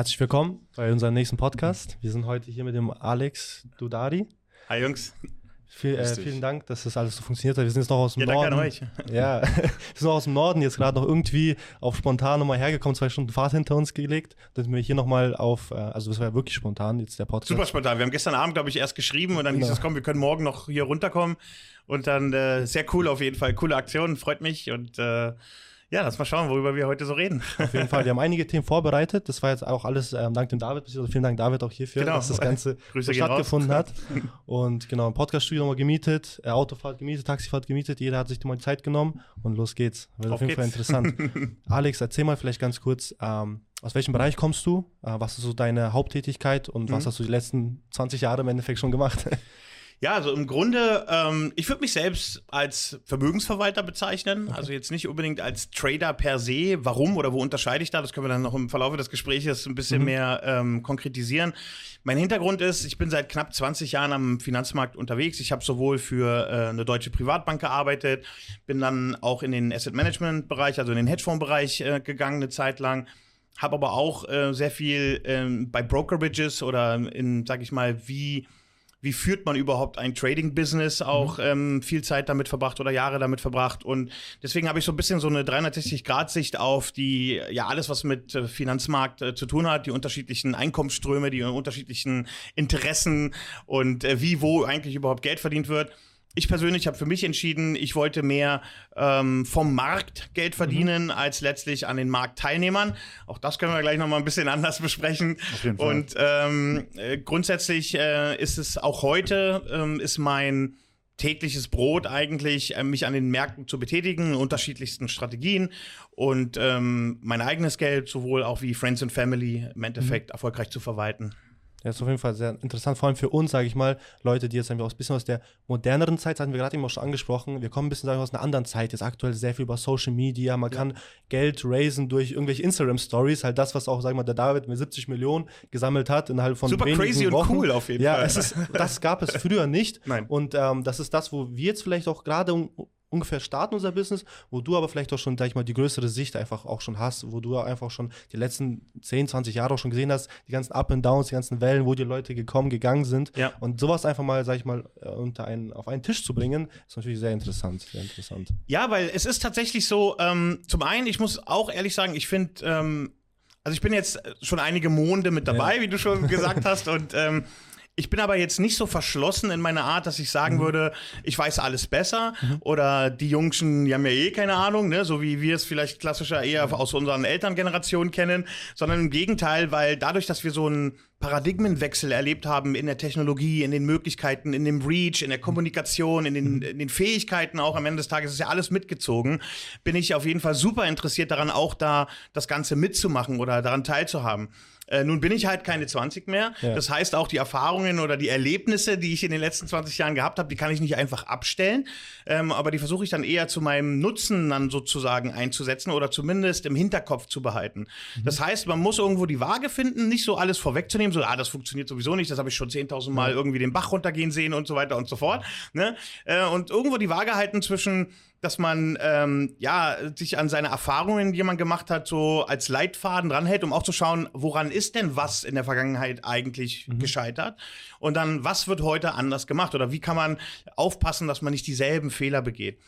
Herzlich willkommen bei unserem nächsten Podcast. Wir sind heute hier mit dem Alex Dudari. Hi Jungs. Viel, äh, vielen Dank, dass das alles so funktioniert hat. Wir sind jetzt noch aus dem ja, Norden. Danke an euch. Ja, wir sind noch aus dem Norden jetzt gerade noch irgendwie auf spontan nochmal hergekommen, zwei Stunden Fahrt hinter uns gelegt. Dann sind wir hier nochmal auf, äh, also das war ja wirklich spontan jetzt der Podcast. Super spontan. Wir haben gestern Abend, glaube ich, erst geschrieben und dann genau. hieß es, komm, wir können morgen noch hier runterkommen. Und dann äh, sehr cool auf jeden Fall. Coole Aktion, freut mich und äh, ja, lass mal schauen, worüber wir heute so reden. Auf jeden Fall. Wir haben einige Themen vorbereitet. Das war jetzt auch alles ähm, dank dem David. Also vielen Dank, David, auch hierfür, genau. dass das Ganze stattgefunden hat. Und genau, ein Podcaststudio nochmal gemietet, äh, Autofahrt gemietet, Taxifahrt gemietet. Jeder hat sich mal die Zeit genommen und los geht's. Wird auf, auf jeden Fall interessant. Alex, erzähl mal vielleicht ganz kurz, ähm, aus welchem Bereich kommst du? Äh, was ist so deine Haupttätigkeit und mhm. was hast du die letzten 20 Jahre im Endeffekt schon gemacht? Ja, also im Grunde, ähm, ich würde mich selbst als Vermögensverwalter bezeichnen, okay. also jetzt nicht unbedingt als Trader per se. Warum oder wo unterscheide ich da? Das können wir dann noch im Verlauf des Gesprächs ein bisschen mhm. mehr ähm, konkretisieren. Mein Hintergrund ist, ich bin seit knapp 20 Jahren am Finanzmarkt unterwegs. Ich habe sowohl für äh, eine deutsche Privatbank gearbeitet, bin dann auch in den Asset Management Bereich, also in den Hedgefonds-Bereich äh, gegangen eine Zeit lang habe aber auch äh, sehr viel ähm, bei Brokerages oder in, sag ich mal, wie wie führt man überhaupt ein Trading-Business, auch mhm. ähm, viel Zeit damit verbracht oder Jahre damit verbracht. Und deswegen habe ich so ein bisschen so eine 360-Grad-Sicht auf die, ja, alles, was mit äh, Finanzmarkt äh, zu tun hat, die unterschiedlichen Einkommensströme, die unterschiedlichen Interessen und äh, wie, wo eigentlich überhaupt Geld verdient wird ich persönlich habe für mich entschieden, ich wollte mehr ähm, vom Markt Geld verdienen, mhm. als letztlich an den Marktteilnehmern. Auch das können wir gleich noch mal ein bisschen anders besprechen. Auf jeden Fall. Und ähm, äh, grundsätzlich äh, ist es auch heute, ähm, ist mein tägliches Brot eigentlich, äh, mich an den Märkten zu betätigen, unterschiedlichsten Strategien und ähm, mein eigenes Geld sowohl auch wie Friends and Family im Endeffekt mhm. erfolgreich zu verwalten. Ja, ist auf jeden Fall sehr interessant, vor allem für uns, sage ich mal, Leute, die jetzt ein bisschen aus der moderneren Zeit, das hatten wir gerade eben auch schon angesprochen, wir kommen ein bisschen wir, aus einer anderen Zeit, jetzt aktuell sehr viel über Social Media, man ja. kann Geld raisen durch irgendwelche Instagram-Stories, halt das, was auch, sag ich mal, der David mit 70 Millionen gesammelt hat innerhalb von Super crazy Wochen. und cool auf jeden ja, Fall. Ja, das gab es früher nicht Nein. und ähm, das ist das, wo wir jetzt vielleicht auch gerade ungefähr starten unser Business, wo du aber vielleicht auch schon, sag ich mal, die größere Sicht einfach auch schon hast, wo du einfach schon die letzten 10, 20 Jahre auch schon gesehen hast, die ganzen Up and Downs, die ganzen Wellen, wo die Leute gekommen, gegangen sind. Ja. Und sowas einfach mal, sag ich mal, äh, unter einen, auf einen Tisch zu bringen, ist natürlich sehr interessant, sehr interessant. Ja, weil es ist tatsächlich so, ähm, zum einen, ich muss auch ehrlich sagen, ich finde, ähm, also ich bin jetzt schon einige Monde mit dabei, ja. wie du schon gesagt hast, und ähm, ich bin aber jetzt nicht so verschlossen in meiner Art, dass ich sagen mhm. würde, ich weiß alles besser mhm. oder die Jungschen, die haben ja eh keine Ahnung, ne? so wie wir es vielleicht klassischer eher mhm. aus unseren Elterngenerationen kennen, sondern im Gegenteil, weil dadurch, dass wir so einen Paradigmenwechsel erlebt haben in der Technologie, in den Möglichkeiten, in dem Reach, in der Kommunikation, in den, mhm. in den Fähigkeiten auch am Ende des Tages ist ja alles mitgezogen, bin ich auf jeden Fall super interessiert daran, auch da das Ganze mitzumachen oder daran teilzuhaben. Äh, nun bin ich halt keine 20 mehr. Ja. Das heißt, auch die Erfahrungen oder die Erlebnisse, die ich in den letzten 20 Jahren gehabt habe, die kann ich nicht einfach abstellen. Ähm, aber die versuche ich dann eher zu meinem Nutzen dann sozusagen einzusetzen oder zumindest im Hinterkopf zu behalten. Mhm. Das heißt, man muss irgendwo die Waage finden, nicht so alles vorwegzunehmen, so, ah, das funktioniert sowieso nicht, das habe ich schon 10.000 Mal irgendwie den Bach runtergehen sehen und so weiter und so fort. Ne? Äh, und irgendwo die Waage halten zwischen dass man ähm, ja sich an seine Erfahrungen, die man gemacht hat, so als Leitfaden dranhält, um auch zu schauen, woran ist denn was in der Vergangenheit eigentlich mhm. gescheitert und dann was wird heute anders gemacht oder wie kann man aufpassen, dass man nicht dieselben Fehler begeht.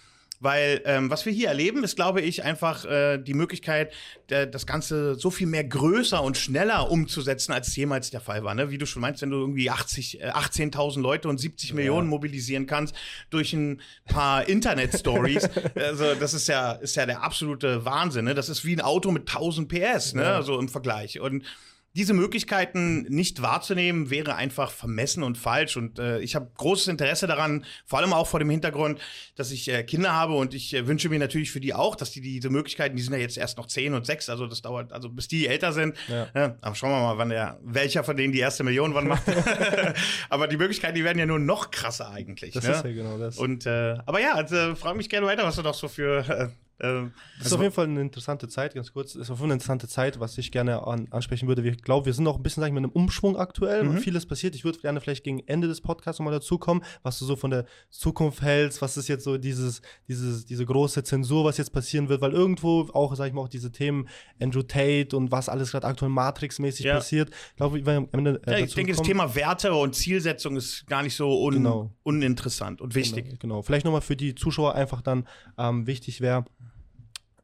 Weil ähm, was wir hier erleben, ist, glaube ich, einfach äh, die Möglichkeit, der, das Ganze so viel mehr größer und schneller umzusetzen, als es jemals der Fall war. Ne? Wie du schon meinst, wenn du irgendwie 80, äh, 18.000 Leute und 70 ja. Millionen mobilisieren kannst durch ein paar Internet-Stories, also das ist ja, ist ja der absolute Wahnsinn. Ne? Das ist wie ein Auto mit 1000 PS, ne? Ja. also im Vergleich. Und diese Möglichkeiten nicht wahrzunehmen, wäre einfach vermessen und falsch. Und äh, ich habe großes Interesse daran, vor allem auch vor dem Hintergrund, dass ich äh, Kinder habe und ich äh, wünsche mir natürlich für die auch, dass die diese Möglichkeiten, die sind ja jetzt erst noch zehn und sechs, also das dauert, also bis die älter sind. Ja. Ja, aber schauen wir mal, wann der, welcher von denen die erste Million wann macht. aber die Möglichkeiten, die werden ja nur noch krasser eigentlich. Das ne? ist ja genau das. Und äh, aber ja, also, frag mich gerne weiter, was du noch so für äh, Ähm, das ist also, auf jeden Fall eine interessante Zeit, ganz kurz. Das ist auf jeden Fall eine interessante Zeit, was ich gerne an, ansprechen würde. Ich glaube, wir sind noch ein bisschen, sag ich mal, in einem Umschwung aktuell mhm. und vieles passiert. Ich würde gerne vielleicht gegen Ende des Podcasts nochmal dazukommen, was du so von der Zukunft hältst, was ist jetzt so dieses, dieses, diese große Zensur, was jetzt passieren wird, weil irgendwo auch, sag ich mal, auch diese Themen Andrew Tate und was alles gerade aktuell Matrix-mäßig ja. passiert. Ich glaube, wir am Ende. Äh, ja, ich denke, das Thema Werte und Zielsetzung ist gar nicht so un genau. uninteressant und wichtig. Genau, genau. vielleicht nochmal für die Zuschauer einfach dann ähm, wichtig wäre,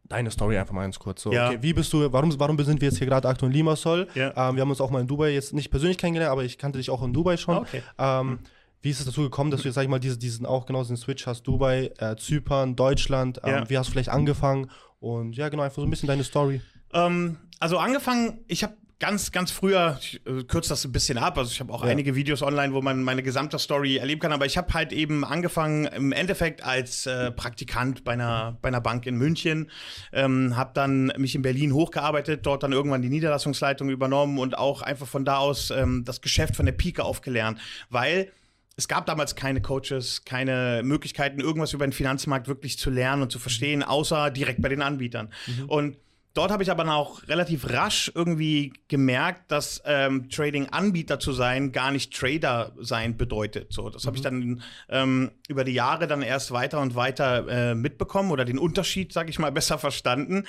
deine Story einfach mal ganz kurz. So, ja. okay, wie bist du, warum, warum sind wir jetzt hier gerade aktuell in Limassol? Ja. Ähm, wir haben uns auch mal in Dubai jetzt nicht persönlich kennengelernt, aber ich kannte dich auch in Dubai schon. Ah, okay. Ähm, mhm. Wie ist es dazu gekommen, dass du jetzt, sag ich mal, diese, diesen auch genau diesen Switch hast? Dubai, äh, Zypern, Deutschland. Ähm, ja. Wie hast du vielleicht angefangen? Und ja, genau, einfach so ein bisschen deine Story. Ähm, also angefangen, ich habe ganz, ganz früher, ich äh, kürze das ein bisschen ab, also ich habe auch ja. einige Videos online, wo man meine gesamte Story erleben kann, aber ich habe halt eben angefangen im Endeffekt als äh, Praktikant bei einer, bei einer Bank in München, ähm, habe dann mich in Berlin hochgearbeitet, dort dann irgendwann die Niederlassungsleitung übernommen und auch einfach von da aus ähm, das Geschäft von der Pike aufgelernt, weil es gab damals keine Coaches, keine Möglichkeiten, irgendwas über den Finanzmarkt wirklich zu lernen und zu verstehen, außer direkt bei den Anbietern. Mhm. Und Dort habe ich aber auch relativ rasch irgendwie gemerkt, dass ähm, Trading-Anbieter zu sein gar nicht Trader sein bedeutet. So, das mhm. habe ich dann ähm, über die Jahre dann erst weiter und weiter äh, mitbekommen oder den Unterschied, sage ich mal, besser verstanden.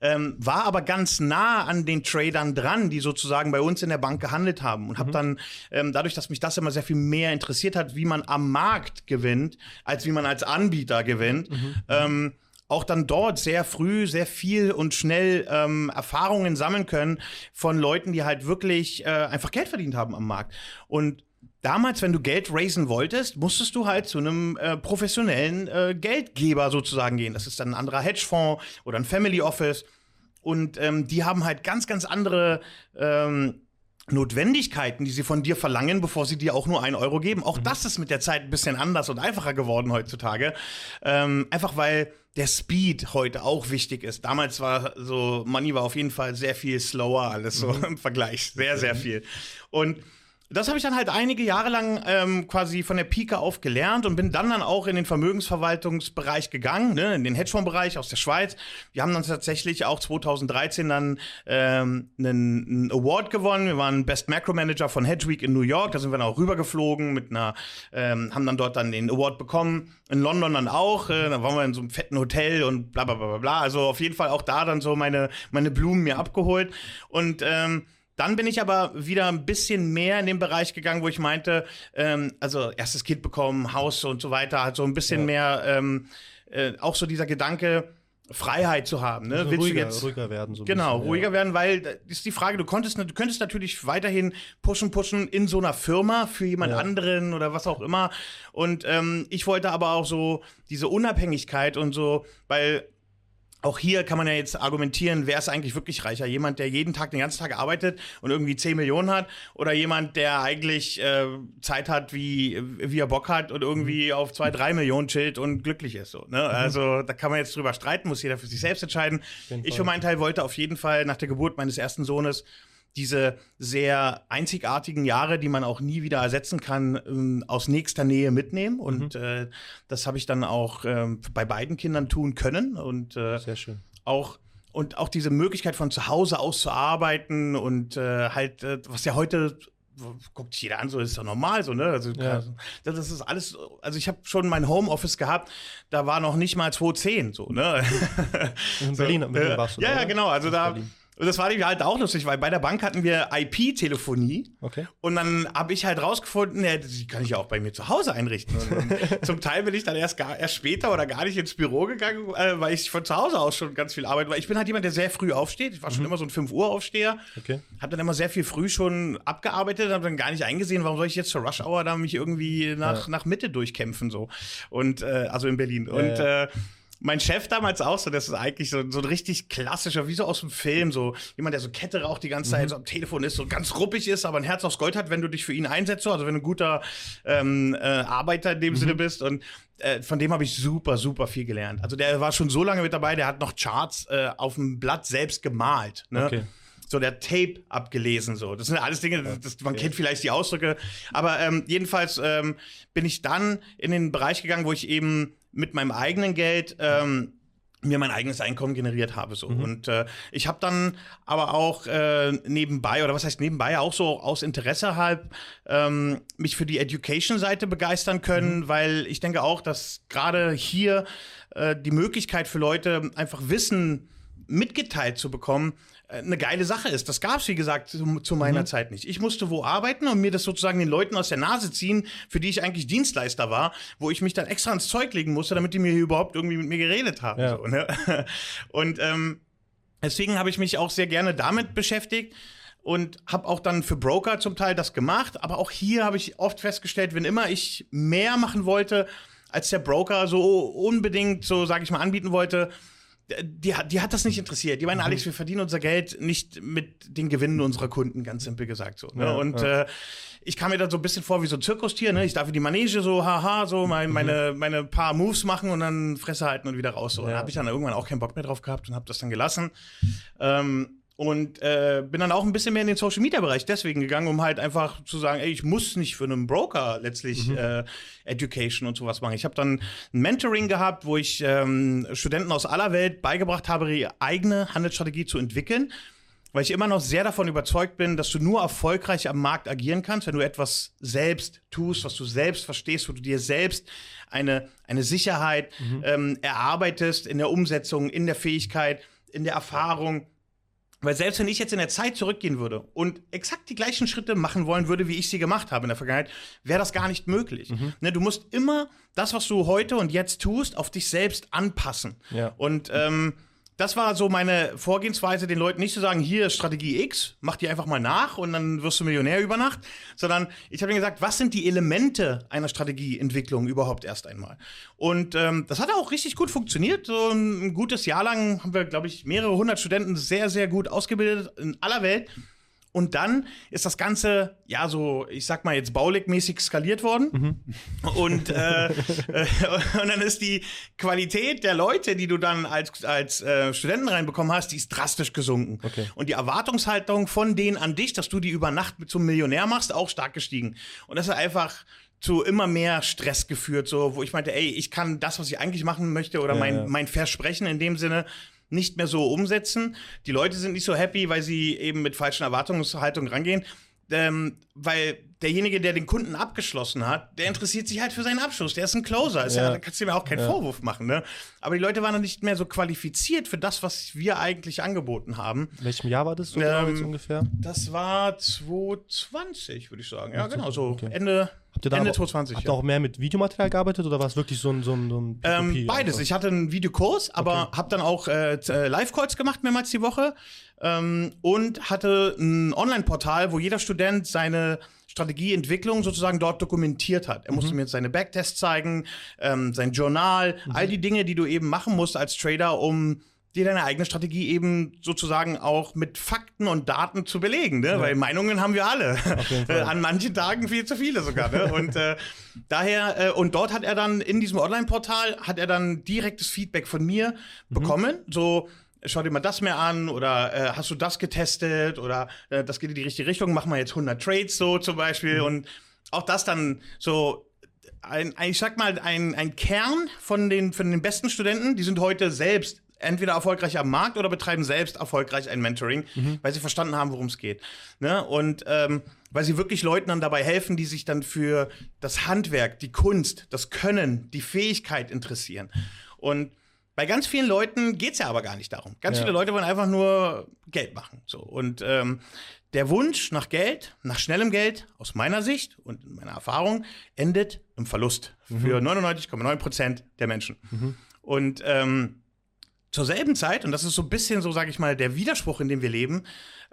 Ähm, war aber ganz nah an den Tradern dran, die sozusagen bei uns in der Bank gehandelt haben und habe mhm. dann ähm, dadurch, dass mich das immer sehr viel mehr interessiert hat, wie man am Markt gewinnt, als wie man als Anbieter gewinnt. Mhm. Ähm, auch dann dort sehr früh, sehr viel und schnell ähm, Erfahrungen sammeln können von Leuten, die halt wirklich äh, einfach Geld verdient haben am Markt. Und damals, wenn du Geld raisen wolltest, musstest du halt zu einem äh, professionellen äh, Geldgeber sozusagen gehen. Das ist dann ein anderer Hedgefonds oder ein Family Office. Und ähm, die haben halt ganz, ganz andere ähm, Notwendigkeiten, die sie von dir verlangen, bevor sie dir auch nur einen Euro geben. Auch mhm. das ist mit der Zeit ein bisschen anders und einfacher geworden heutzutage. Ähm, einfach weil der Speed heute auch wichtig ist. Damals war so, Money war auf jeden Fall sehr viel slower, alles so mhm. im Vergleich. Sehr, sehr mhm. viel. Und das habe ich dann halt einige Jahre lang ähm, quasi von der Pike auf gelernt und bin dann dann auch in den Vermögensverwaltungsbereich gegangen, ne, in den Hedgefondsbereich aus der Schweiz. Wir haben dann tatsächlich auch 2013 dann ähm, einen, Award gewonnen. Wir waren Best Macro Manager von Hedge Week in New York. Da sind wir dann auch rübergeflogen mit einer, ähm, haben dann dort dann den Award bekommen. In London dann auch. Äh, da waren wir in so einem fetten Hotel und bla bla bla bla. Also auf jeden Fall auch da dann so meine, meine Blumen mir abgeholt. Und ähm, dann bin ich aber wieder ein bisschen mehr in den Bereich gegangen, wo ich meinte, ähm, also erstes Kind bekommen, Haus und so weiter, halt so ein bisschen ja. mehr, ähm, äh, auch so dieser Gedanke, Freiheit zu haben. Ne? Also ruhiger, jetzt, ruhiger werden. So genau, bisschen, ruhiger ja. werden, weil das ist die Frage, du, konntest, du könntest natürlich weiterhin pushen, pushen in so einer Firma für jemand ja. anderen oder was auch immer. Und ähm, ich wollte aber auch so diese Unabhängigkeit und so, weil auch hier kann man ja jetzt argumentieren, wer ist eigentlich wirklich reicher? Jemand, der jeden Tag den ganzen Tag arbeitet und irgendwie 10 Millionen hat oder jemand, der eigentlich äh, Zeit hat, wie, wie er Bock hat und irgendwie mhm. auf 2, 3 Millionen chillt und glücklich ist. So, ne? Mhm. Also da kann man jetzt drüber streiten, muss jeder für sich selbst entscheiden. Ich für meinen Teil wollte auf jeden Fall nach der Geburt meines ersten Sohnes diese sehr einzigartigen Jahre, die man auch nie wieder ersetzen kann, ähm, aus nächster Nähe mitnehmen. Und mhm. äh, das habe ich dann auch äh, bei beiden Kindern tun können. Und äh, sehr schön. Auch und auch diese Möglichkeit von zu Hause aus zu arbeiten und äh, halt, äh, was ja heute guckt sich jeder an, so ist doch normal so, ne? Also, ja. das ist alles, also ich habe schon mein Homeoffice gehabt, da war noch nicht mal 210 so, ne? In Berlin, so, in Berlin warst du Ja, ja, genau, also da Berlin. Und das war halt auch lustig, weil bei der Bank hatten wir IP-Telefonie. Okay. Und dann habe ich halt rausgefunden, ja, die kann ich ja auch bei mir zu Hause einrichten. zum Teil bin ich dann erst, gar, erst später oder gar nicht ins Büro gegangen, äh, weil ich von zu Hause aus schon ganz viel arbeite. Weil ich bin halt jemand, der sehr früh aufsteht. Ich war mhm. schon immer so ein 5 Uhr Aufsteher. Okay. Habe dann immer sehr viel früh schon abgearbeitet, habe dann gar nicht eingesehen, warum soll ich jetzt zur Rush Hour da mich irgendwie nach, ja. nach Mitte durchkämpfen so. Und äh, also in Berlin. Ja, und ja. Äh, mein Chef damals auch so, das ist eigentlich so, so ein richtig klassischer, wie so aus dem Film, so jemand, der so Kette raucht die ganze Zeit, mhm. so am Telefon ist, so ganz ruppig ist, aber ein Herz aufs Gold hat, wenn du dich für ihn einsetzt, also wenn du ein guter ähm, äh, Arbeiter in dem mhm. Sinne bist und äh, von dem habe ich super, super viel gelernt. Also der war schon so lange mit dabei, der hat noch Charts äh, auf dem Blatt selbst gemalt. Ne? Okay so der Tape abgelesen. So. Das sind alles Dinge, das, das, man kennt vielleicht die Ausdrücke. Aber ähm, jedenfalls ähm, bin ich dann in den Bereich gegangen, wo ich eben mit meinem eigenen Geld ähm, mir mein eigenes Einkommen generiert habe so mhm. und äh, ich habe dann aber auch äh, nebenbei oder was heißt nebenbei auch so aus Interesse halt ähm, mich für die Education Seite begeistern können mhm. weil ich denke auch dass gerade hier äh, die Möglichkeit für Leute einfach Wissen mitgeteilt zu bekommen eine geile Sache ist. Das gab es, wie gesagt, zu, zu meiner mhm. Zeit nicht. Ich musste wo arbeiten und mir das sozusagen den Leuten aus der Nase ziehen, für die ich eigentlich Dienstleister war, wo ich mich dann extra ins Zeug legen musste, damit die mir hier überhaupt irgendwie mit mir geredet haben. Ja. So, ne? Und ähm, deswegen habe ich mich auch sehr gerne damit beschäftigt und habe auch dann für Broker zum Teil das gemacht. Aber auch hier habe ich oft festgestellt, wenn immer ich mehr machen wollte, als der Broker so unbedingt, so sage ich mal, anbieten wollte, die, die hat das nicht interessiert. Die meinen, mhm. Alex, wir verdienen unser Geld nicht mit den Gewinnen unserer Kunden, ganz simpel gesagt so. Ne? Ja, und ja. Äh, ich kam mir dann so ein bisschen vor wie so ein Zirkustier. Ne? Ich darf in die Manege so, haha, so mein, mhm. meine, meine paar Moves machen und dann Fresse halten und wieder raus. So. Ja. Da habe ich dann irgendwann auch keinen Bock mehr drauf gehabt und habe das dann gelassen. Ähm, und äh, bin dann auch ein bisschen mehr in den Social Media Bereich deswegen gegangen, um halt einfach zu sagen, ey, ich muss nicht für einen Broker letztlich mhm. äh, Education und sowas machen. Ich habe dann ein Mentoring gehabt, wo ich ähm, Studenten aus aller Welt beigebracht habe, ihre eigene Handelsstrategie zu entwickeln. Weil ich immer noch sehr davon überzeugt bin, dass du nur erfolgreich am Markt agieren kannst, wenn du etwas selbst tust, was du selbst verstehst, wo du dir selbst eine, eine Sicherheit mhm. ähm, erarbeitest in der Umsetzung, in der Fähigkeit, in der Erfahrung weil selbst wenn ich jetzt in der Zeit zurückgehen würde und exakt die gleichen Schritte machen wollen würde, wie ich sie gemacht habe in der Vergangenheit, wäre das gar nicht möglich. Mhm. Ne, du musst immer das, was du heute und jetzt tust, auf dich selbst anpassen. Ja. Und ähm, das war so meine Vorgehensweise, den Leuten nicht zu sagen, hier ist Strategie X, mach die einfach mal nach und dann wirst du Millionär über Nacht, sondern ich habe ihnen gesagt, was sind die Elemente einer Strategieentwicklung überhaupt erst einmal? Und ähm, das hat auch richtig gut funktioniert. So ein gutes Jahr lang haben wir, glaube ich, mehrere hundert Studenten sehr, sehr gut ausgebildet in aller Welt. Und dann ist das Ganze, ja, so, ich sag mal jetzt bauligmäßig skaliert worden. Mhm. Und, äh, äh, und dann ist die Qualität der Leute, die du dann als, als äh, Studenten reinbekommen hast, die ist drastisch gesunken. Okay. Und die Erwartungshaltung von denen an dich, dass du die über Nacht zum Millionär machst, auch stark gestiegen. Und das ist einfach zu immer mehr Stress geführt, so, wo ich meinte, ey, ich kann das, was ich eigentlich machen möchte, oder ja, mein, ja. mein Versprechen in dem Sinne, nicht mehr so umsetzen. Die Leute sind nicht so happy, weil sie eben mit falschen Erwartungshaltungen rangehen. Ähm, weil derjenige, der den Kunden abgeschlossen hat, der interessiert sich halt für seinen Abschluss. Der ist ein Closer. Ist ja. Ja, da kannst du mir auch keinen ja. Vorwurf machen. Ne? Aber die Leute waren dann nicht mehr so qualifiziert für das, was wir eigentlich angeboten haben. In welchem Jahr war das so genau ähm, ungefähr? Das war 2020, würde ich sagen. Ja, genau, so okay. Ende Habt ihr da Ende auch, 2020. Habt ihr ja. auch mehr mit Videomaterial gearbeitet oder war es wirklich so ein, so ein, so ein ähm, Beides. Ich hatte einen Videokurs, aber okay. habe dann auch äh, äh, Live-Calls gemacht, mehrmals die Woche. Ähm, und hatte ein Online-Portal, wo jeder Student seine Strategieentwicklung sozusagen dort dokumentiert hat. Er mhm. musste mir jetzt seine Backtests zeigen, ähm, sein Journal, mhm. all die Dinge, die du eben machen musst als Trader, um dir deine eigene Strategie eben sozusagen auch mit Fakten und Daten zu belegen, ne? Ja. weil Meinungen haben wir alle. An manchen Tagen viel zu viele sogar. Ne? Und äh, daher, äh, und dort hat er dann in diesem Online-Portal, hat er dann direktes Feedback von mir mhm. bekommen, so schau dir mal das mehr an oder äh, hast du das getestet oder äh, das geht in die richtige Richtung, mach mal jetzt 100 Trades so zum Beispiel mhm. und auch das dann so ein, ein, ich sag mal, ein, ein Kern von den, von den besten Studenten, die sind heute selbst entweder erfolgreich am Markt oder betreiben selbst erfolgreich ein Mentoring, mhm. weil sie verstanden haben, worum es geht. Ne? Und ähm, weil sie wirklich Leuten dann dabei helfen, die sich dann für das Handwerk, die Kunst, das Können, die Fähigkeit interessieren. Und bei ganz vielen Leuten geht es ja aber gar nicht darum. Ganz ja. viele Leute wollen einfach nur Geld machen. So. Und ähm, der Wunsch nach Geld, nach schnellem Geld, aus meiner Sicht und meiner Erfahrung, endet im Verlust mhm. für 99,9 Prozent der Menschen. Mhm. Und ähm, zur selben Zeit, und das ist so ein bisschen so, sage ich mal, der Widerspruch, in dem wir leben,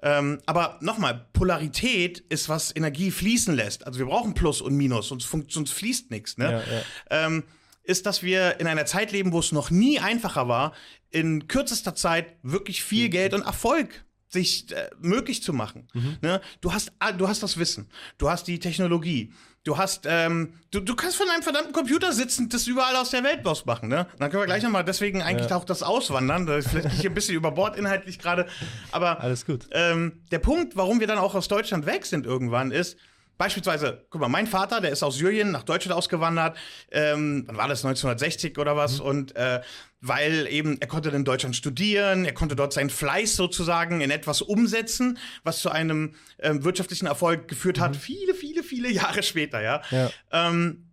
ähm, aber nochmal, Polarität ist, was Energie fließen lässt. Also wir brauchen Plus und Minus, sonst, sonst fließt nichts. Ne? Ja, ja. Ähm, ist, dass wir in einer Zeit leben, wo es noch nie einfacher war, in kürzester Zeit wirklich viel mhm. Geld und Erfolg sich äh, möglich zu machen. Mhm. Ne? Du, hast, du hast das Wissen, du hast die Technologie, du hast, ähm, du, du kannst von einem verdammten Computer sitzen, das überall aus der Welt machen. Ne? Dann können wir gleich nochmal deswegen eigentlich ja. auch das Auswandern. Das ist vielleicht ein bisschen über Bord inhaltlich gerade, aber alles gut. Ähm, der Punkt, warum wir dann auch aus Deutschland weg sind irgendwann, ist, Beispielsweise, guck mal, mein Vater, der ist aus Syrien nach Deutschland ausgewandert. Ähm, wann war das? 1960 oder was? Mhm. Und äh, weil eben er konnte in Deutschland studieren, er konnte dort seinen Fleiß sozusagen in etwas umsetzen, was zu einem ähm, wirtschaftlichen Erfolg geführt hat, mhm. viele, viele, viele Jahre später, ja. ja. Ähm,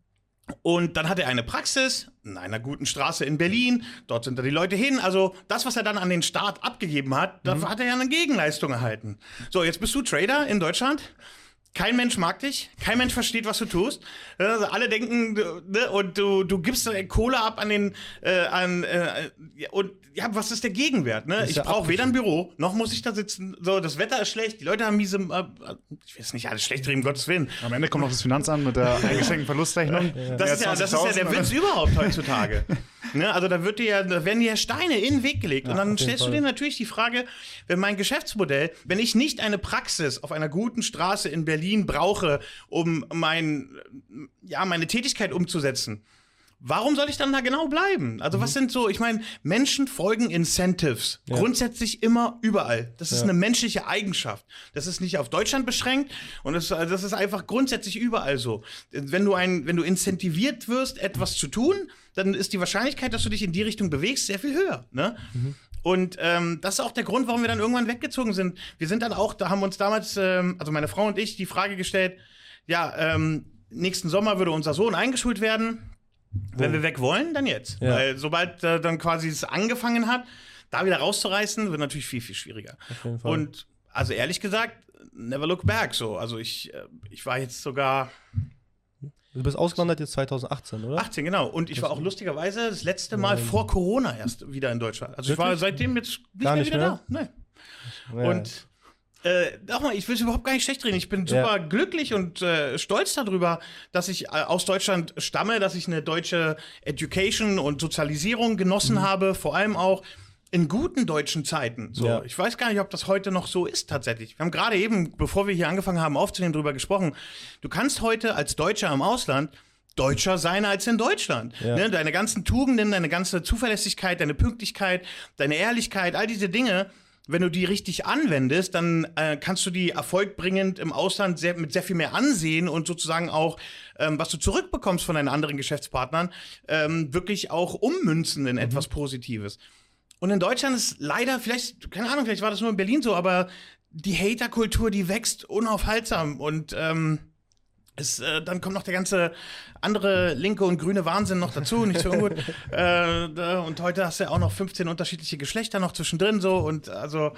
und dann hat er eine Praxis in einer guten Straße in Berlin. Dort sind da die Leute hin. Also das, was er dann an den Staat abgegeben hat, mhm. da hat er ja eine Gegenleistung erhalten. So, jetzt bist du Trader in Deutschland. Kein Mensch mag dich, kein Mensch versteht, was du tust. Also alle denken, ne, und du, du gibst Kohle ab an den, äh, an, äh, und ja, was ist der Gegenwert? Ne? Ich ja brauche weder ein Büro, noch muss ich da sitzen. So, das Wetter ist schlecht, die Leute haben miese, äh, ich will es nicht alles schlecht reden, um Gottes Willen. Am Ende kommt noch das Finanzamt mit der eingeschränkten Verlustrechnung. Ja. Das, ist ja, das ist ja der Witz überhaupt heutzutage. ne? Also da, wird dir ja, da werden dir ja Steine in den Weg gelegt. Ja, und dann stellst Fall. du dir natürlich die Frage, wenn mein Geschäftsmodell, wenn ich nicht eine Praxis auf einer guten Straße in Berlin Berlin brauche, um mein, ja, meine Tätigkeit umzusetzen. Warum soll ich dann da genau bleiben? Also, mhm. was sind so, ich meine, Menschen folgen Incentives. Ja. Grundsätzlich immer überall. Das ist ja. eine menschliche Eigenschaft. Das ist nicht auf Deutschland beschränkt und das, das ist einfach grundsätzlich überall so. Wenn du, ein, wenn du incentiviert wirst, etwas zu tun, dann ist die Wahrscheinlichkeit, dass du dich in die Richtung bewegst, sehr viel höher. Ne? Mhm. Und ähm, das ist auch der Grund, warum wir dann irgendwann weggezogen sind. Wir sind dann auch, da haben uns damals, ähm, also meine Frau und ich, die Frage gestellt, ja, ähm, nächsten Sommer würde unser Sohn eingeschult werden. Wenn wir weg wollen, dann jetzt. Ja. Weil sobald äh, dann quasi es angefangen hat, da wieder rauszureißen, wird natürlich viel, viel schwieriger. Und also ehrlich gesagt, never look back so. Also ich, äh, ich war jetzt sogar Du bist ausgewandert jetzt 2018, oder? 18, genau. Und ich war auch lustigerweise das letzte Mal vor Corona erst wieder in Deutschland. Also ich war seitdem jetzt nicht gar mehr nicht wieder mehr? da. Nee. Und äh, mal, ich will es überhaupt gar nicht schlecht reden. Ich bin super ja. glücklich und äh, stolz darüber, dass ich äh, aus Deutschland stamme, dass ich eine deutsche Education und Sozialisierung genossen mhm. habe, vor allem auch in guten deutschen Zeiten. So, ja. ich weiß gar nicht, ob das heute noch so ist tatsächlich. Wir haben gerade eben, bevor wir hier angefangen haben aufzunehmen, darüber gesprochen. Du kannst heute als Deutscher im Ausland Deutscher sein als in Deutschland. Ja. Ne? Deine ganzen Tugenden, deine ganze Zuverlässigkeit, deine Pünktlichkeit, deine Ehrlichkeit, all diese Dinge, wenn du die richtig anwendest, dann äh, kannst du die erfolgbringend im Ausland sehr, mit sehr viel mehr ansehen und sozusagen auch, ähm, was du zurückbekommst von deinen anderen Geschäftspartnern, ähm, wirklich auch ummünzen in mhm. etwas Positives. Und in Deutschland ist leider, vielleicht, keine Ahnung, vielleicht war das nur in Berlin so, aber die Haterkultur, die wächst unaufhaltsam und ähm, es, äh, dann kommt noch der ganze andere linke und grüne Wahnsinn noch dazu, nicht so ungut. äh, und heute hast du ja auch noch 15 unterschiedliche Geschlechter noch zwischendrin so und also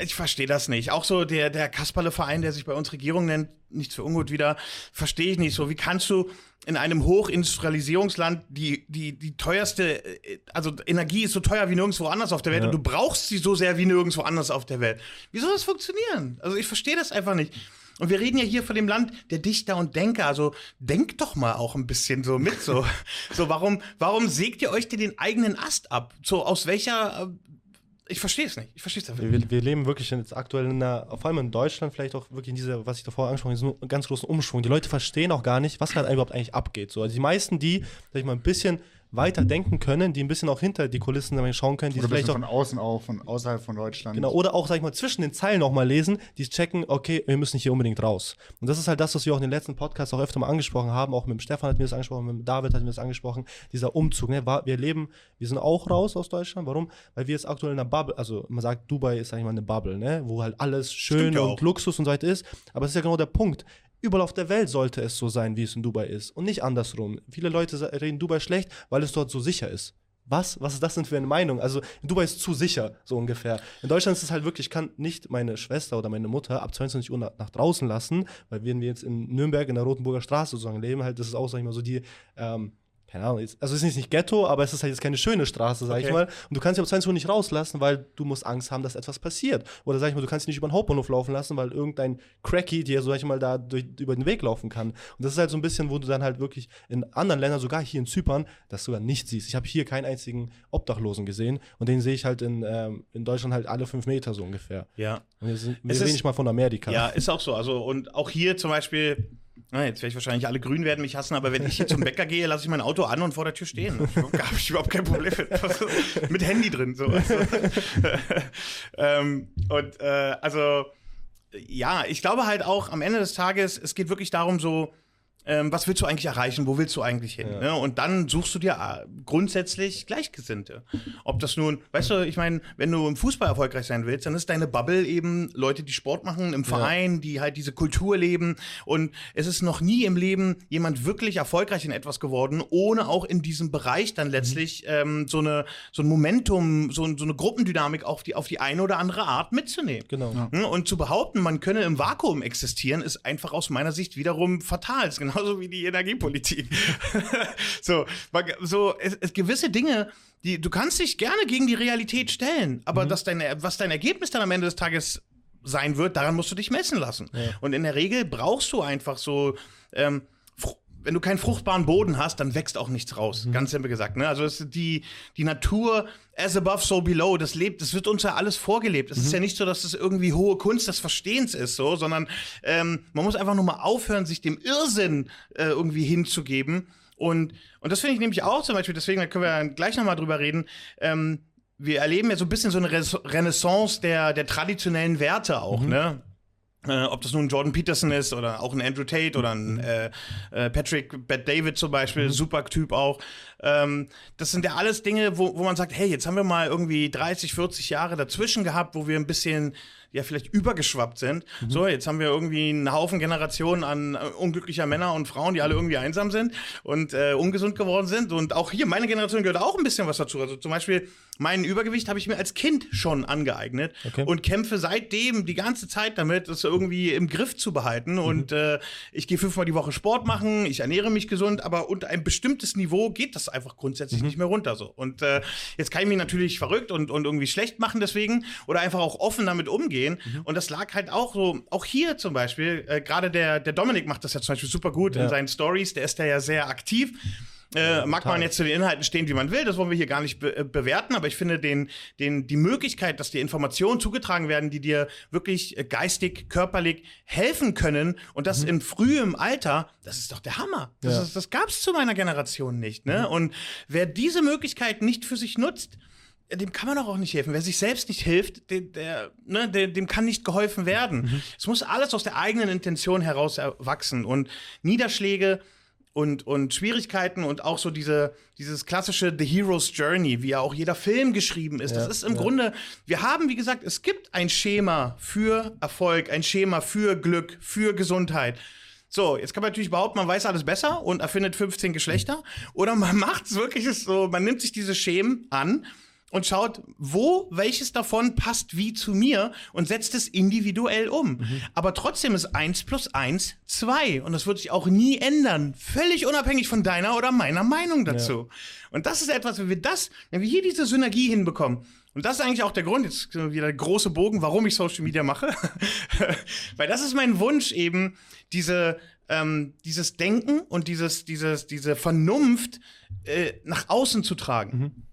ich verstehe das nicht. Auch so der, der Kasperle-Verein, der sich bei uns Regierung nennt, nicht so ungut wieder, verstehe ich nicht so. Wie kannst du in einem Hochindustrialisierungsland die, die, die teuerste, äh, also Energie ist so teuer wie nirgendwo anders auf der Welt ja. und du brauchst sie so sehr wie nirgendwo anders auf der Welt. Wie soll das funktionieren? Also ich verstehe das einfach nicht. Und wir reden ja hier von dem Land der Dichter und Denker. Also denkt doch mal auch ein bisschen so mit. So, so warum, warum sägt ihr euch denn den eigenen Ast ab? So aus welcher äh, ich verstehe es nicht. Ich verstehe es einfach nicht. Wir, wir, leben wirklich jetzt aktuell in einer, vor allem in Deutschland, vielleicht auch wirklich in dieser, was ich davor angesprochen habe, diesen ganz großen Umschwung. Die Leute verstehen auch gar nicht, was gerade überhaupt eigentlich abgeht. So, also die meisten, die, sag ich mal, ein bisschen weiter denken können, die ein bisschen auch hinter die Kulissen schauen können, die oder vielleicht auch von außen auch, von außerhalb von Deutschland. Genau, oder auch, sag ich mal, zwischen den Zeilen auch mal lesen, die checken, okay, wir müssen hier unbedingt raus. Und das ist halt das, was wir auch in den letzten Podcasts auch öfter mal angesprochen haben, auch mit dem Stefan hat mir das angesprochen, mit dem David hat mir das angesprochen, dieser Umzug, ne? wir leben, wir sind auch raus aus Deutschland, warum? Weil wir jetzt aktuell in einer Bubble, also man sagt, Dubai ist, sag ich mal, eine Bubble, ne? wo halt alles schön und Luxus und so weiter ist, aber es ist ja genau der Punkt, Überall auf der Welt sollte es so sein, wie es in Dubai ist und nicht andersrum. Viele Leute reden Dubai schlecht, weil es dort so sicher ist. Was? Was ist das denn für eine Meinung? Also, in Dubai ist zu sicher, so ungefähr. In Deutschland ist es halt wirklich, ich kann nicht meine Schwester oder meine Mutter ab 22 Uhr nach, nach draußen lassen, weil wenn wir jetzt in Nürnberg in der Rotenburger Straße sozusagen leben, halt, das ist auch, sag ich mal, so die, ähm, keine Ahnung, also es ist nicht Ghetto, aber es ist halt jetzt keine schöne Straße, sag okay. ich mal. Und du kannst dich aber 20 Uhr nicht rauslassen, weil du musst Angst haben, dass etwas passiert. Oder sag ich mal, du kannst dich nicht über den Hauptbahnhof laufen lassen, weil irgendein Cracky dir, so sag ich mal, da durch, über den Weg laufen kann. Und das ist halt so ein bisschen, wo du dann halt wirklich in anderen Ländern, sogar hier in Zypern, das sogar nicht siehst. Ich habe hier keinen einzigen Obdachlosen gesehen und den sehe ich halt in, ähm, in Deutschland halt alle fünf Meter so ungefähr. Ja. Und wir, sind, wir reden nicht mal von Amerika. Ja, ist auch so. Also, und auch hier zum Beispiel na, jetzt werde ich wahrscheinlich alle Grünen werden mich hassen, aber wenn ich hier zum Bäcker gehe, lasse ich mein Auto an und vor der Tür stehen. Da habe ich überhaupt kein Problem mit. mit Handy drin. So. ähm, und äh, also ja, ich glaube halt auch am Ende des Tages, es geht wirklich darum, so, ähm, was willst du eigentlich erreichen, wo willst du eigentlich hin? Ja. Ne? Und dann suchst du dir äh, grundsätzlich Gleichgesinnte. Ob das nun, weißt du, ich meine, wenn du im Fußball erfolgreich sein willst, dann ist deine Bubble eben Leute, die Sport machen, im Verein, ja. die halt diese Kultur leben. Und es ist noch nie im Leben jemand wirklich erfolgreich in etwas geworden, ohne auch in diesem Bereich dann letztlich mhm. ähm, so, eine, so ein Momentum, so, so, eine Gruppendynamik auf die, auf die eine oder andere Art mitzunehmen. Genau. Ja. Hm? Und zu behaupten, man könne im Vakuum existieren, ist einfach aus meiner Sicht wiederum fatal. Genau genauso wie die Energiepolitik. so, so es, es, gewisse Dinge, die du kannst dich gerne gegen die Realität stellen, aber mhm. dass dein, was dein Ergebnis dann am Ende des Tages sein wird, daran musst du dich messen lassen. Ja. Und in der Regel brauchst du einfach so ähm, wenn du keinen fruchtbaren Boden hast, dann wächst auch nichts raus. Mhm. Ganz simpel gesagt. Ne? Also es, die, die Natur, as above, so below, das lebt, das wird uns ja alles vorgelebt. Es mhm. ist ja nicht so, dass das irgendwie hohe Kunst des Verstehens ist, so, sondern ähm, man muss einfach nur mal aufhören, sich dem Irrsinn äh, irgendwie hinzugeben. Und, und das finde ich nämlich auch zum Beispiel, deswegen da können wir gleich nochmal drüber reden. Ähm, wir erleben ja so ein bisschen so eine Renaissance der, der traditionellen Werte auch, mhm. ne? Äh, ob das nun Jordan Peterson ist oder auch ein Andrew Tate oder ein äh, äh, Patrick Bad David zum Beispiel, mhm. super Typ auch. Ähm, das sind ja alles Dinge, wo, wo man sagt, hey, jetzt haben wir mal irgendwie 30, 40 Jahre dazwischen gehabt, wo wir ein bisschen ja vielleicht übergeschwappt sind. Mhm. So, jetzt haben wir irgendwie einen Haufen Generationen an äh, unglücklicher Männer und Frauen, die alle irgendwie einsam sind und äh, ungesund geworden sind. Und auch hier, meine Generation gehört auch ein bisschen was dazu. Also zum Beispiel mein Übergewicht habe ich mir als Kind schon angeeignet okay. und kämpfe seitdem die ganze Zeit damit, das irgendwie im Griff zu behalten. Mhm. Und äh, ich gehe fünfmal die Woche Sport machen, ich ernähre mich gesund, aber unter ein bestimmtes Niveau geht das einfach grundsätzlich mhm. nicht mehr runter so. Und äh, jetzt kann ich mich natürlich verrückt und, und irgendwie schlecht machen deswegen oder einfach auch offen damit umgehen gehen. Mhm. Und das lag halt auch so, auch hier zum Beispiel, äh, gerade der, der Dominik macht das ja zum Beispiel super gut ja. in seinen Stories, der ist da ja sehr aktiv. Äh, mag man jetzt zu den Inhalten stehen, wie man will, das wollen wir hier gar nicht be äh, bewerten, aber ich finde den, den, die Möglichkeit, dass dir Informationen zugetragen werden, die dir wirklich äh, geistig, körperlich helfen können und das mhm. in frühem Alter, das ist doch der Hammer. Das, ja. das gab es zu meiner Generation nicht. Ne? Mhm. Und wer diese Möglichkeit nicht für sich nutzt, dem kann man doch auch nicht helfen. Wer sich selbst nicht hilft, der, der, ne, der, dem kann nicht geholfen werden. Mhm. Es muss alles aus der eigenen Intention heraus erwachsen. Und Niederschläge und, und Schwierigkeiten und auch so diese, dieses klassische The Hero's Journey, wie ja auch jeder Film geschrieben ist. Ja, das ist im ja. Grunde, wir haben, wie gesagt, es gibt ein Schema für Erfolg, ein Schema für Glück, für Gesundheit. So, jetzt kann man natürlich behaupten, man weiß alles besser und erfindet 15 Geschlechter. Oder man macht es wirklich so, man nimmt sich diese Schemen an und schaut, wo welches davon passt wie zu mir und setzt es individuell um. Mhm. Aber trotzdem ist eins plus eins zwei und das wird sich auch nie ändern, völlig unabhängig von deiner oder meiner Meinung dazu. Ja. Und das ist etwas, wenn wir das, wenn wir hier diese Synergie hinbekommen, und das ist eigentlich auch der Grund, jetzt wieder der große Bogen, warum ich Social Media mache. Weil das ist mein Wunsch eben, diese, ähm, dieses Denken und dieses, dieses, diese Vernunft äh, nach außen zu tragen. Mhm.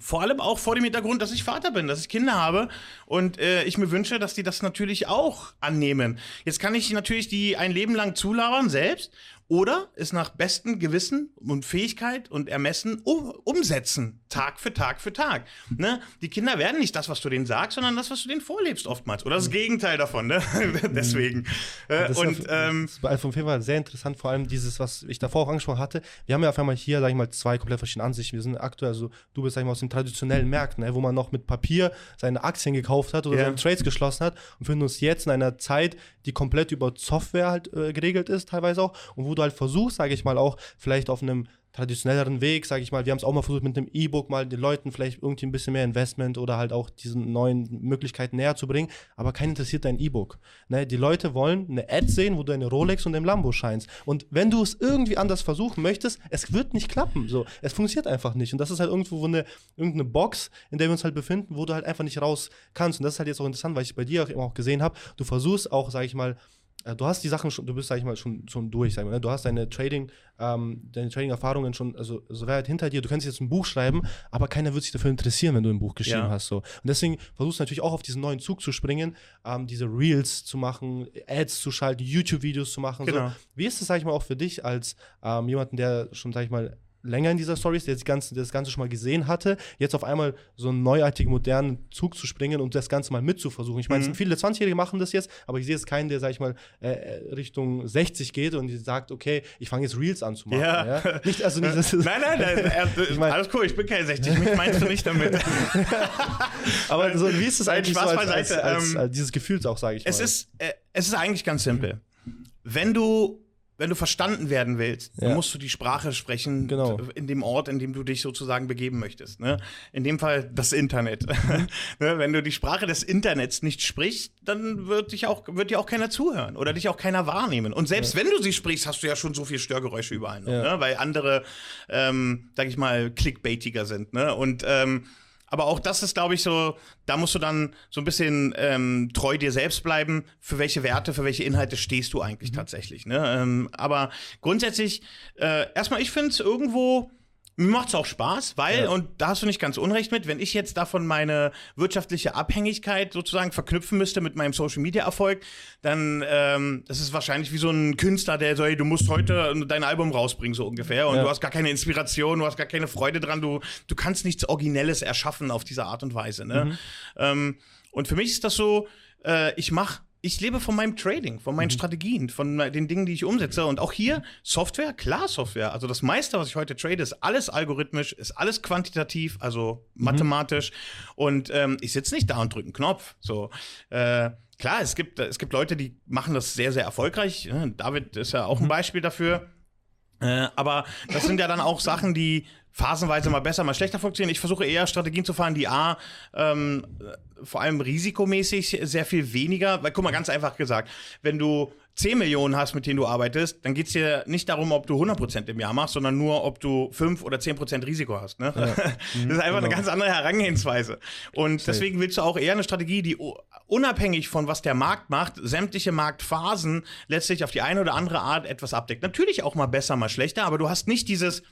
Vor allem auch vor dem Hintergrund, dass ich Vater bin, dass ich Kinder habe und äh, ich mir wünsche, dass die das natürlich auch annehmen. Jetzt kann ich natürlich die ein Leben lang zulabern selbst oder es nach bestem Gewissen und Fähigkeit und Ermessen um, umsetzen, Tag für Tag für Tag. Ne? Die Kinder werden nicht das, was du denen sagst, sondern das, was du denen vorlebst oftmals. Oder das Gegenteil davon. Ne? Deswegen. Äh, das und, ähm, ist auf jeden Fall sehr interessant, vor allem dieses, was ich davor auch angesprochen hatte. Wir haben ja auf einmal hier, sag ich mal, zwei komplett verschiedene Ansichten. Wir sind aktuell, also du bist, sag ich mal, aus den traditionellen Märkten, ne? wo man noch mit Papier seine Aktien gekauft hat oder yeah. seine Trades geschlossen hat und finden uns jetzt in einer Zeit, die komplett über Software halt äh, geregelt ist, teilweise auch, und wo du halt versuchst, sage ich mal, auch vielleicht auf einem traditionelleren Weg, sage ich mal. Wir haben es auch mal versucht mit dem E-Book mal den Leuten vielleicht irgendwie ein bisschen mehr Investment oder halt auch diesen neuen Möglichkeiten näher zu bringen, aber kein interessiert dein E-Book. Ne? Die Leute wollen eine Ad sehen, wo du eine Rolex und ein Lambo scheinst. Und wenn du es irgendwie anders versuchen möchtest, es wird nicht klappen. So, es funktioniert einfach nicht. Und das ist halt irgendwo eine, irgendeine Box, in der wir uns halt befinden, wo du halt einfach nicht raus kannst. Und das ist halt jetzt auch interessant, weil ich bei dir auch immer auch gesehen habe. Du versuchst auch, sage ich mal, du hast die Sachen schon, du bist, sag ich mal, schon, schon durch, sag ich mal, ne? du hast deine Trading, ähm, deine Trading-Erfahrungen schon, also so weit hinter dir, du kannst jetzt ein Buch schreiben, aber keiner wird sich dafür interessieren, wenn du ein Buch geschrieben ja. hast. So. Und deswegen versuchst du natürlich auch auf diesen neuen Zug zu springen, ähm, diese Reels zu machen, Ads zu schalten, YouTube-Videos zu machen. Genau. So. Wie ist das, sag ich mal, auch für dich als ähm, jemanden, der schon, sag ich mal, länger in dieser Story ist, der das Ganze, das Ganze schon mal gesehen hatte, jetzt auf einmal so einen neuartigen, modernen Zug zu springen und das Ganze mal mitzuversuchen. Ich meine, mhm. viele 20-Jährige machen das jetzt, aber ich sehe jetzt keinen, der, sag ich mal, äh, äh Richtung 60 geht und sagt, okay, ich fange jetzt Reels an zu machen. Ja. ja? Nicht, also nicht, nein, nein, nein, nein ich mein, alles cool, ich bin kein 60, mich meinst du nicht damit. aber so, wie ist es eigentlich so als, als, als, als, dieses Gefühl auch, sage ich es mal? Ist, äh, es ist eigentlich ganz simpel. Wenn du wenn du verstanden werden willst, ja. dann musst du die Sprache sprechen genau. in dem Ort, in dem du dich sozusagen begeben möchtest. Ne? In dem Fall das Internet. Ne? Wenn du die Sprache des Internets nicht sprichst, dann wird, dich auch, wird dir auch keiner zuhören oder dich auch keiner wahrnehmen. Und selbst ja. wenn du sie sprichst, hast du ja schon so viel Störgeräusche überall, noch, ja. ne? weil andere, ähm, sag ich mal, clickbaitiger sind. Ne? Und ähm, aber auch das ist, glaube ich, so, da musst du dann so ein bisschen ähm, treu dir selbst bleiben. Für welche Werte, für welche Inhalte stehst du eigentlich mhm. tatsächlich? Ne? Ähm, aber grundsätzlich, äh, erstmal, ich finde es irgendwo mir macht es auch Spaß, weil, ja. und da hast du nicht ganz unrecht mit, wenn ich jetzt davon meine wirtschaftliche Abhängigkeit sozusagen verknüpfen müsste mit meinem Social Media Erfolg, dann ähm, das ist wahrscheinlich wie so ein Künstler, der so, hey, du musst heute dein Album rausbringen, so ungefähr. Und ja. du hast gar keine Inspiration, du hast gar keine Freude dran, du, du kannst nichts Originelles erschaffen auf diese Art und Weise. Ne? Mhm. Ähm, und für mich ist das so, äh, ich mache ich lebe von meinem Trading, von meinen mhm. Strategien, von den Dingen, die ich umsetze. Und auch hier Software, klar Software. Also das meiste, was ich heute trade, ist alles algorithmisch, ist alles quantitativ, also mhm. mathematisch. Und ähm, ich sitze nicht da und drücke einen Knopf. So. Äh, klar, es gibt, es gibt Leute, die machen das sehr, sehr erfolgreich. David ist ja auch ein mhm. Beispiel dafür. Äh, aber das sind ja dann auch Sachen, die phasenweise mal besser, mal schlechter funktionieren. Ich versuche eher Strategien zu fahren, die A, ähm, vor allem risikomäßig sehr viel weniger, weil guck mal, ganz einfach gesagt, wenn du 10 Millionen hast, mit denen du arbeitest, dann geht es dir nicht darum, ob du 100% im Jahr machst, sondern nur, ob du 5 oder 10% Risiko hast. Ne? Ja. das ist einfach genau. eine ganz andere Herangehensweise. Und Safe. deswegen willst du auch eher eine Strategie, die unabhängig von was der Markt macht, sämtliche Marktphasen letztlich auf die eine oder andere Art etwas abdeckt. Natürlich auch mal besser, mal schlechter, aber du hast nicht dieses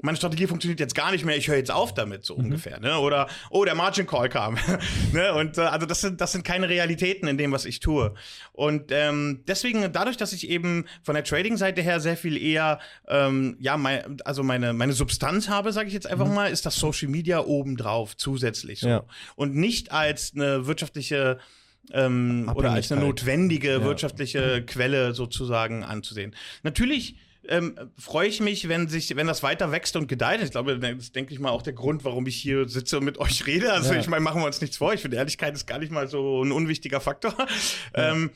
meine Strategie funktioniert jetzt gar nicht mehr, ich höre jetzt auf damit, so mhm. ungefähr. Ne? Oder, oh, der Margin Call kam. ne? Und äh, also das sind, das sind keine Realitäten in dem, was ich tue. Und ähm, deswegen, dadurch, dass ich eben von der Trading-Seite her sehr viel eher, ähm, ja, mein, also meine, meine Substanz habe, sage ich jetzt einfach mhm. mal, ist das Social Media obendrauf zusätzlich so. Ja. Und nicht als eine wirtschaftliche ähm, oder als eine notwendige ja. wirtschaftliche Quelle sozusagen anzusehen. Natürlich ähm, freue ich mich, wenn sich, wenn das weiter wächst und gedeiht. Ich glaube, das ist, denke ich mal, auch der Grund, warum ich hier sitze und mit euch rede. Also ja. ich meine, machen wir uns nichts vor. Ich finde, Ehrlichkeit ist gar nicht mal so ein unwichtiger Faktor. Ja. Ähm,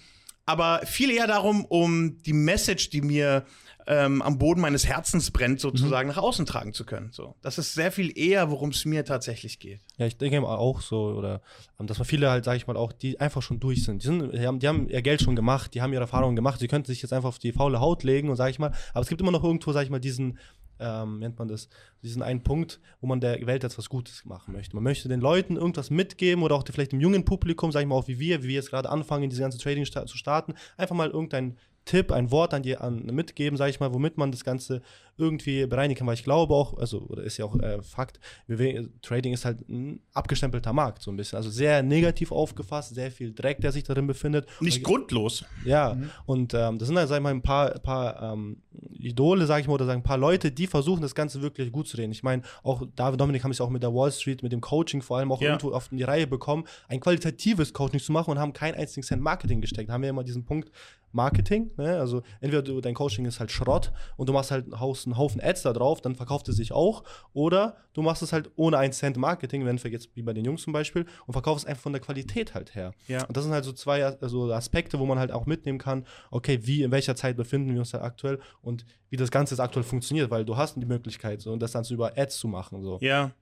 aber viel eher darum, um die Message, die mir ähm, am Boden meines Herzens brennt, sozusagen mhm. nach außen tragen zu können. So, das ist sehr viel eher, worum es mir tatsächlich geht. Ja, ich denke auch so, oder ähm, dass man viele halt, sag ich mal, auch, die einfach schon durch sind. Die, sind, die, haben, die haben ihr Geld schon gemacht, die haben ihre Erfahrungen gemacht, sie könnten sich jetzt einfach auf die faule Haut legen und sag ich mal, aber es gibt immer noch irgendwo, sag ich mal, diesen ähm, nennt man das, diesen einen Punkt, wo man der Welt jetzt was Gutes machen möchte. Man möchte den Leuten irgendwas mitgeben oder auch vielleicht dem jungen Publikum, sag ich mal, auch wie wir, wie wir jetzt gerade anfangen, diese ganze Trading zu starten, einfach mal irgendein Tipp, ein Wort an die an, mitgeben, sage ich mal, womit man das Ganze irgendwie bereinigen kann, weil ich glaube auch, also, oder ist ja auch äh, Fakt, wir, Trading ist halt ein abgestempelter Markt, so ein bisschen. Also sehr negativ aufgefasst, sehr viel Dreck, der sich darin befindet. Nicht und, grundlos. Ja, mhm. und ähm, das sind halt, sag ich mal, ein paar, paar ähm, Idole, sage ich mal, oder sagen, ein paar Leute, die versuchen, das Ganze wirklich gut zu reden. Ich meine, auch David Dominik haben es auch mit der Wall Street, mit dem Coaching vor allem auch ja. irgendwo auf die Reihe bekommen, ein qualitatives Coaching zu machen und haben keinen einzigen Cent Marketing gesteckt. Da haben wir immer diesen Punkt Marketing, ne? also entweder du, dein Coaching ist halt Schrott und du machst halt einen Haufen einen Haufen Ads da drauf, dann verkauft es sich auch. Oder du machst es halt ohne einen Cent Marketing, wenn wir jetzt wie bei den Jungs zum Beispiel, und verkaufst es einfach von der Qualität halt her. Ja. Und das sind halt so zwei also Aspekte, wo man halt auch mitnehmen kann, okay, wie, in welcher Zeit befinden wir uns da aktuell und wie das Ganze jetzt aktuell funktioniert, weil du hast die Möglichkeit, so, und das dann so über Ads zu machen. So. Ja.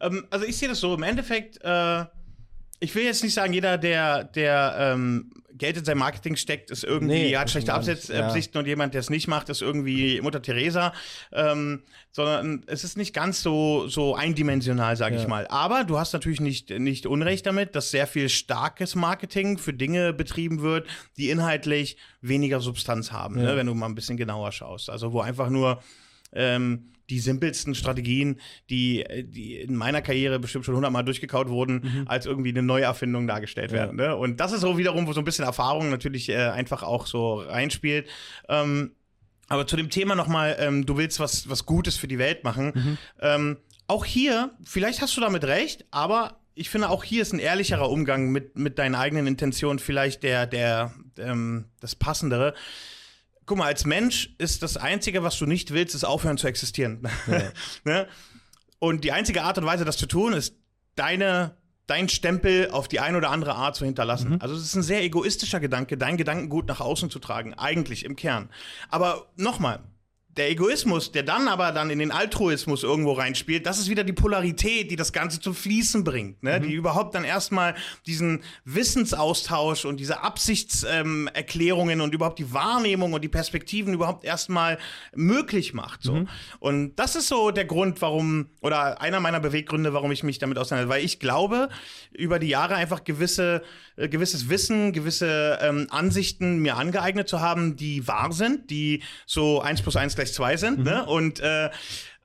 Ähm, also ich sehe das so, im Endeffekt, äh ich will jetzt nicht sagen, jeder, der, der ähm, Geld in sein Marketing steckt, ist irgendwie, nee, hat schlechte Absichten ja. und jemand, der es nicht macht, ist irgendwie Mutter Teresa. Ähm, sondern es ist nicht ganz so, so eindimensional, sage ja. ich mal. Aber du hast natürlich nicht, nicht Unrecht damit, dass sehr viel starkes Marketing für Dinge betrieben wird, die inhaltlich weniger Substanz haben, ne, ja. ne, wenn du mal ein bisschen genauer schaust. Also wo einfach nur ähm, die simpelsten Strategien, die, die in meiner Karriere bestimmt schon hundertmal durchgekaut wurden, mhm. als irgendwie eine Neuerfindung dargestellt ja. werden. Ne? Und das ist so wiederum, wo so ein bisschen Erfahrung natürlich äh, einfach auch so reinspielt. Ähm, Aber zu dem Thema nochmal, ähm, du willst was, was Gutes für die Welt machen. Mhm. Ähm, auch hier, vielleicht hast du damit recht, aber ich finde, auch hier ist ein ehrlicherer Umgang mit, mit deinen eigenen Intentionen vielleicht der, der, ähm, das Passendere. Guck mal, als Mensch ist das Einzige, was du nicht willst, ist aufhören zu existieren. Ja. ne? Und die einzige Art und Weise, das zu tun, ist deine dein Stempel auf die eine oder andere Art zu hinterlassen. Mhm. Also es ist ein sehr egoistischer Gedanke, dein Gedankengut nach außen zu tragen, eigentlich im Kern. Aber nochmal, der Egoismus, der dann aber dann in den Altruismus irgendwo reinspielt, das ist wieder die Polarität, die das Ganze zum Fließen bringt, ne? Mhm. die überhaupt dann erstmal diesen Wissensaustausch und diese Absichtserklärungen ähm, und überhaupt die Wahrnehmung und die Perspektiven überhaupt erstmal möglich macht. So. Mhm. Und das ist so der Grund, warum, oder einer meiner Beweggründe, warum ich mich damit auseinandersetze, weil ich glaube, über die Jahre einfach gewisse äh, gewisses Wissen, gewisse ähm, Ansichten mir angeeignet zu haben, die wahr sind, die so eins plus eins gleich zwei sind. Mhm. Ne? Und äh,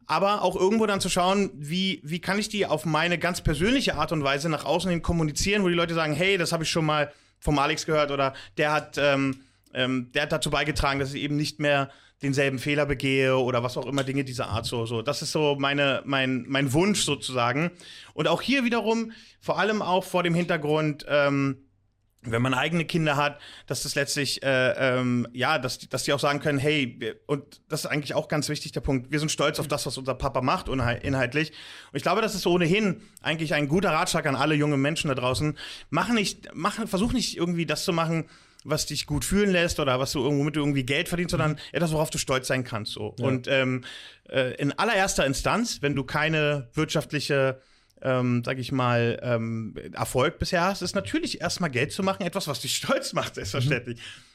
aber auch irgendwo dann zu schauen, wie, wie kann ich die auf meine ganz persönliche Art und Weise nach außen hin kommunizieren, wo die Leute sagen, hey, das habe ich schon mal vom Alex gehört oder der hat, ähm, ähm, der hat dazu beigetragen, dass ich eben nicht mehr denselben Fehler begehe oder was auch immer Dinge dieser Art so so das ist so meine mein mein Wunsch sozusagen und auch hier wiederum vor allem auch vor dem Hintergrund ähm, wenn man eigene Kinder hat, dass das letztlich, äh, ähm, ja, dass, dass die auch sagen können, hey, wir, und das ist eigentlich auch ganz wichtig, der Punkt, wir sind stolz auf das, was unser Papa macht, inhaltlich. Und ich glaube, das ist ohnehin eigentlich ein guter Ratschlag an alle jungen Menschen da draußen. Mach nicht, mach, versuch nicht irgendwie das zu machen, was dich gut fühlen lässt oder was du irgendwo mit irgendwie Geld verdienst, sondern mhm. etwas, worauf du stolz sein kannst. So. Ja. Und ähm, äh, in allererster Instanz, wenn du keine wirtschaftliche ähm, sag ich mal, ähm, Erfolg bisher hast, ist natürlich erstmal Geld zu machen, etwas, was dich stolz macht, selbstverständlich. Mhm.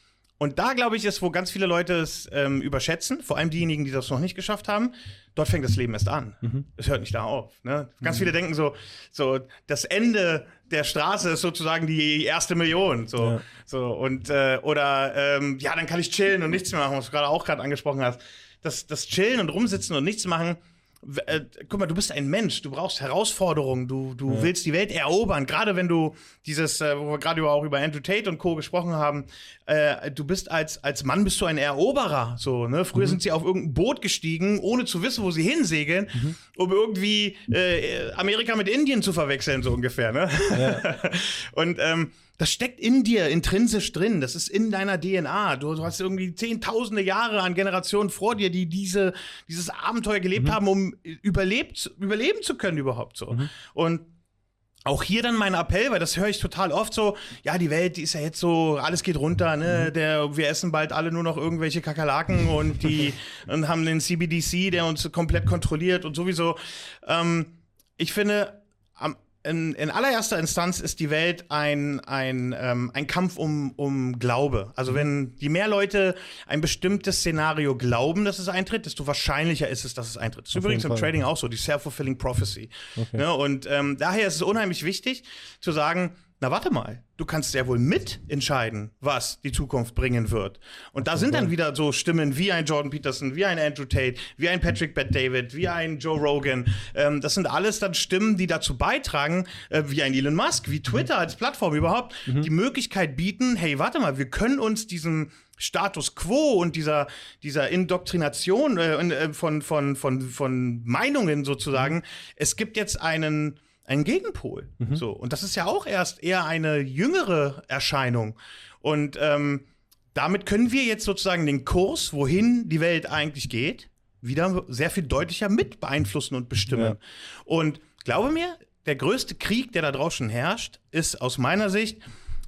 Und da, glaube ich, ist, wo ganz viele Leute es ähm, überschätzen, vor allem diejenigen, die das noch nicht geschafft haben. Dort fängt das Leben erst an. Mhm. Es hört nicht da auf. Ne? Ganz mhm. viele denken so, so, das Ende der Straße ist sozusagen die erste Million. So, ja. so und äh, oder ähm, ja, dann kann ich chillen und nichts mehr machen, was du gerade auch gerade angesprochen hast. Das, das Chillen und rumsitzen und nichts machen, äh, guck mal, du bist ein Mensch, du brauchst Herausforderungen, du, du ja. willst die Welt erobern, gerade wenn du dieses, äh, wo wir gerade auch über Andrew Tate und Co. gesprochen haben, äh, du bist als, als Mann bist du ein Eroberer, so, ne? Früher mhm. sind sie auf irgendein Boot gestiegen, ohne zu wissen, wo sie hinsegeln, mhm. um irgendwie äh, Amerika mit Indien zu verwechseln, so ungefähr, ne? Ja. und ähm, das steckt in dir intrinsisch drin. Das ist in deiner DNA. Du, du hast irgendwie zehntausende Jahre an Generationen vor dir, die diese, dieses Abenteuer gelebt mhm. haben, um überlebt, überleben zu können überhaupt so. Mhm. Und auch hier dann mein Appell, weil das höre ich total oft so, ja, die Welt, die ist ja jetzt so, alles geht runter, ne? Mhm. Der, wir essen bald alle nur noch irgendwelche Kakerlaken und die und haben den CBDC, der uns komplett kontrolliert und sowieso. Ähm, ich finde, in, in, allererster Instanz ist die Welt ein, ein, ähm, ein Kampf um, um Glaube. Also wenn je mehr Leute ein bestimmtes Szenario glauben, dass es eintritt, desto wahrscheinlicher ist es, dass es eintritt. Das ist übrigens im Trading auch so, die Self-Fulfilling Prophecy. Okay. Ne, und ähm, daher ist es unheimlich wichtig zu sagen, na warte mal, du kannst ja wohl mitentscheiden, was die Zukunft bringen wird. Und da sind dann wieder so Stimmen wie ein Jordan Peterson, wie ein Andrew Tate, wie ein Patrick Bet David, wie ein Joe Rogan. Ähm, das sind alles dann Stimmen, die dazu beitragen, äh, wie ein Elon Musk, wie Twitter mhm. als Plattform überhaupt, mhm. die Möglichkeit bieten, hey, warte mal, wir können uns diesem Status quo und dieser, dieser Indoktrination äh, äh von, von, von, von Meinungen sozusagen, mhm. es gibt jetzt einen ein Gegenpol. Mhm. So. Und das ist ja auch erst eher eine jüngere Erscheinung. Und ähm, damit können wir jetzt sozusagen den Kurs, wohin die Welt eigentlich geht, wieder sehr viel deutlicher mit beeinflussen und bestimmen. Ja. Und glaube mir, der größte Krieg, der da draußen herrscht, ist aus meiner Sicht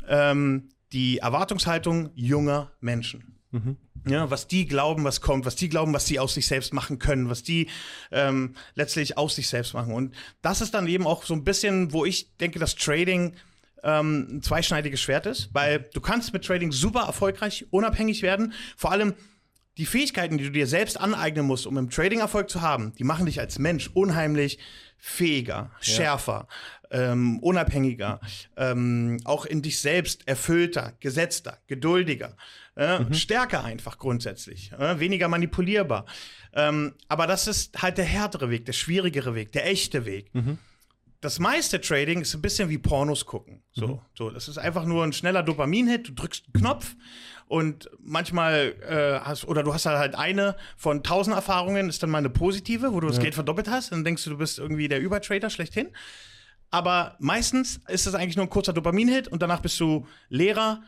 ähm, die Erwartungshaltung junger Menschen. Mhm. Ja, was die glauben, was kommt, was die glauben, was sie aus sich selbst machen können, was die ähm, letztlich aus sich selbst machen. Und das ist dann eben auch so ein bisschen, wo ich denke, dass Trading ähm, ein zweischneidiges Schwert ist, weil du kannst mit Trading super erfolgreich, unabhängig werden. Vor allem die Fähigkeiten, die du dir selbst aneignen musst, um im Trading Erfolg zu haben, die machen dich als Mensch unheimlich fähiger, schärfer, ja. ähm, unabhängiger, ähm, auch in dich selbst erfüllter, gesetzter, geduldiger, äh, mhm. stärker einfach grundsätzlich, äh, weniger manipulierbar. Ähm, aber das ist halt der härtere Weg, der schwierigere Weg, der echte Weg. Mhm. das meiste Trading ist ein bisschen wie Pornos gucken. So, mhm. so das ist einfach nur ein schneller Dopamin-Hit. Du drückst einen Knopf und manchmal äh, hast oder du hast halt eine von tausend Erfahrungen, ist dann mal eine positive, wo du das ja. Geld verdoppelt hast. Dann denkst du, du bist irgendwie der Übertrader schlechthin. Aber meistens ist es eigentlich nur ein kurzer Dopamin-Hit und danach bist du Lehrer,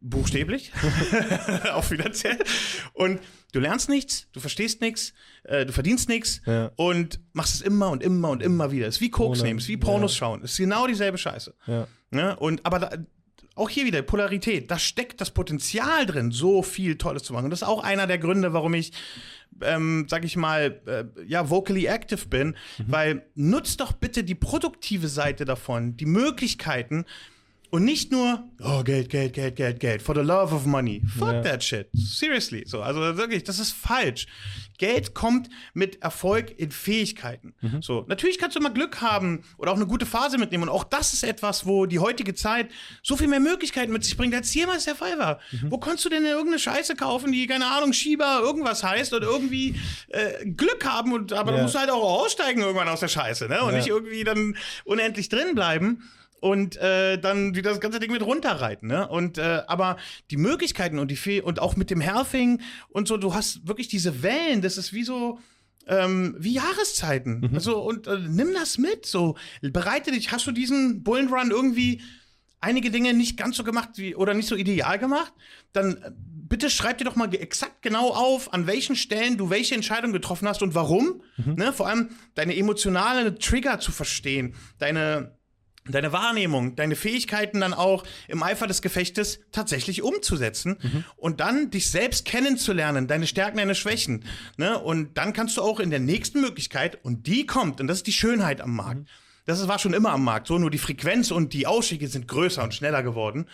buchstäblich, auch finanziell. Und du lernst nichts, du verstehst nichts, äh, du verdienst nichts ja. und machst es immer und immer und immer wieder. Es ist wie Koks nehmen, es ist wie Pornos ja. schauen. Es ist genau dieselbe Scheiße. Ja. Ne? Und aber da, auch hier wieder Polarität. Da steckt das Potenzial drin, so viel Tolles zu machen. Und das ist auch einer der Gründe, warum ich, ähm, sag ich mal, äh, ja, vocally active bin. Mhm. Weil nutzt doch bitte die produktive Seite davon, die Möglichkeiten, und nicht nur, oh, Geld, Geld, Geld, Geld, Geld, for the love of money. Fuck ja. that shit. Seriously. So, also wirklich, das ist falsch. Geld kommt mit Erfolg in Fähigkeiten. Mhm. So, natürlich kannst du mal Glück haben oder auch eine gute Phase mitnehmen. Und auch das ist etwas, wo die heutige Zeit so viel mehr Möglichkeiten mit sich bringt, als jemals der Fall war. Mhm. Wo konntest du denn irgendeine Scheiße kaufen, die, keine Ahnung, Schieber irgendwas heißt und irgendwie äh, Glück haben und aber ja. du musst halt auch aussteigen irgendwann aus der Scheiße, ne? Und ja. nicht irgendwie dann unendlich drin bleiben und äh, dann wieder das ganze Ding mit runterreiten. Ne? Und äh, aber die Möglichkeiten und die Fe und auch mit dem Herfing und so, du hast wirklich diese Wellen, das ist wie so. Ähm, wie Jahreszeiten. Mhm. Also, und äh, nimm das mit. So, bereite dich. Hast du diesen Bullenrun irgendwie einige Dinge nicht ganz so gemacht wie, oder nicht so ideal gemacht? Dann äh, bitte schreib dir doch mal exakt genau auf, an welchen Stellen du welche Entscheidung getroffen hast und warum. Mhm. Ne? Vor allem deine emotionalen Trigger zu verstehen, deine deine Wahrnehmung, deine Fähigkeiten dann auch im Eifer des Gefechtes tatsächlich umzusetzen mhm. und dann dich selbst kennenzulernen, deine Stärken, deine Schwächen. Ne? Und dann kannst du auch in der nächsten Möglichkeit, und die kommt, und das ist die Schönheit am Markt. Mhm. Das war schon immer am Markt so, nur die Frequenz und die Ausstiege sind größer und schneller geworden.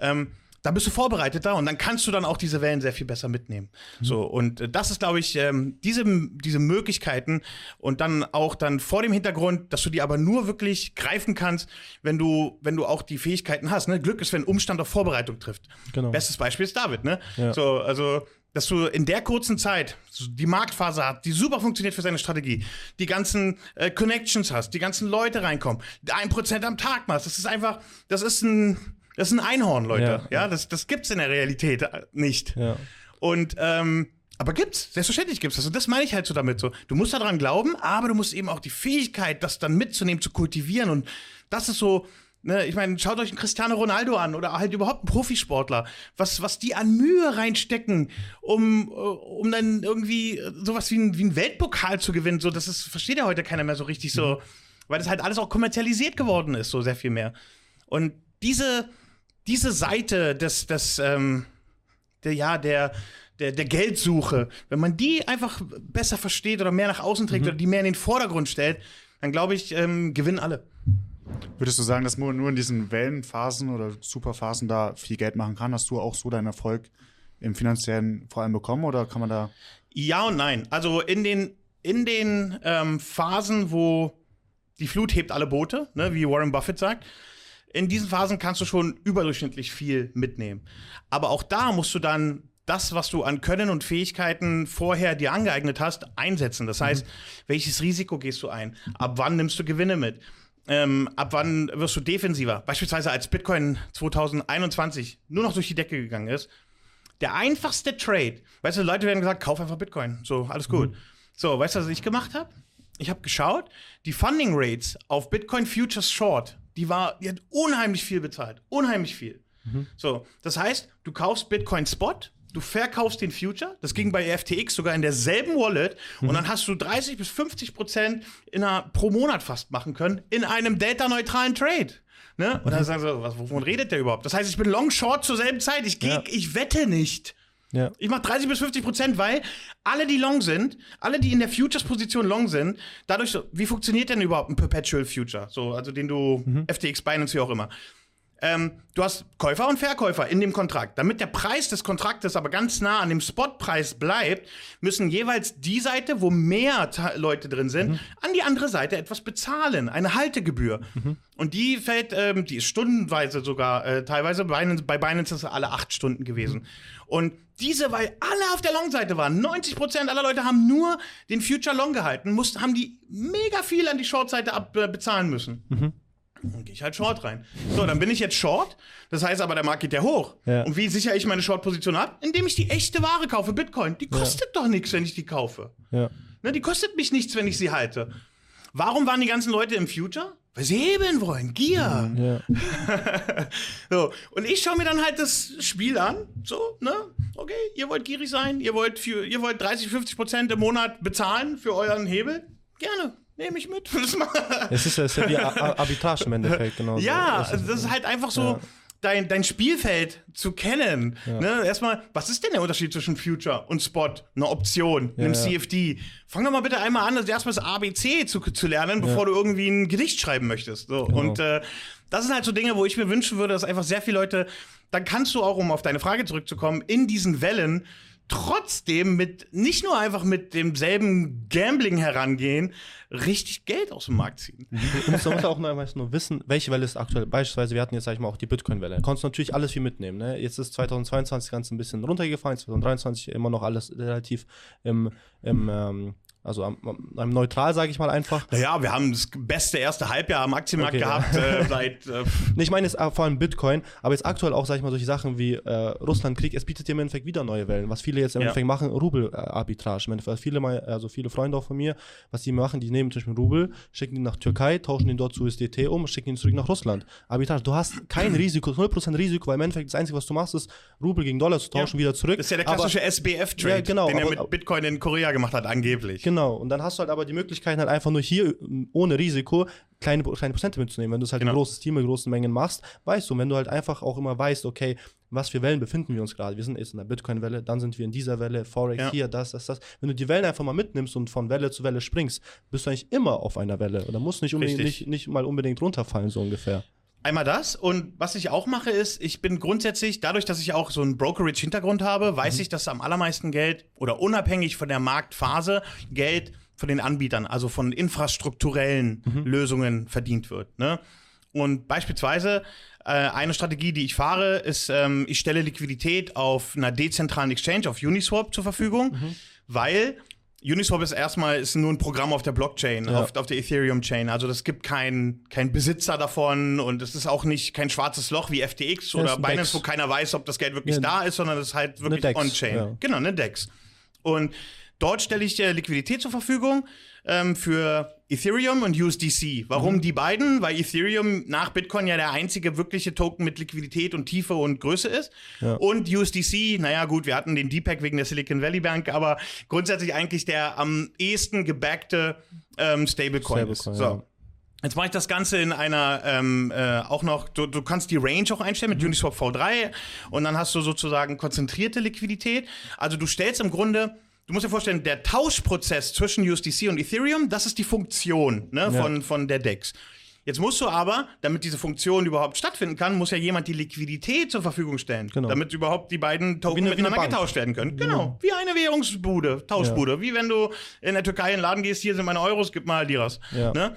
Ähm, dann bist du vorbereiteter und dann kannst du dann auch diese Wellen sehr viel besser mitnehmen. Mhm. So, und äh, das ist, glaube ich, ähm, diese, diese Möglichkeiten und dann auch dann vor dem Hintergrund, dass du die aber nur wirklich greifen kannst, wenn du, wenn du auch die Fähigkeiten hast. Ne? Glück ist, wenn Umstand auf Vorbereitung trifft. Genau. Bestes Beispiel ist David, ne? Ja. So, also dass du in der kurzen Zeit die Marktphase hast, die super funktioniert für seine Strategie, die ganzen äh, Connections hast, die ganzen Leute reinkommen, ein Prozent am Tag machst. Das ist einfach, das ist ein, das ist ein Einhorn, Leute. Ja, ja das, das gibt's in der Realität äh, nicht. Ja. Und ähm, aber gibt's, selbstverständlich gibt's das. Und das meine ich halt so damit so. Du musst daran glauben, aber du musst eben auch die Fähigkeit, das dann mitzunehmen, zu kultivieren. Und das ist so, ne, ich meine, schaut euch einen Cristiano Ronaldo an oder halt überhaupt einen Profisportler. Was, was die an Mühe reinstecken, um, äh, um dann irgendwie sowas wie ein, wie ein Weltpokal zu gewinnen. So, das ist, versteht ja heute keiner mehr so richtig so. Mhm. Weil das halt alles auch kommerzialisiert geworden ist, so sehr viel mehr. Und diese, diese Seite des, des ähm, der, ja, der, der, der Geldsuche, wenn man die einfach besser versteht oder mehr nach außen trägt mhm. oder die mehr in den Vordergrund stellt, dann glaube ich, ähm, gewinnen alle. Würdest du sagen, dass man nur in diesen Wellenphasen oder Superphasen da viel Geld machen kann? Hast du auch so deinen Erfolg im finanziellen vor allem bekommen oder kann man da? Ja und nein. Also in den, in den ähm, Phasen, wo die Flut hebt alle Boote, ne, wie Warren Buffett sagt, in diesen Phasen kannst du schon überdurchschnittlich viel mitnehmen. Aber auch da musst du dann das, was du an Können und Fähigkeiten vorher dir angeeignet hast, einsetzen. Das heißt, mhm. welches Risiko gehst du ein? Ab wann nimmst du Gewinne mit? Ähm, ab wann wirst du defensiver? Beispielsweise als Bitcoin 2021 nur noch durch die Decke gegangen ist. Der einfachste Trade, weißt du, Leute werden gesagt, kauf einfach Bitcoin. So, alles gut. Mhm. So, weißt du, was ich gemacht habe? Ich habe geschaut, die Funding Rates auf Bitcoin Futures Short die war, die hat unheimlich viel bezahlt. Unheimlich viel. Mhm. So, das heißt, du kaufst Bitcoin Spot, du verkaufst den Future, das ging bei FTX sogar in derselben Wallet mhm. und dann hast du 30 bis 50 Prozent in einer, pro Monat fast machen können in einem delta-neutralen Trade. Ne? Und dann mhm. sagen sie, was, wovon redet der überhaupt? Das heißt, ich bin long short zur selben Zeit. Ich, geh, ja. ich wette nicht. Ja. Ich mache 30 bis 50 Prozent, weil alle, die long sind, alle, die in der Futures-Position long sind, dadurch, wie funktioniert denn überhaupt ein Perpetual Future? So, also den du, mhm. FTX, Binance, wie auch immer. ähm, du hast Käufer und Verkäufer in dem Kontrakt. Damit der Preis des Kontraktes aber ganz nah an dem Spotpreis bleibt, müssen jeweils die Seite, wo mehr Leute drin sind, mhm. an die andere Seite etwas bezahlen, eine Haltegebühr. Mhm. Und die fällt, ähm, die ist stundenweise sogar, äh, teilweise bei Binance, bei Binance ist es alle acht Stunden gewesen. Mhm. Und diese, weil alle auf der Long-Seite waren, 90% aller Leute haben nur den Future Long gehalten, mussten, haben die mega viel an die Short-Seite äh, bezahlen müssen. Mhm. Dann gehe ich halt Short rein. So, dann bin ich jetzt Short. Das heißt aber, der Markt geht ja hoch. Ja. Und wie sichere ich meine Short-Position ab? Indem ich die echte Ware kaufe, Bitcoin. Die kostet ja. doch nichts, wenn ich die kaufe. Ja. Ne, die kostet mich nichts, wenn ich sie halte. Warum waren die ganzen Leute im Future? Weil sie heben wollen. Gier. Mhm, ja. so. Und ich schaue mir dann halt das Spiel an. So, ne? Okay, ihr wollt gierig sein, ihr wollt, für, ihr wollt 30, 50 Prozent im Monat bezahlen für euren Hebel. Gerne nehme ich mit. es ist, ist ja wie Arbitrage im Endeffekt, genau. Ja, das ist halt einfach so. Ja. Dein, dein Spielfeld zu kennen. Ja. Ne? Erstmal, was ist denn der Unterschied zwischen Future und Spot, eine Option, einem ja, CFD? Fang doch mal bitte einmal an, also erstmal das ABC zu, zu lernen, bevor du irgendwie ein Gedicht schreiben möchtest. So. Genau. Und äh, das sind halt so Dinge, wo ich mir wünschen würde, dass einfach sehr viele Leute, dann kannst du auch, um auf deine Frage zurückzukommen, in diesen Wellen trotzdem mit, nicht nur einfach mit demselben Gambling herangehen, richtig Geld aus dem Markt ziehen. Du musst, musst auch nur, nur wissen, welche Welle ist aktuell. Beispielsweise, wir hatten jetzt, sag ich mal, auch die Bitcoin-Welle. Konntest du natürlich alles viel mitnehmen. Ne? Jetzt ist 2022 ganz ein bisschen runtergefallen, 2023 immer noch alles relativ im, im ähm, also am, am neutral, sage ich mal einfach. Naja, wir haben das beste erste Halbjahr am Aktienmarkt okay, gehabt ja. äh, seit. Äh, nee, ich meine jetzt vor allem Bitcoin, aber jetzt aktuell auch, sage ich mal, solche Sachen wie äh, Russlandkrieg, es bietet dir im Endeffekt wieder neue Wellen. Was viele jetzt im ja. Endeffekt machen, Rubel-Arbitrage. Viele, also viele Freunde auch von mir, was die machen, die nehmen zum Beispiel Rubel, schicken ihn nach Türkei, tauschen ihn dort zu USDT um, schicken ihn zurück nach Russland. Arbitrage. Du hast kein Risiko, 0% Risiko, weil im Endeffekt das Einzige, was du machst, ist Rubel gegen Dollar zu tauschen, ja. wieder zurück. Das ist ja der klassische SBF-Trade, ja, genau, den er mit Bitcoin in Korea gemacht hat, angeblich. Genau, und dann hast du halt aber die Möglichkeit halt einfach nur hier ohne Risiko kleine, kleine Prozente mitzunehmen. Wenn du es halt genau. ein großes Team mit großen Mengen machst, weißt du, und wenn du halt einfach auch immer weißt, okay, was für Wellen befinden wir uns gerade? Wir sind jetzt in der Bitcoin-Welle, dann sind wir in dieser Welle, Forex ja. hier, das, das, das. Wenn du die Wellen einfach mal mitnimmst und von Welle zu Welle springst, bist du eigentlich immer auf einer Welle. Oder musst nicht, unbedingt, nicht, nicht mal unbedingt runterfallen, so ungefähr. Einmal das und was ich auch mache ist, ich bin grundsätzlich, dadurch, dass ich auch so einen Brokerage-Hintergrund habe, weiß mhm. ich, dass am allermeisten Geld oder unabhängig von der Marktphase Geld von den Anbietern, also von infrastrukturellen mhm. Lösungen verdient wird. Ne? Und beispielsweise äh, eine Strategie, die ich fahre, ist, ähm, ich stelle Liquidität auf einer dezentralen Exchange, auf Uniswap zur Verfügung, mhm. weil Uniswap ist erstmal ist nur ein Programm auf der Blockchain, ja. auf, auf, der Ethereum-Chain. Also das gibt keinen kein Besitzer davon und es ist auch nicht kein schwarzes Loch wie FTX ja, oder Binance, wo keiner weiß, ob das Geld wirklich ja. da ist, sondern es ist halt wirklich on-chain. Genau, eine DEX. Und Dort stelle ich dir Liquidität zur Verfügung ähm, für Ethereum und USDC. Warum mhm. die beiden? Weil Ethereum nach Bitcoin ja der einzige wirkliche Token mit Liquidität und Tiefe und Größe ist. Ja. Und USDC, naja gut, wir hatten den Deepak wegen der Silicon Valley Bank, aber grundsätzlich eigentlich der am ehesten gebackte ähm, Stablecoin, Stablecoin ist. So. Ja. Jetzt mache ich das Ganze in einer ähm, äh, auch noch, du, du kannst die Range auch einstellen mit mhm. Uniswap V3 und dann hast du sozusagen konzentrierte Liquidität. Also du stellst im Grunde du musst dir vorstellen, der Tauschprozess zwischen USDC und Ethereum, das ist die Funktion ne, ja. von, von der DEX. Jetzt musst du aber, damit diese Funktion überhaupt stattfinden kann, muss ja jemand die Liquidität zur Verfügung stellen, genau. damit überhaupt die beiden Token eine, miteinander getauscht werden können. Genau, genau. wie eine Währungsbude, Tauschbude. Ja. Wie wenn du in der Türkei in den Laden gehst, hier sind meine Euros, gib mal Liras. Ja. Ne?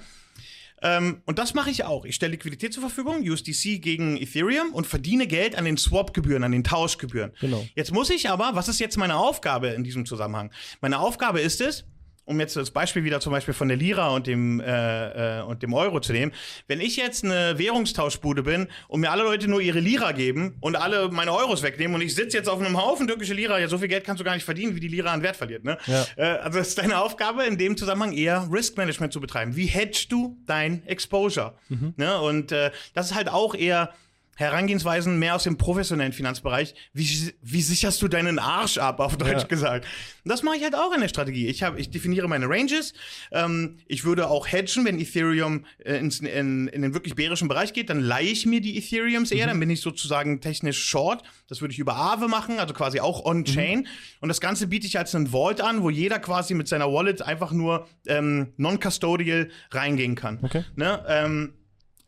Ähm, und das mache ich auch. Ich stelle Liquidität zur Verfügung, USDC gegen Ethereum und verdiene Geld an den Swap-Gebühren, an den Tauschgebühren. Genau. Jetzt muss ich aber, was ist jetzt meine Aufgabe in diesem Zusammenhang? Meine Aufgabe ist es, um jetzt das Beispiel wieder zum Beispiel von der Lira und dem, äh, äh, und dem Euro zu nehmen, wenn ich jetzt eine Währungstauschbude bin und mir alle Leute nur ihre Lira geben und alle meine Euros wegnehmen und ich sitze jetzt auf einem Haufen türkische Lira, ja, so viel Geld kannst du gar nicht verdienen, wie die Lira an Wert verliert. Ne? Ja. Äh, also ist deine Aufgabe in dem Zusammenhang eher Risk Management zu betreiben. Wie hedgst du dein Exposure? Mhm. Ne? Und äh, das ist halt auch eher Herangehensweisen mehr aus dem professionellen Finanzbereich. Wie, wie sicherst du deinen Arsch ab, auf Deutsch ja. gesagt? das mache ich halt auch in der Strategie. Ich, hab, ich definiere meine Ranges. Ähm, ich würde auch hedgen, wenn Ethereum äh, ins, in, in den wirklich bärischen Bereich geht, dann leihe ich mir die Ethereums eher, mhm. dann bin ich sozusagen technisch short. Das würde ich über Aave machen, also quasi auch on-chain. Mhm. Und das Ganze biete ich als ein Vault an, wo jeder quasi mit seiner Wallet einfach nur ähm, non-custodial reingehen kann. Okay. Ne? Ähm,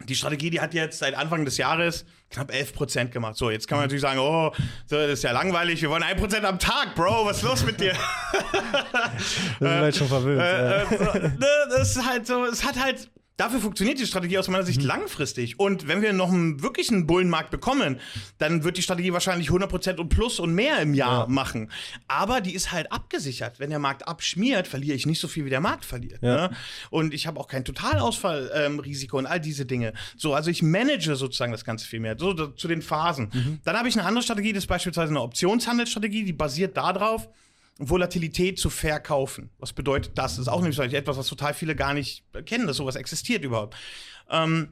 die Strategie, die hat jetzt seit Anfang des Jahres knapp 11 Prozent gemacht. So, jetzt kann man natürlich sagen, oh, das ist ja langweilig, wir wollen 1 Prozent am Tag, Bro, was ist los mit dir? das ist halt schon verwirrt. Äh, äh, so, ne, das ist halt so, es hat halt Dafür funktioniert die Strategie aus meiner Sicht mhm. langfristig. Und wenn wir noch einen wirklichen Bullenmarkt bekommen, dann wird die Strategie wahrscheinlich 100% und plus und mehr im Jahr ja. machen. Aber die ist halt abgesichert. Wenn der Markt abschmiert, verliere ich nicht so viel, wie der Markt verliert. Ja. Ne? Und ich habe auch kein Totalausfallrisiko ähm, und all diese Dinge. So, also ich manage sozusagen das Ganze viel mehr. So, zu den Phasen. Mhm. Dann habe ich eine andere Strategie, das ist beispielsweise eine Optionshandelsstrategie, die basiert darauf, Volatilität zu verkaufen. Was bedeutet das? Das ist auch nämlich etwas, was total viele gar nicht kennen, dass sowas existiert überhaupt. Ähm,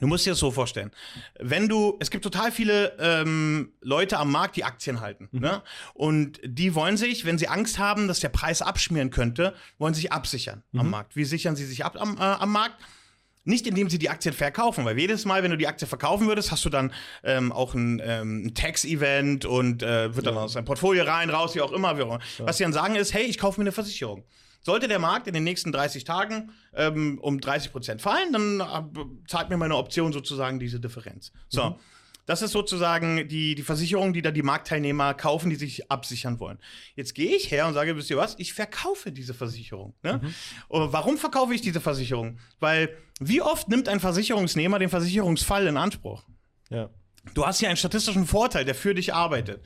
Du musst dir das so vorstellen. Wenn du, es gibt total viele ähm, Leute am Markt, die Aktien halten. Mhm. Ne? Und die wollen sich, wenn sie Angst haben, dass der Preis abschmieren könnte, wollen sich absichern mhm. am Markt. Wie sichern sie sich ab am, äh, am Markt? Nicht indem sie die Aktien verkaufen, weil jedes Mal, wenn du die Aktie verkaufen würdest, hast du dann ähm, auch ein, ähm, ein Tax-Event und äh, wird dann ja. aus deinem Portfolio rein, raus, wie auch immer. Wie auch immer. Ja. Was sie dann sagen ist, hey, ich kaufe mir eine Versicherung. Sollte der Markt in den nächsten 30 Tagen ähm, um 30 Prozent fallen, dann äh, zahlt mir meine Option sozusagen diese Differenz. So. Mhm. Das ist sozusagen die, die Versicherung, die da die Marktteilnehmer kaufen, die sich absichern wollen. Jetzt gehe ich her und sage, wisst ihr was, ich verkaufe diese Versicherung. Ne? Mhm. warum verkaufe ich diese Versicherung? Weil wie oft nimmt ein Versicherungsnehmer den Versicherungsfall in Anspruch? Ja. Du hast hier einen statistischen Vorteil, der für dich arbeitet.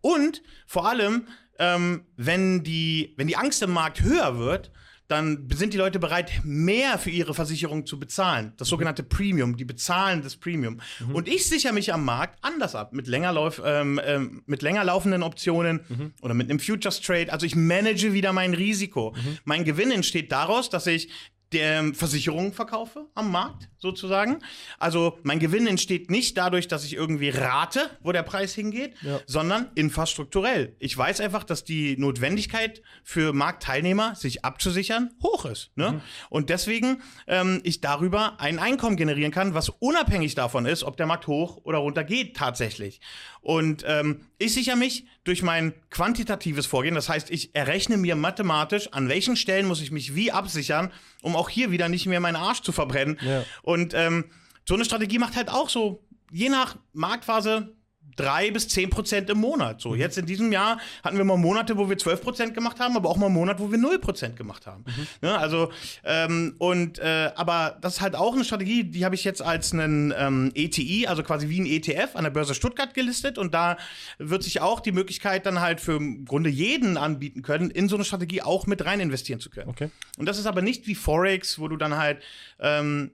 Und vor allem, ähm, wenn, die, wenn die Angst im Markt höher wird, dann sind die Leute bereit, mehr für ihre Versicherung zu bezahlen. Das sogenannte Premium, die bezahlen das Premium. Mhm. Und ich sichere mich am Markt anders ab, mit länger, lauf, ähm, ähm, mit länger laufenden Optionen mhm. oder mit einem Futures Trade. Also ich manage wieder mein Risiko. Mhm. Mein Gewinn entsteht daraus, dass ich der Versicherungen verkaufe am Markt sozusagen. Also mein Gewinn entsteht nicht dadurch, dass ich irgendwie rate, wo der Preis hingeht, ja. sondern infrastrukturell. Ich weiß einfach, dass die Notwendigkeit für Marktteilnehmer, sich abzusichern, hoch ist. Ne? Mhm. Und deswegen ähm, ich darüber ein Einkommen generieren kann, was unabhängig davon ist, ob der Markt hoch oder runter geht tatsächlich. Und ähm, ich sichere mich durch mein quantitatives Vorgehen. Das heißt, ich errechne mir mathematisch, an welchen Stellen muss ich mich wie absichern, um auch hier wieder nicht mehr meinen Arsch zu verbrennen. Ja. Und ähm, so eine Strategie macht halt auch so, je nach Marktphase, drei bis zehn Prozent im Monat. So, mhm. jetzt in diesem Jahr hatten wir mal Monate, wo wir zwölf Prozent gemacht haben, aber auch mal Monate, wo wir null Prozent gemacht haben. Mhm. Ne, also, ähm, und, äh, aber das ist halt auch eine Strategie, die habe ich jetzt als einen ähm, ETI, also quasi wie ein ETF an der Börse Stuttgart gelistet und da wird sich auch die Möglichkeit dann halt für im Grunde jeden anbieten können, in so eine Strategie auch mit rein investieren zu können. Okay. Und das ist aber nicht wie Forex, wo du dann halt ähm,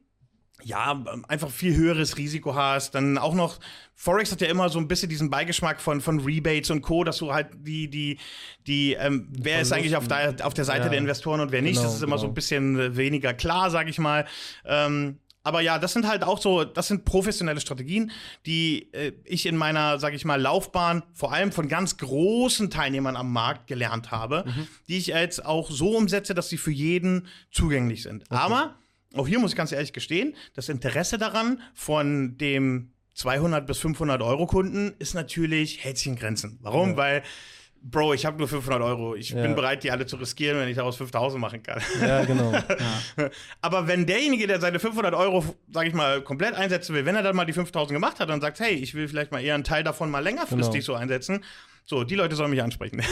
ja, einfach viel höheres Risiko hast. Dann auch noch, Forex hat ja immer so ein bisschen diesen Beigeschmack von, von Rebates und Co., dass du halt die, die, die, ähm, wer ist eigentlich auf der, auf der Seite ja. der Investoren und wer nicht, genau, das ist immer genau. so ein bisschen weniger klar, sag ich mal. Ähm, aber ja, das sind halt auch so, das sind professionelle Strategien, die äh, ich in meiner, sag ich mal, Laufbahn vor allem von ganz großen Teilnehmern am Markt gelernt habe, mhm. die ich jetzt auch so umsetze, dass sie für jeden zugänglich sind. Okay. Aber auch hier muss ich ganz ehrlich gestehen, das Interesse daran von dem 200 bis 500 Euro Kunden ist natürlich hält sich in Grenzen. Warum? Ja. Weil Bro, ich habe nur 500 Euro. Ich ja. bin bereit, die alle zu riskieren, wenn ich daraus 5000 machen kann. Ja, genau. Ja. Aber wenn derjenige, der seine 500 Euro, sage ich mal, komplett einsetzen will, wenn er dann mal die 5000 gemacht hat und sagt, hey, ich will vielleicht mal eher einen Teil davon mal längerfristig genau. so einsetzen, so, die Leute sollen mich ansprechen.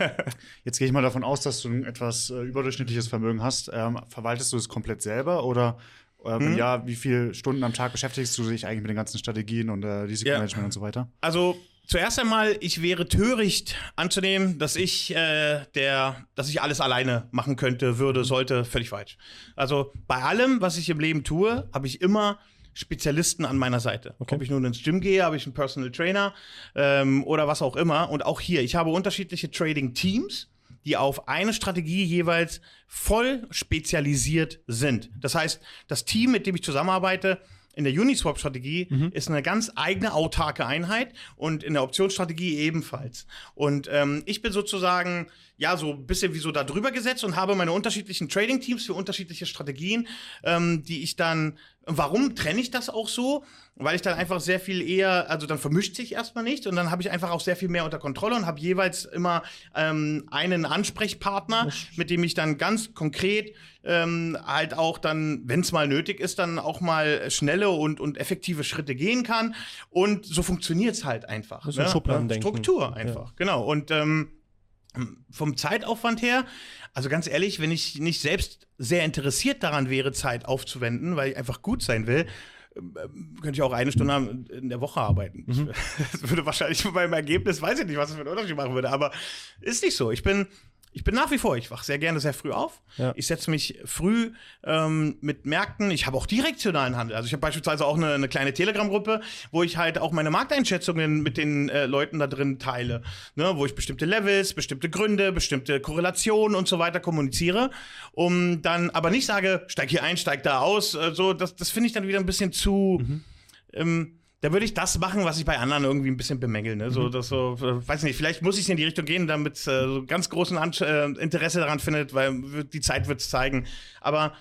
Jetzt gehe ich mal davon aus, dass du ein etwas äh, überdurchschnittliches Vermögen hast. Ähm, verwaltest du es komplett selber oder äh, wenn hm. ja, wie viele Stunden am Tag beschäftigst du dich eigentlich mit den ganzen Strategien und äh, Risikomanagement ja. und so weiter? Also zuerst einmal, ich wäre töricht anzunehmen, dass ich äh, der, dass ich alles alleine machen könnte, würde, sollte, völlig falsch. Also bei allem, was ich im Leben tue, habe ich immer Spezialisten an meiner Seite. Okay. Ob ich nun ins Gym gehe, habe ich einen Personal Trainer ähm, oder was auch immer. Und auch hier, ich habe unterschiedliche Trading-Teams, die auf eine Strategie jeweils voll spezialisiert sind. Das heißt, das Team, mit dem ich zusammenarbeite, in der Uniswap-Strategie mhm. ist eine ganz eigene autarke Einheit und in der Optionsstrategie ebenfalls. Und ähm, ich bin sozusagen ja so ein bisschen wie so da drüber gesetzt und habe meine unterschiedlichen Trading-Teams für unterschiedliche Strategien, ähm, die ich dann Warum trenne ich das auch so? Weil ich dann einfach sehr viel eher, also dann vermischt sich erstmal nicht und dann habe ich einfach auch sehr viel mehr unter Kontrolle und habe jeweils immer ähm, einen Ansprechpartner, mit dem ich dann ganz konkret ähm, halt auch dann, wenn es mal nötig ist, dann auch mal schnelle und, und effektive Schritte gehen kann. Und so funktioniert es halt einfach. Das ist ne? Struktur einfach, ja. genau. Und ähm, vom Zeitaufwand her, also ganz ehrlich, wenn ich nicht selbst sehr interessiert daran wäre, Zeit aufzuwenden, weil ich einfach gut sein will, ähm, könnte ich auch eine Stunde in der Woche arbeiten. Mhm. Das würde wahrscheinlich bei meinem Ergebnis, weiß ich nicht, was das für einen Unterschied machen würde, aber ist nicht so. Ich bin ich bin nach wie vor, ich wache sehr gerne sehr früh auf. Ja. Ich setze mich früh ähm, mit Märkten. Ich habe auch direktionalen Handel. Also ich habe beispielsweise auch eine, eine kleine Telegram-Gruppe, wo ich halt auch meine Markteinschätzungen mit den äh, Leuten da drin teile. Ne? Wo ich bestimmte Levels, bestimmte Gründe, bestimmte Korrelationen und so weiter kommuniziere. Um dann aber nicht sage, steig hier ein, steig da aus. Äh, so, das, das finde ich dann wieder ein bisschen zu. Mhm. Ähm, da würde ich das machen, was ich bei anderen irgendwie ein bisschen bemängel. Ne? So, mhm. das so, äh, weiß nicht, vielleicht muss ich in die Richtung gehen, damit äh, so ganz großen An äh, Interesse daran findet, weil die Zeit wird es zeigen. Aber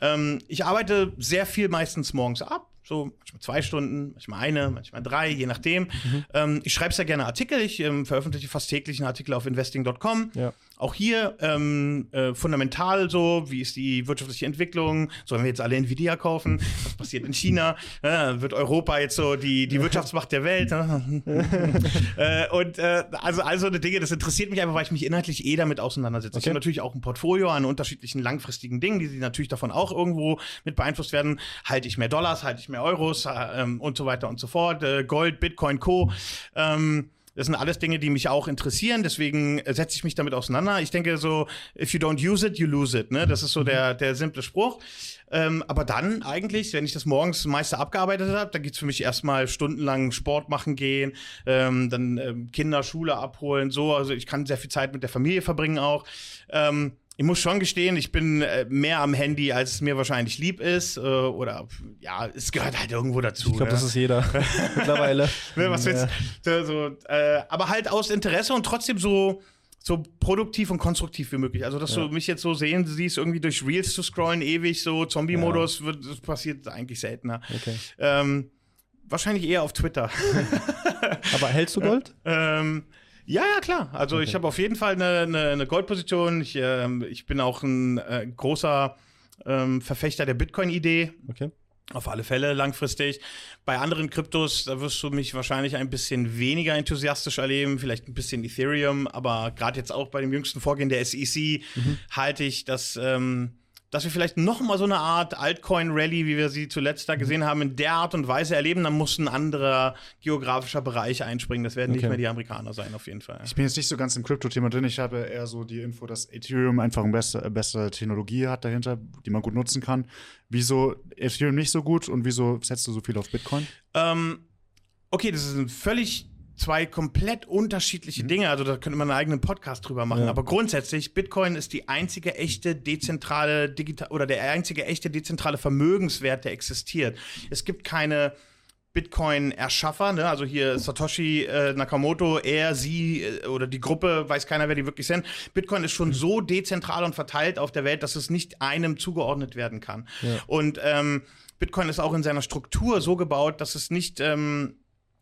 ähm, ich arbeite sehr viel meistens morgens ab. So manchmal zwei Stunden, manchmal eine, manchmal drei, je nachdem. Mhm. Ähm, ich schreibe sehr gerne Artikel. Ich ähm, veröffentliche fast täglich einen Artikel auf investing.com. Ja. Auch hier ähm, äh, fundamental so, wie ist die wirtschaftliche Entwicklung? Sollen wir jetzt alle Nvidia kaufen? Was passiert in China? Äh, wird Europa jetzt so die, die Wirtschaftsmacht der Welt? äh, und äh, also, also eine Dinge, das interessiert mich einfach, weil ich mich inhaltlich eh damit auseinandersetze. Okay. Ich habe natürlich auch ein Portfolio an unterschiedlichen langfristigen Dingen, die, natürlich davon auch irgendwo mit beeinflusst werden. Halte ich mehr Dollars, halte ich mehr Euros äh, ähm, und so weiter und so fort. Äh, Gold, Bitcoin, Co. Ähm, das sind alles Dinge, die mich auch interessieren, deswegen setze ich mich damit auseinander. Ich denke so, if you don't use it, you lose it. Ne? Das ist so mhm. der, der simple Spruch. Ähm, aber dann eigentlich, wenn ich das morgens meiste abgearbeitet habe, dann geht's für mich erstmal stundenlang Sport machen gehen, ähm, dann ähm, Kinder, Schule abholen, so. Also ich kann sehr viel Zeit mit der Familie verbringen auch. Ähm, ich muss schon gestehen, ich bin äh, mehr am Handy, als es mir wahrscheinlich lieb ist. Äh, oder ja, es gehört halt irgendwo dazu. Ich glaube, ne? das ist jeder mittlerweile. Ne, was willst ja. so, äh, Aber halt aus Interesse und trotzdem so, so produktiv und konstruktiv wie möglich. Also, dass ja. du mich jetzt so sehen siehst, irgendwie durch Reels zu scrollen, ewig so Zombie-Modus, ja. das passiert eigentlich seltener. Okay. Ähm, wahrscheinlich eher auf Twitter. aber hältst du Gold? ähm, ja, ja, klar. Also okay. ich habe auf jeden Fall eine, eine, eine Goldposition. Ich, äh, ich bin auch ein äh, großer ähm, Verfechter der Bitcoin-Idee. Okay. Auf alle Fälle langfristig. Bei anderen Kryptos, da wirst du mich wahrscheinlich ein bisschen weniger enthusiastisch erleben, vielleicht ein bisschen Ethereum, aber gerade jetzt auch bei dem jüngsten Vorgehen der SEC mhm. halte ich das ähm, dass wir vielleicht noch mal so eine Art Altcoin-Rally, wie wir sie zuletzt da gesehen haben, in der Art und Weise erleben, dann muss ein anderer geografischer Bereich einspringen. Das werden okay. nicht mehr die Amerikaner sein, auf jeden Fall. Ich bin jetzt nicht so ganz im Krypto-Thema drin. Ich habe eher so die Info, dass Ethereum einfach eine bessere, bessere Technologie hat dahinter, die man gut nutzen kann. Wieso Ethereum nicht so gut und wieso setzt du so viel auf Bitcoin? Ähm, okay, das ist ein völlig zwei komplett unterschiedliche mhm. Dinge. Also da könnte man einen eigenen Podcast drüber machen. Ja. Aber grundsätzlich, Bitcoin ist die einzige echte dezentrale digital oder der einzige echte dezentrale Vermögenswert, der existiert. Es gibt keine Bitcoin-Erschaffer, ne? also hier Satoshi äh, Nakamoto, er, sie äh, oder die Gruppe, weiß keiner, wer die wirklich sind. Bitcoin ist schon mhm. so dezentral und verteilt auf der Welt, dass es nicht einem zugeordnet werden kann. Ja. Und ähm, Bitcoin ist auch in seiner Struktur so gebaut, dass es nicht ähm,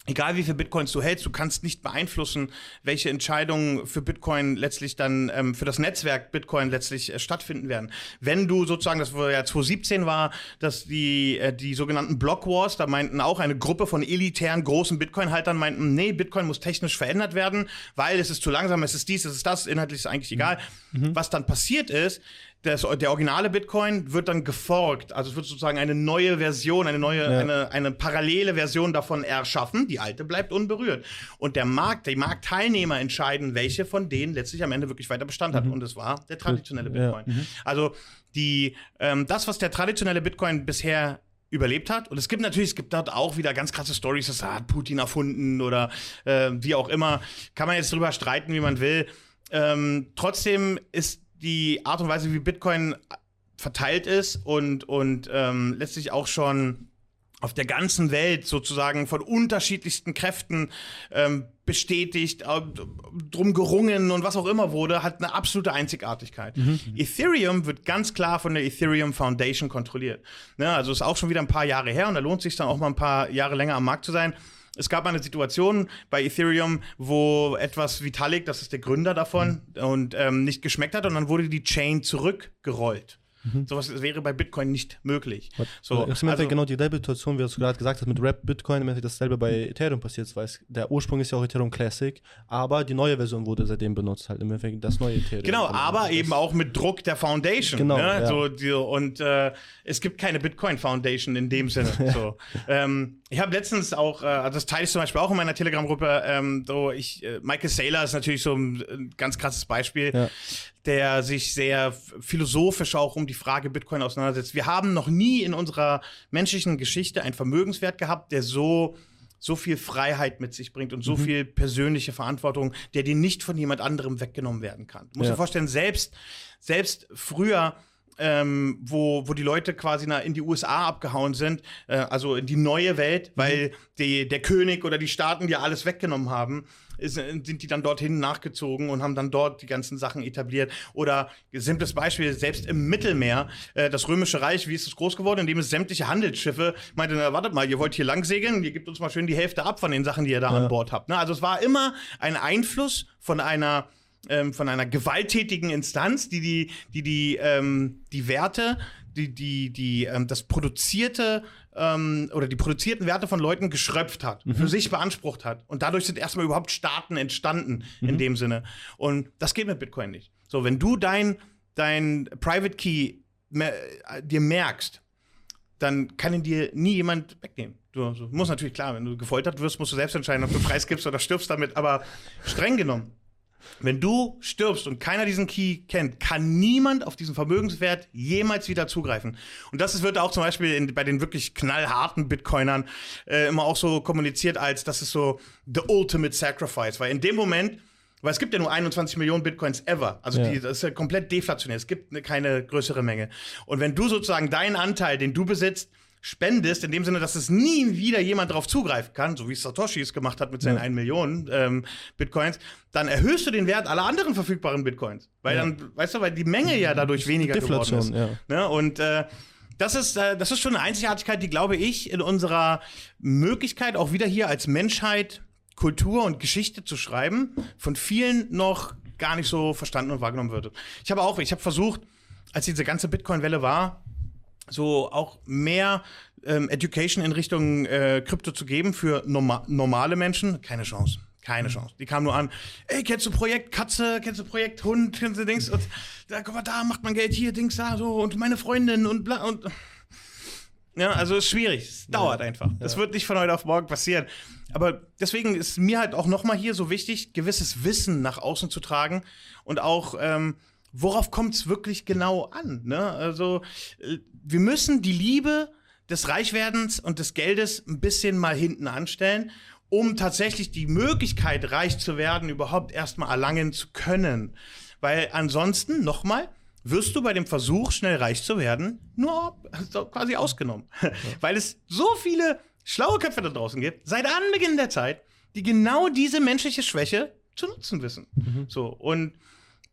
egal wie viel Bitcoins du hältst, du kannst nicht beeinflussen, welche Entscheidungen für Bitcoin letztlich dann, ähm, für das Netzwerk Bitcoin letztlich äh, stattfinden werden. Wenn du sozusagen, das war ja 2017 war, dass die, äh, die sogenannten Block Wars, da meinten auch eine Gruppe von elitären großen Bitcoin-Haltern meinten, nee, Bitcoin muss technisch verändert werden, weil es ist zu langsam, es ist dies, es ist das, inhaltlich ist eigentlich egal. Mhm. Was dann passiert ist, das, der originale Bitcoin wird dann geforkt. Also es wird sozusagen eine neue Version, eine neue, ja. eine, eine parallele Version davon erschaffen. Die alte bleibt unberührt. Und der Markt, die Marktteilnehmer entscheiden, welche von denen letztlich am Ende wirklich weiter Bestand hat. Mhm. Und es war der traditionelle Bitcoin. Ja. Mhm. Also die, ähm, das, was der traditionelle Bitcoin bisher überlebt hat. Und es gibt natürlich, es gibt dort auch wieder ganz krasse Stories, das hat Putin erfunden oder äh, wie auch immer. Kann man jetzt drüber streiten, wie man will. Ähm, trotzdem ist die Art und Weise, wie Bitcoin verteilt ist und, und ähm, letztlich auch schon auf der ganzen Welt sozusagen von unterschiedlichsten Kräften ähm, bestätigt, äh, drum gerungen und was auch immer wurde, hat eine absolute Einzigartigkeit. Mhm. Ethereum wird ganz klar von der Ethereum Foundation kontrolliert. Ne, also ist auch schon wieder ein paar Jahre her und da lohnt sich dann auch mal ein paar Jahre länger am Markt zu sein. Es gab mal eine Situation bei Ethereum, wo etwas Vitalik, das ist der Gründer davon, mhm. und ähm, nicht geschmeckt hat und dann wurde die Chain zurückgerollt. Mhm. Sowas wäre bei Bitcoin nicht möglich. So, das ist also, genau dieselbe Situation, wie du gerade gesagt hast, mit Rap Bitcoin, wenn dasselbe bei Ethereum passiert ist, weil der Ursprung ist ja auch Ethereum Classic, aber die neue Version wurde seitdem benutzt, halt im Endeffekt das neue Ethereum. Genau, aber eben auch mit Druck der Foundation. Genau. Ne? Ja. So, die, und äh, es gibt keine Bitcoin Foundation in dem Sinne. so. ähm, ich habe letztens auch, äh, also das teile ich zum Beispiel auch in meiner Telegram-Gruppe, ähm, so ich, äh, Michael Saylor ist natürlich so ein, ein ganz krasses Beispiel, ja. Der sich sehr philosophisch auch um die Frage Bitcoin auseinandersetzt. Wir haben noch nie in unserer menschlichen Geschichte einen Vermögenswert gehabt, der so so viel Freiheit mit sich bringt und so mhm. viel persönliche Verantwortung, der dir nicht von jemand anderem weggenommen werden kann. Du musst ja. dir vorstellen, selbst, selbst früher ähm, wo, wo die Leute quasi in die USA abgehauen sind, äh, also in die neue Welt, mhm. weil die, der König oder die Staaten die alles weggenommen haben, ist, sind die dann dorthin nachgezogen und haben dann dort die ganzen Sachen etabliert. Oder simples Beispiel, selbst im Mittelmeer, äh, das Römische Reich, wie ist es groß geworden, indem es sämtliche Handelsschiffe meinte, na, wartet mal, ihr wollt hier lang segeln, ihr gebt uns mal schön die Hälfte ab von den Sachen, die ihr da ja. an Bord habt. Ne? Also es war immer ein Einfluss von einer ähm, von einer gewalttätigen Instanz, die die, die, die, ähm, die Werte, die, die, die, ähm, das produzierte ähm, oder die produzierten Werte von Leuten geschröpft hat, mhm. für sich beansprucht hat. Und dadurch sind erstmal überhaupt Staaten entstanden mhm. in dem Sinne. Und das geht mit Bitcoin nicht. So, wenn du dein, dein Private Key mehr, äh, dir merkst, dann kann ihn dir nie jemand wegnehmen. Du, du musst natürlich, klar, wenn du gefoltert wirst, musst du selbst entscheiden, ob du preisgibst oder stirbst damit, aber streng genommen wenn du stirbst und keiner diesen Key kennt, kann niemand auf diesen Vermögenswert jemals wieder zugreifen. Und das wird auch zum Beispiel in, bei den wirklich knallharten Bitcoinern äh, immer auch so kommuniziert als, das ist so the ultimate sacrifice. Weil in dem Moment, weil es gibt ja nur 21 Millionen Bitcoins ever. Also ja. die, das ist ja komplett deflationär. Es gibt ne, keine größere Menge. Und wenn du sozusagen deinen Anteil, den du besitzt, spendest, in dem Sinne, dass es nie wieder jemand darauf zugreifen kann, so wie Satoshi es gemacht hat mit seinen ja. 1 Million ähm, Bitcoins, dann erhöhst du den Wert aller anderen verfügbaren Bitcoins. Weil ja. dann, weißt du, weil die Menge ja dadurch weniger Deflation, geworden ist. Ja. Ne? Und äh, das ist, äh, das ist schon eine Einzigartigkeit, die, glaube ich, in unserer Möglichkeit, auch wieder hier als Menschheit Kultur und Geschichte zu schreiben, von vielen noch gar nicht so verstanden und wahrgenommen wird. Ich habe auch, ich habe versucht, als diese ganze Bitcoin-Welle war, so auch mehr ähm, Education in Richtung äh, Krypto zu geben für norma normale Menschen, keine Chance. Keine mhm. Chance. Die kamen nur an, ey, kennst du Projekt Katze, kennst du Projekt Hund, kennst du Dings? Und da, guck mal, da macht man Geld, hier, Dings, da, so, und meine Freundin und bla, und. Ja, also ist schwierig. Es dauert ja. einfach. Das ja. wird nicht von heute auf morgen passieren. Aber deswegen ist mir halt auch nochmal hier so wichtig, gewisses Wissen nach außen zu tragen und auch, ähm, worauf kommt es wirklich genau an? Ne? Also, äh, wir müssen die Liebe des Reichwerdens und des Geldes ein bisschen mal hinten anstellen, um tatsächlich die Möglichkeit, reich zu werden, überhaupt erstmal erlangen zu können. Weil ansonsten, nochmal, wirst du bei dem Versuch, schnell reich zu werden, nur quasi ausgenommen. Ja. Weil es so viele schlaue Köpfe da draußen gibt, seit Anbeginn der Zeit, die genau diese menschliche Schwäche zu nutzen wissen. Mhm. So, und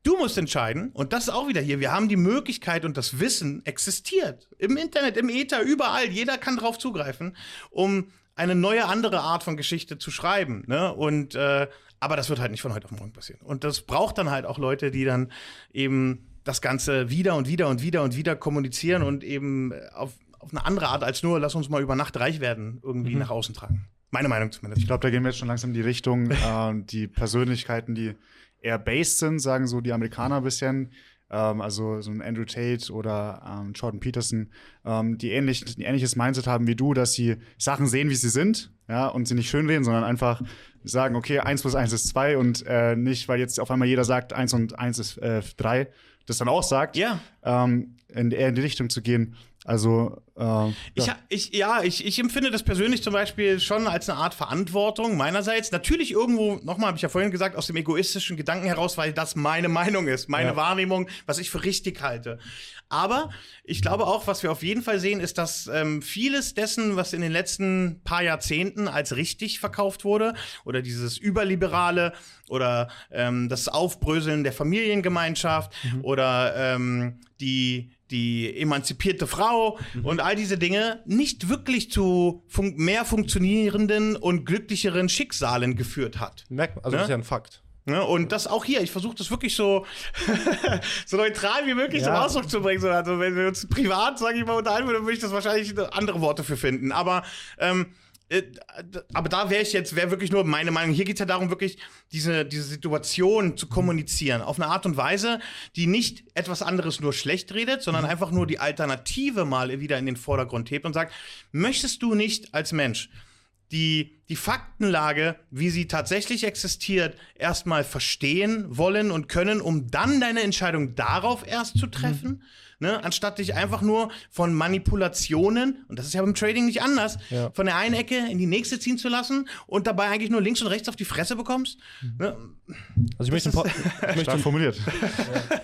Du musst entscheiden, und das ist auch wieder hier, wir haben die Möglichkeit und das Wissen existiert. Im Internet, im Ether, überall, jeder kann drauf zugreifen, um eine neue, andere Art von Geschichte zu schreiben. Ne? Und äh, aber das wird halt nicht von heute auf morgen passieren. Und das braucht dann halt auch Leute, die dann eben das Ganze wieder und wieder und wieder und wieder kommunizieren und eben auf, auf eine andere Art als nur, lass uns mal über Nacht reich werden, irgendwie mhm. nach außen tragen. Meine Meinung zumindest. Ich glaube, da gehen wir jetzt schon langsam in die Richtung, äh, die Persönlichkeiten, die eher based sind, sagen so die Amerikaner ein bisschen. Ähm, also so ein Andrew Tate oder ähm, Jordan Peterson, ähm, die ähnlich, ein ähnliches Mindset haben wie du, dass sie Sachen sehen, wie sie sind, ja, und sie nicht schönreden, sondern einfach sagen, okay, 1 plus 1 ist 2 und äh, nicht, weil jetzt auf einmal jeder sagt, 1 und 1 ist äh, 3, das dann auch sagt, ja. ähm, in, eher in die Richtung zu gehen. Also, äh, ja. Ich, ich, ja, ich, ich empfinde das persönlich zum Beispiel schon als eine Art Verantwortung meinerseits. Natürlich irgendwo, nochmal habe ich ja vorhin gesagt, aus dem egoistischen Gedanken heraus, weil das meine Meinung ist, meine ja. Wahrnehmung, was ich für richtig halte. Aber ich glaube auch, was wir auf jeden Fall sehen, ist, dass ähm, vieles dessen, was in den letzten paar Jahrzehnten als richtig verkauft wurde, oder dieses überliberale oder ähm, das Aufbröseln der Familiengemeinschaft mhm. oder ähm, die die emanzipierte Frau mhm. und all diese Dinge nicht wirklich zu fun mehr funktionierenden und glücklicheren Schicksalen geführt hat. Merkt man, also ne? das ist ja ein Fakt. Ne? Und das auch hier, ich versuche das wirklich so, so neutral wie möglich ja. zum Ausdruck zu bringen. Also wenn wir uns privat, sage ich mal, unterhalten würden, würde ich das wahrscheinlich andere Worte für finden. Aber ähm, äh, aber da wäre ich jetzt, wäre wirklich nur meine Meinung. Hier geht es ja darum, wirklich diese, diese Situation zu kommunizieren. Auf eine Art und Weise, die nicht etwas anderes nur schlecht redet, sondern mhm. einfach nur die Alternative mal wieder in den Vordergrund hebt und sagt, möchtest du nicht als Mensch die, die Faktenlage, wie sie tatsächlich existiert, erstmal verstehen wollen und können, um dann deine Entscheidung darauf erst zu treffen? Mhm ne? anstatt dich einfach nur von Manipulationen, und das ist ja beim Trading nicht anders, ja. von der einen Ecke in die nächste ziehen zu lassen und dabei eigentlich nur links und rechts auf die Fresse bekommst. Ne? Also ich möchte, ich möchte formuliert.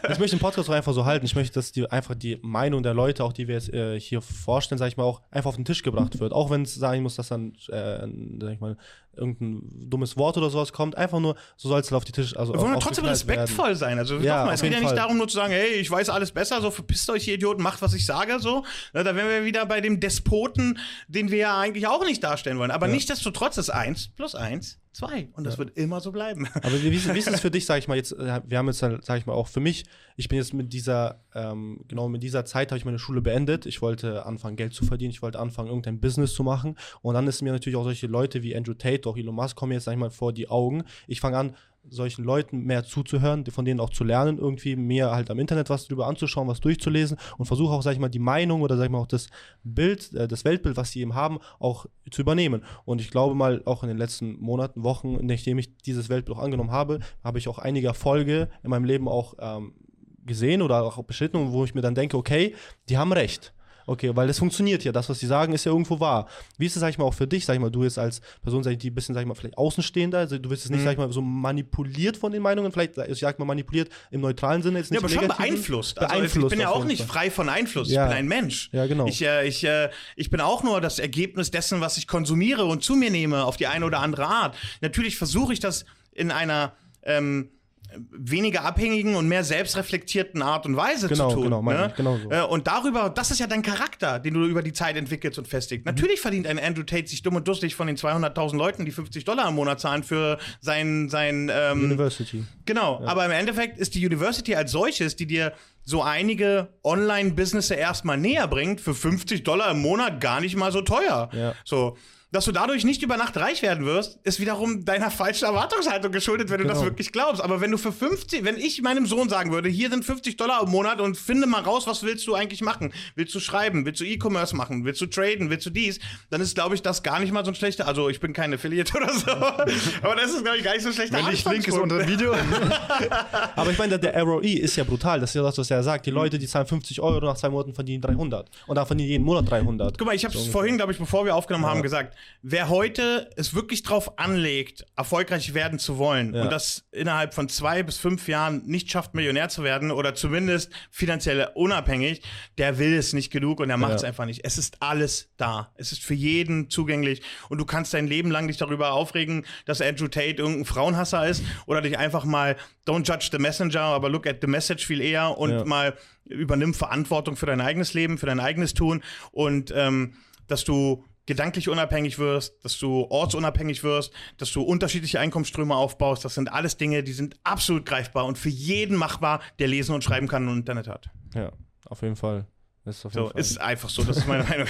Ich möchte den Podcast auch einfach so halten. Ich möchte, dass die einfach die Meinung der Leute, auch die wir jetzt äh, hier vorstellen, sag ich mal, auch einfach auf den Tisch gebracht wird. Auch wenn es sein muss, dass dann, äh, sag ich mal, irgendein dummes Wort oder sowas kommt, einfach nur, so soll es auf die Tisch. Also wir wollen trotzdem respektvoll werden. sein. Also ja, nochmal, es geht ja nicht darum, nur zu sagen, hey, ich weiß alles besser, so verpisst euch, ihr Idioten, macht, was ich sage, so. Da wären wir wieder bei dem Despoten, den wir ja eigentlich auch nicht darstellen wollen. Aber ja. nichtsdestotrotz ist eins plus eins zwei. Und das ja. wird immer so bleiben. Aber wie, wie ist es für dich, sag ich mal, jetzt, äh, wir haben jetzt, sag ich mal, auch für mich, ich bin jetzt mit dieser, ähm, genau mit dieser Zeit habe ich meine Schule beendet. Ich wollte anfangen, Geld zu verdienen, ich wollte anfangen, irgendein Business zu machen. Und dann ist mir natürlich auch solche Leute wie Andrew Tate, auch Elon Musk kommen jetzt, sag ich mal, vor die Augen. Ich fange an, solchen Leuten mehr zuzuhören, von denen auch zu lernen, irgendwie mehr halt am Internet was drüber anzuschauen, was durchzulesen und versuche auch, sag ich mal, die Meinung oder sag ich mal auch das Bild, äh, das Weltbild, was sie eben haben, auch zu übernehmen. Und ich glaube mal, auch in den letzten Monaten, Wochen, nachdem ich dieses Weltbild auch angenommen habe, habe ich auch einige Erfolge in meinem Leben auch ähm, gesehen oder auch beschritten, wo ich mir dann denke, okay, die haben recht. Okay, weil das funktioniert ja. Das, was sie sagen, ist ja irgendwo wahr. Wie ist es, sag ich mal, auch für dich, sag ich mal, du jetzt als Person, sag ich, die ein bisschen, sag ich mal, vielleicht außenstehender, also du wirst es nicht, mhm. sag ich mal, so manipuliert von den Meinungen, vielleicht, ich sag mal, manipuliert im neutralen Sinne jetzt nicht. Ja, aber schon beeinflusst. Also beeinflusst. Ich bin ja auch nicht frei von Einfluss. Ja. Ich bin ein Mensch. Ja, genau. Ich, äh, ich, äh, ich bin auch nur das Ergebnis dessen, was ich konsumiere und zu mir nehme, auf die eine oder andere Art. Natürlich versuche ich das in einer ähm, weniger abhängigen und mehr selbstreflektierten Art und Weise genau, zu tun. Genau, ne? genau so. Äh, und darüber, das ist ja dein Charakter, den du über die Zeit entwickelst und festigst. Mhm. Natürlich verdient ein Andrew Tate sich dumm und dusselig von den 200.000 Leuten, die 50 Dollar im Monat zahlen für sein, sein ähm, University. Genau, ja. aber im Endeffekt ist die University als solches, die dir so einige Online-Business erstmal näher bringt, für 50 Dollar im Monat gar nicht mal so teuer. Ja. So, dass du dadurch nicht über Nacht reich werden wirst, ist wiederum deiner falschen Erwartungshaltung geschuldet, wenn du genau. das wirklich glaubst. Aber wenn du für 50, wenn ich meinem Sohn sagen würde, hier sind 50 Dollar im Monat und finde mal raus, was willst du eigentlich machen? Willst du schreiben? Willst du E-Commerce machen? Willst du traden? Willst du dies? Dann ist, glaube ich, das gar nicht mal so ein schlechter. Also, ich bin kein Affiliate oder so. aber das ist, glaube ich, gar nicht so ein schlechter Wenn ich Link ist unter dem Video. aber ich meine, der ROE ist ja brutal. Das ist ja das, was er sagt. Die mhm. Leute, die zahlen 50 Euro, nach zwei Monaten verdienen 300. Und da verdienen jeden Monat 300. Guck mal, ich habe es so vorhin, glaube ich, bevor wir aufgenommen ja. haben, gesagt wer heute es wirklich drauf anlegt, erfolgreich werden zu wollen ja. und das innerhalb von zwei bis fünf Jahren nicht schafft, Millionär zu werden oder zumindest finanziell unabhängig, der will es nicht genug und der macht es ja. einfach nicht. Es ist alles da. Es ist für jeden zugänglich und du kannst dein Leben lang dich darüber aufregen, dass Andrew Tate irgendein Frauenhasser ist oder dich einfach mal don't judge the messenger, aber look at the message viel eher und ja. mal übernimm Verantwortung für dein eigenes Leben, für dein eigenes Tun und ähm, dass du gedanklich unabhängig wirst, dass du ortsunabhängig wirst, dass du unterschiedliche Einkommensströme aufbaust. Das sind alles Dinge, die sind absolut greifbar und für jeden machbar, der lesen und schreiben kann und Internet hat. Ja, auf jeden Fall. Ist, so, Fall. ist einfach so, das ist meine Meinung.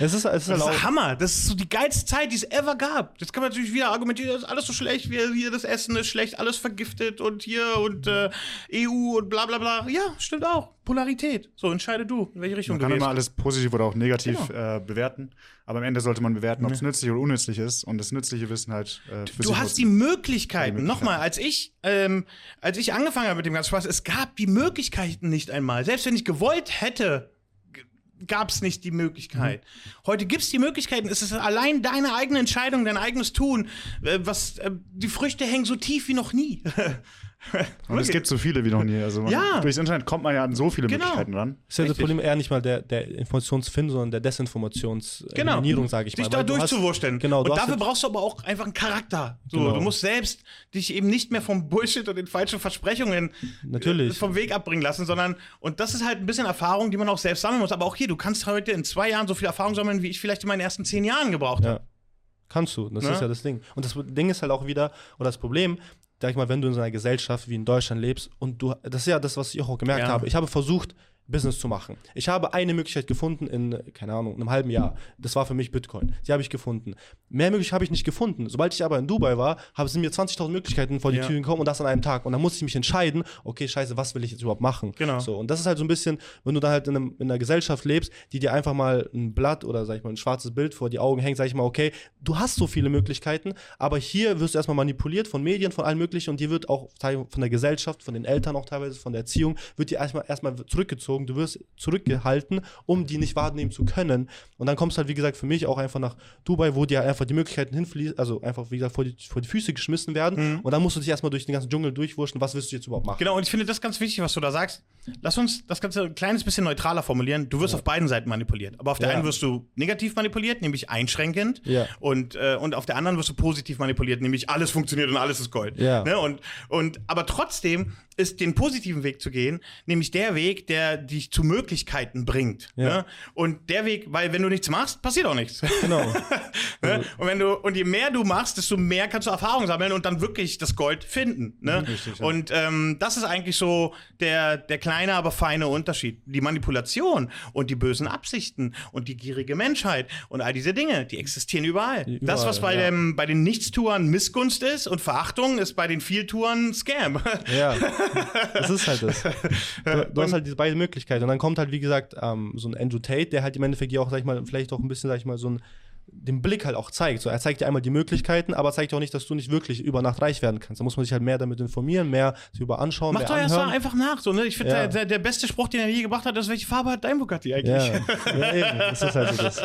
es ist, es ist, das ist Hammer. Das ist so die geilste Zeit, die es ever gab. Jetzt kann man natürlich wieder argumentieren, das ist alles so schlecht, wie hier das Essen ist schlecht, alles vergiftet und hier und äh, EU und bla bla bla. Ja, stimmt auch. Polarität. So, entscheide du, in welche Richtung man du gehst. Man kann immer alles positiv oder auch negativ genau. äh, bewerten, aber am Ende sollte man bewerten, ob es nützlich oder unnützlich ist und das nützliche Wissen halt äh, für Du hast die Möglichkeiten. Nochmal, als ich, ähm, als ich angefangen habe mit dem ganzen Spaß, es gab die Möglichkeiten nicht einmal. Selbst wenn ich gewollt hätte, gab es nicht die Möglichkeit. Mhm. Heute gibt es die Möglichkeiten. Es ist allein deine eigene Entscheidung, dein eigenes Tun. Äh, was, äh, die Früchte hängen so tief wie noch nie. Und es gibt so viele wie noch nie. Also man, ja. durchs Internet kommt man ja an so viele genau. Möglichkeiten ran. Das ist ja das Problem eher nicht mal der, der Informationsfind, sondern der Desinformationsminierung, genau. sage ich Dich mal. Dich da durchzuwurschteln. Genau, und dafür brauchst du aber auch einfach einen Charakter. So, genau. Du musst selbst dich eben nicht mehr vom Bullshit und den falschen Versprechungen Natürlich. Äh, vom Weg abbringen lassen, sondern, und das ist halt ein bisschen Erfahrung, die man auch selbst sammeln muss. Aber auch hier, du kannst heute in zwei Jahren so viel Erfahrung sammeln, wie ich vielleicht in meinen ersten zehn Jahren gebraucht habe. Ja. Kannst du, das ja. ist ja das Ding. Und das Ding ist halt auch wieder, oder das Problem, sag ich mal, wenn du in so einer Gesellschaft wie in Deutschland lebst und du, das ist ja das, was ich auch gemerkt ja. habe. Ich habe versucht, Business zu machen. Ich habe eine Möglichkeit gefunden in, keine Ahnung, einem halben Jahr. Das war für mich Bitcoin. Die habe ich gefunden. Mehr Möglichkeiten habe ich nicht gefunden. Sobald ich aber in Dubai war, haben sie mir 20.000 Möglichkeiten vor die ja. Tür gekommen und das an einem Tag. Und dann musste ich mich entscheiden, okay, scheiße, was will ich jetzt überhaupt machen? Genau. So, und das ist halt so ein bisschen, wenn du da halt in, einem, in einer Gesellschaft lebst, die dir einfach mal ein Blatt oder, sag ich mal, ein schwarzes Bild vor die Augen hängt, sag ich mal, okay, du hast so viele Möglichkeiten, aber hier wirst du erstmal manipuliert von Medien, von allem Möglichen und dir wird auch von der Gesellschaft, von den Eltern auch teilweise, von der Erziehung, wird dir erstmal, erstmal zurückgezogen. Du wirst zurück zurückgehalten, um die nicht wahrnehmen zu können. Und dann kommst du halt, wie gesagt, für mich auch einfach nach Dubai, wo dir einfach die Möglichkeiten hinfließen, also einfach, wie gesagt, vor die, vor die Füße geschmissen werden. Mhm. Und dann musst du dich erstmal durch den ganzen Dschungel durchwurschen, was willst du jetzt überhaupt machen? Genau, und ich finde das ganz wichtig, was du da sagst. Lass uns das Ganze ein kleines bisschen neutraler formulieren. Du wirst ja. auf beiden Seiten manipuliert. Aber auf der ja. einen wirst du negativ manipuliert, nämlich einschränkend. Ja. Und, äh, und auf der anderen wirst du positiv manipuliert, nämlich alles funktioniert und alles ist Gold. Ja. Ne? Und, und, aber trotzdem ist den positiven Weg zu gehen, nämlich der Weg, der dich zu Möglichkeiten bringt. Ja. Ne? Und der Weg, weil wenn du nichts machst, passiert auch nichts. Genau. ne? Und wenn du und je mehr du machst, desto mehr kannst du Erfahrung sammeln und dann wirklich das Gold finden. Ne? Mhm, richtig, ja. Und ähm, das ist eigentlich so der der kleine, aber feine Unterschied. Die Manipulation und die bösen Absichten und die gierige Menschheit und all diese Dinge, die existieren überall. überall das, was bei ja. dem bei den Nichtstuern Missgunst ist und Verachtung, ist bei den Vieltuern Scam. Ja. das ist halt das. Du, du hast halt diese beiden Möglichkeiten. Und dann kommt halt, wie gesagt, ähm, so ein Andrew Tate, der halt im Endeffekt ja auch, sag ich mal, vielleicht auch ein bisschen, sag ich mal, so ein den Blick halt auch zeigt. So, er zeigt dir einmal die Möglichkeiten, aber zeigt auch nicht, dass du nicht wirklich über Nacht reich werden kannst. Da muss man sich halt mehr damit informieren, mehr sich über anschauen, Mach doch erst mal einfach nach. So, ne? Ich finde, ja. der, der, beste Spruch, den er je gebracht hat, ist, welche Farbe hat dein Bugatti eigentlich? Ja, ja eben. Das ist halt so das.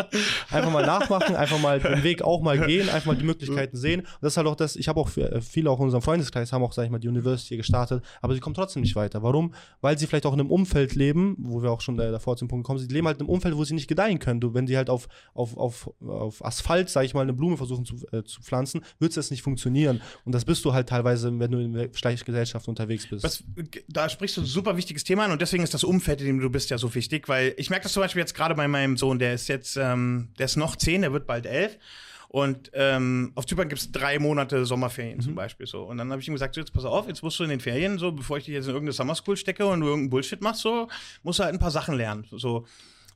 Einfach mal nachmachen, einfach mal den Weg auch mal gehen, einfach mal die Möglichkeiten sehen. Und das ist halt auch das, ich habe auch äh, viele auch in unserem Freundeskreis haben auch, sag ich mal, die University gestartet, aber sie kommen trotzdem nicht weiter. Warum? Weil sie vielleicht auch in einem Umfeld leben, wo wir auch schon davor zum Punkt kommen, sie leben halt in einem Umfeld, wo sie nicht gedeihen können. Du, wenn sie halt auf, auf, auf, auf Asphalt, sag ich mal, eine Blume versuchen zu, äh, zu pflanzen, wird es nicht funktionieren. Und das bist du halt teilweise, wenn du in der Gesellschaft unterwegs bist. Was, da sprichst du ein super wichtiges Thema an und deswegen ist das Umfeld, in dem du bist, ja so wichtig, weil ich merke das zum Beispiel jetzt gerade bei meinem Sohn, der ist jetzt, ähm, der ist noch zehn, der wird bald elf. Und ähm, auf Zypern gibt es drei Monate Sommerferien mhm. zum Beispiel so. Und dann habe ich ihm gesagt, so, jetzt pass auf, jetzt musst du in den Ferien, so, bevor ich dich jetzt in irgendeine Summer School stecke und du irgendeinen Bullshit machst, so, musst du halt ein paar Sachen lernen. So,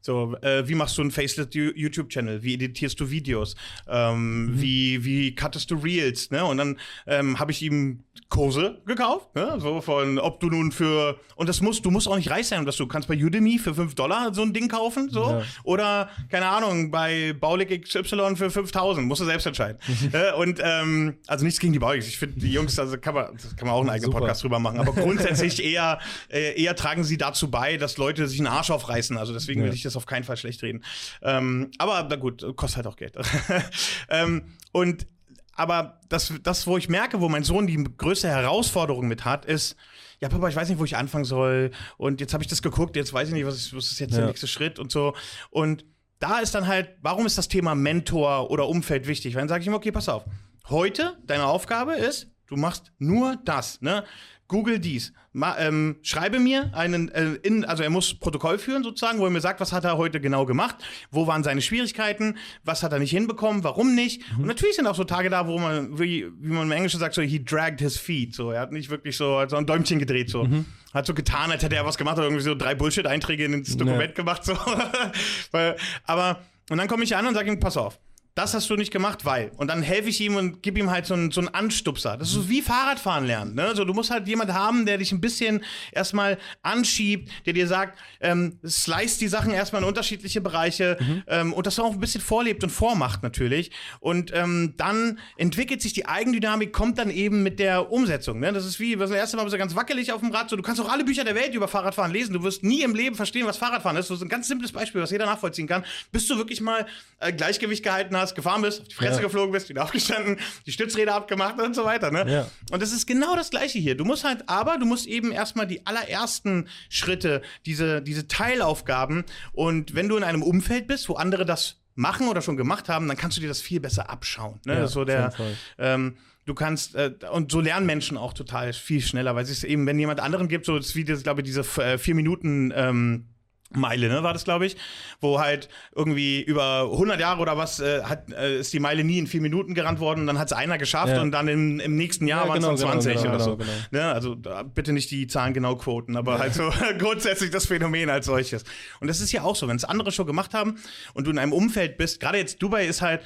so, äh, wie machst du einen Faceless YouTube-Channel? Wie editierst du Videos? Ähm, mhm. Wie, wie cuttest du Reels? Ne? Und dann ähm, habe ich ihm Kurse gekauft, ne? so von, ob du nun für, und das musst, du musst auch nicht reich sein, dass du kannst bei Udemy für 5 Dollar so ein Ding kaufen, so, ja. oder, keine Ahnung, bei Baulig XY für 5000, musst du selbst entscheiden. äh, und, ähm, also nichts gegen die Baulig, ich finde, die Jungs, also kann man, kann man auch einen eigenen Super. Podcast drüber machen, aber grundsätzlich eher, äh, eher tragen sie dazu bei, dass Leute sich einen Arsch aufreißen, also deswegen ja. will ich das auf keinen Fall schlecht reden. Ähm, aber, na gut, kostet halt auch Geld. ähm, und aber das, das, wo ich merke, wo mein Sohn die größte Herausforderung mit hat, ist, ja, Papa, ich weiß nicht, wo ich anfangen soll. Und jetzt habe ich das geguckt, jetzt weiß ich nicht, was ist, was ist jetzt ja. der nächste Schritt und so. Und da ist dann halt, warum ist das Thema Mentor oder Umfeld wichtig? Weil dann sage ich ihm, okay, pass auf. Heute, deine Aufgabe ist, du machst nur das, ne? Google dies. Ma, ähm, schreibe mir einen, äh, in, also er muss Protokoll führen sozusagen, wo er mir sagt, was hat er heute genau gemacht, wo waren seine Schwierigkeiten, was hat er nicht hinbekommen, warum nicht. Mhm. Und natürlich sind auch so Tage da, wo man, wie, wie man im Englischen sagt, so he dragged his feet, so er hat nicht wirklich so, so ein Däumchen gedreht, so. Mhm. Hat so getan, als hätte er was gemacht, hat irgendwie so drei Bullshit-Einträge ins Dokument nee. gemacht, so. Aber, und dann komme ich an und sage ihm, pass auf, das hast du nicht gemacht, weil. Und dann helfe ich ihm und gebe ihm halt so einen, so einen Anstupser. Das ist so wie Fahrradfahren lernen. Ne? Also du musst halt jemand haben, der dich ein bisschen erstmal anschiebt, der dir sagt, ähm, slice die Sachen erstmal in unterschiedliche Bereiche mhm. ähm, und das auch ein bisschen vorlebt und vormacht natürlich. Und ähm, dann entwickelt sich die Eigendynamik, kommt dann eben mit der Umsetzung. Ne? Das ist wie, das erste Mal bist du ganz wackelig auf dem Rad. So, du kannst auch alle Bücher der Welt über Fahrradfahren lesen. Du wirst nie im Leben verstehen, was Fahrradfahren ist. Das ist ein ganz simples Beispiel, was jeder nachvollziehen kann. Bis du wirklich mal äh, Gleichgewicht gehalten hast hast, gefahren bist, auf die Fresse ja. geflogen bist, wieder aufgestanden, die Stützräder abgemacht und so weiter. Ne? Ja. Und das ist genau das Gleiche hier. Du musst halt, aber du musst eben erstmal die allerersten Schritte, diese, diese Teilaufgaben. Und wenn du in einem Umfeld bist, wo andere das machen oder schon gemacht haben, dann kannst du dir das viel besser abschauen. Ne? Ja, so der, ähm, du kannst äh, und so lernen Menschen auch total viel schneller, weil es eben, wenn jemand anderen gibt, so wie das, glaube ich, diese äh, vier Minuten ähm, Meile, ne, war das, glaube ich, wo halt irgendwie über 100 Jahre oder was äh, hat, äh, ist die Meile nie in vier Minuten gerannt worden und dann hat es einer geschafft ja. und dann im, im nächsten Jahr ja, waren es genau, dann 20 genau, genau, oder so. Genau, genau. Ne, also bitte nicht die Zahlen genau quoten, aber halt so grundsätzlich das Phänomen als solches. Und das ist ja auch so, wenn es andere schon gemacht haben und du in einem Umfeld bist, gerade jetzt Dubai ist halt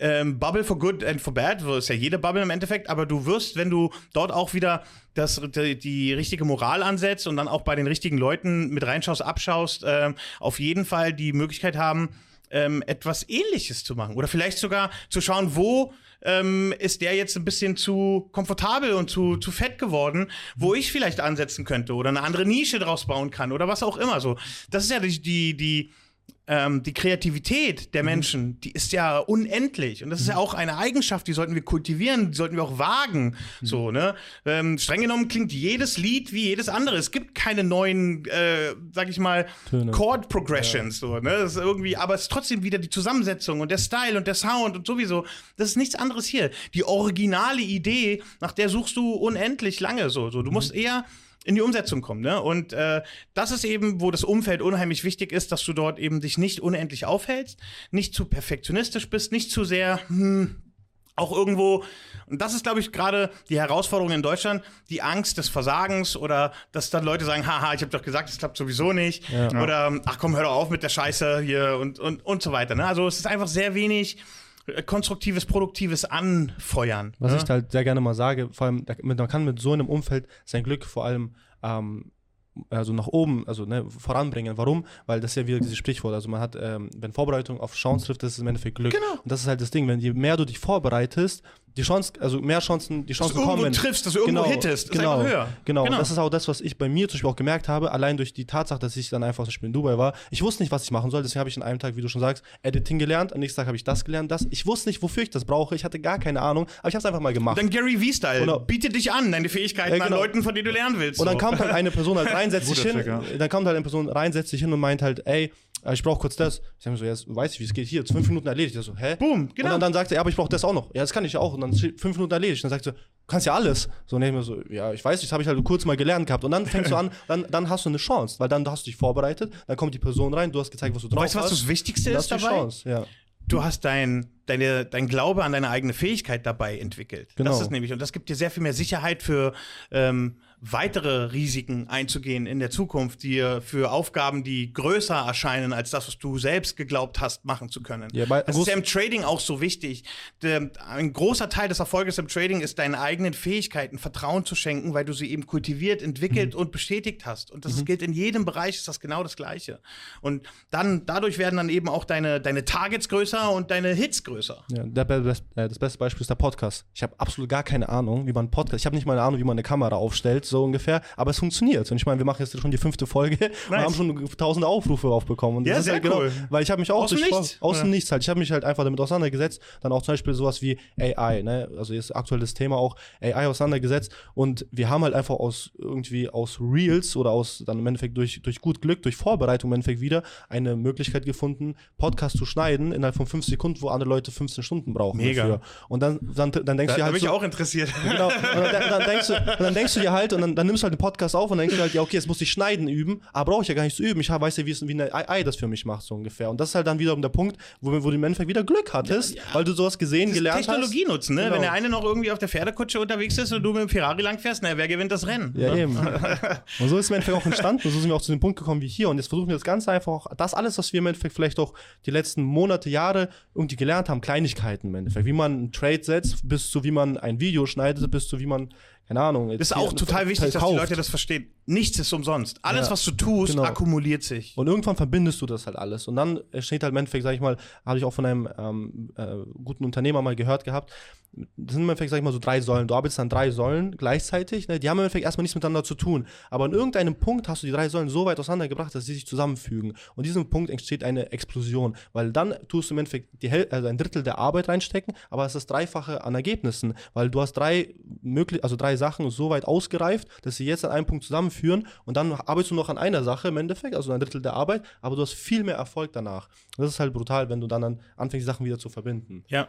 ähm, Bubble for Good and for Bad, so ist ja jede Bubble im Endeffekt, aber du wirst, wenn du dort auch wieder das, die, die richtige Moral ansetzt und dann auch bei den richtigen Leuten mit reinschaust, abschaust, ähm, auf jeden Fall die Möglichkeit haben, ähm, etwas Ähnliches zu machen. Oder vielleicht sogar zu schauen, wo ähm, ist der jetzt ein bisschen zu komfortabel und zu, zu fett geworden, wo ich vielleicht ansetzen könnte oder eine andere Nische draus bauen kann oder was auch immer. So, das ist ja die, die, die ähm, die Kreativität der mhm. Menschen, die ist ja unendlich. Und das ist ja mhm. auch eine Eigenschaft, die sollten wir kultivieren, die sollten wir auch wagen. Mhm. So, ne? Ähm, streng genommen klingt jedes Lied wie jedes andere. Es gibt keine neuen, äh, sag ich mal, Töne. Chord Progressions. Ja. So, ne? Das ist irgendwie, aber es ist trotzdem wieder die Zusammensetzung und der Style und der Sound und sowieso. Das ist nichts anderes hier. Die originale Idee, nach der suchst du unendlich lange. So, so. Du musst eher in die Umsetzung kommen. Ne? Und äh, das ist eben, wo das Umfeld unheimlich wichtig ist, dass du dort eben dich nicht unendlich aufhältst, nicht zu perfektionistisch bist, nicht zu sehr, hm, auch irgendwo, und das ist, glaube ich, gerade die Herausforderung in Deutschland, die Angst des Versagens oder dass dann Leute sagen, haha, ich habe doch gesagt, es klappt sowieso nicht. Ja. Oder ach komm, hör doch auf mit der Scheiße hier und, und, und so weiter. Ne? Also es ist einfach sehr wenig konstruktives, produktives Anfeuern. Was ja? ich halt sehr gerne mal sage, vor allem, man kann mit so einem Umfeld sein Glück vor allem ähm, also nach oben, also ne, voranbringen. Warum? Weil das ist ja wieder dieses Sprichwort. Also man hat, ähm, wenn Vorbereitung auf Chance trifft, das ist im Endeffekt Glück. Genau. Und das ist halt das Ding, wenn je mehr du dich vorbereitest, die Chance, also mehr Chancen, die Chancen dass du kommen. Irgendwo triffst, dass du irgendwo genau, hittest, genau, höher. Genau. genau. Und das ist auch das, was ich bei mir zum Beispiel auch gemerkt habe, allein durch die Tatsache, dass ich dann einfach zum Beispiel in Dubai war. Ich wusste nicht, was ich machen soll, deswegen habe ich in einem Tag, wie du schon sagst, Editing gelernt, am nächsten Tag habe ich das gelernt, das. Ich wusste nicht, wofür ich das brauche, ich hatte gar keine Ahnung, aber ich habe es einfach mal gemacht. Dann Gary V-Style, biete dich an, deine Fähigkeiten ja, genau. an Leuten, von denen du lernen willst. Und dann so. kam halt eine Person halt rein, setzt sich hin, dann kommt halt eine Person rein, setzt sich hin und meint halt, ey, ich brauche kurz das. Ich sage mir so, ja, weiß ich, wie es geht. Hier, fünf Minuten erledigt. Ich so, hä? Boom, genau. Und dann, dann sagt er, ja, aber ich brauche das auch noch. Ja, das kann ich auch. Und dann fünf Minuten erledigt. Und dann sagt er, du kannst ja alles. So, und ich mir so, ja, ich weiß, das habe ich halt kurz mal gelernt gehabt. Und dann fängst du an, dann, dann hast du eine Chance, weil dann hast du dich vorbereitet, dann kommt die Person rein, du hast gezeigt, was du drauf weißt, hast. Weißt du, was das Wichtigste ist dabei? Chance, ja. Du hast dein, deine, dein Glaube an deine eigene Fähigkeit dabei entwickelt. Genau. Das ist nämlich, und das gibt dir sehr viel mehr Sicherheit für ähm, weitere Risiken einzugehen in der Zukunft, dir für Aufgaben, die größer erscheinen als das, was du selbst geglaubt hast, machen zu können. Ja, das ist ja im Trading auch so wichtig. Der, ein großer Teil des Erfolges im Trading ist deinen eigenen Fähigkeiten Vertrauen zu schenken, weil du sie eben kultiviert, entwickelt mhm. und bestätigt hast. Und das mhm. gilt in jedem Bereich, ist das genau das Gleiche. Und dann, dadurch werden dann eben auch deine, deine Targets größer und deine Hits größer. Ja, das beste Beispiel ist der Podcast. Ich habe absolut gar keine Ahnung, wie man Podcast, ich habe nicht mal eine Ahnung, wie man eine Kamera aufstellt so ungefähr. Aber es funktioniert. Und ich meine, wir machen jetzt schon die fünfte Folge nice. und haben schon tausende Aufrufe aufbekommen. Und ja, das sehr ist halt cool. genau, weil ich habe mich auch aus dem Nichts. Aus dem ja. Nichts halt. Ich habe mich halt einfach damit auseinandergesetzt. Dann auch zum Beispiel sowas wie AI, ne? Also jetzt aktuelles Thema auch AI auseinandergesetzt. Und wir haben halt einfach aus irgendwie aus Reels oder aus dann im Endeffekt durch, durch gut Glück, durch Vorbereitung im Endeffekt wieder eine Möglichkeit gefunden, Podcast zu schneiden innerhalb von fünf Sekunden, wo andere Leute 15 Stunden brauchen Mega. dafür. Und dann, dann, dann denkst da, du halt. Da bin ich so, auch interessiert. Genau. Und dann, dann, denkst du, dann denkst du dir halt, und dann, dann nimmst du halt einen Podcast auf und dann denkst du halt, ja, okay, jetzt muss ich schneiden üben, aber brauche ich ja gar nicht zu üben. Ich weiß ja, wie, es, wie eine AI das für mich macht, so ungefähr. Und das ist halt dann wiederum der Punkt, wo, wo du im Endeffekt wieder Glück hattest, ja, ja. weil du sowas gesehen, gelernt Technologie hast. Technologie nutzen, ne? Genau. Wenn der eine noch irgendwie auf der Pferdekutsche unterwegs ist und du mit dem Ferrari langfährst, na, wer gewinnt das Rennen? Ja, ne? eben. und so ist es im Endeffekt auch entstanden. Und so sind wir auch zu dem Punkt gekommen wie hier. Und jetzt versuchen wir das Ganze einfach, das alles, was wir im Endeffekt vielleicht auch die letzten Monate, Jahre irgendwie gelernt haben, Kleinigkeiten im Endeffekt. Wie man einen Trade setzt, bis zu wie man ein Video schneidet, bis zu wie man keine Ahnung. Das ist auch total wichtig, dass die Leute das verstehen. Nichts ist umsonst. Alles, ja, was du tust, genau. akkumuliert sich. Und irgendwann verbindest du das halt alles. Und dann steht halt im Endeffekt, sag ich mal, habe ich auch von einem ähm, äh, guten Unternehmer mal gehört gehabt, das sind im Endeffekt, sag ich mal, so drei Säulen. Du arbeitest an drei Säulen gleichzeitig. Ne? Die haben im Endeffekt erstmal nichts miteinander zu tun. Aber an irgendeinem Punkt hast du die drei Säulen so weit auseinandergebracht, dass sie sich zusammenfügen. Und diesem Punkt entsteht eine Explosion. Weil dann tust du im Endeffekt die also ein Drittel der Arbeit reinstecken, aber es ist das Dreifache an Ergebnissen. Weil du hast drei möglich, also drei Sachen so weit ausgereift, dass sie jetzt an einem Punkt zusammenführen und dann arbeitest du noch an einer Sache im Endeffekt, also ein Drittel der Arbeit, aber du hast viel mehr Erfolg danach. Und das ist halt brutal, wenn du dann anfängst, die Sachen wieder zu verbinden. Ja.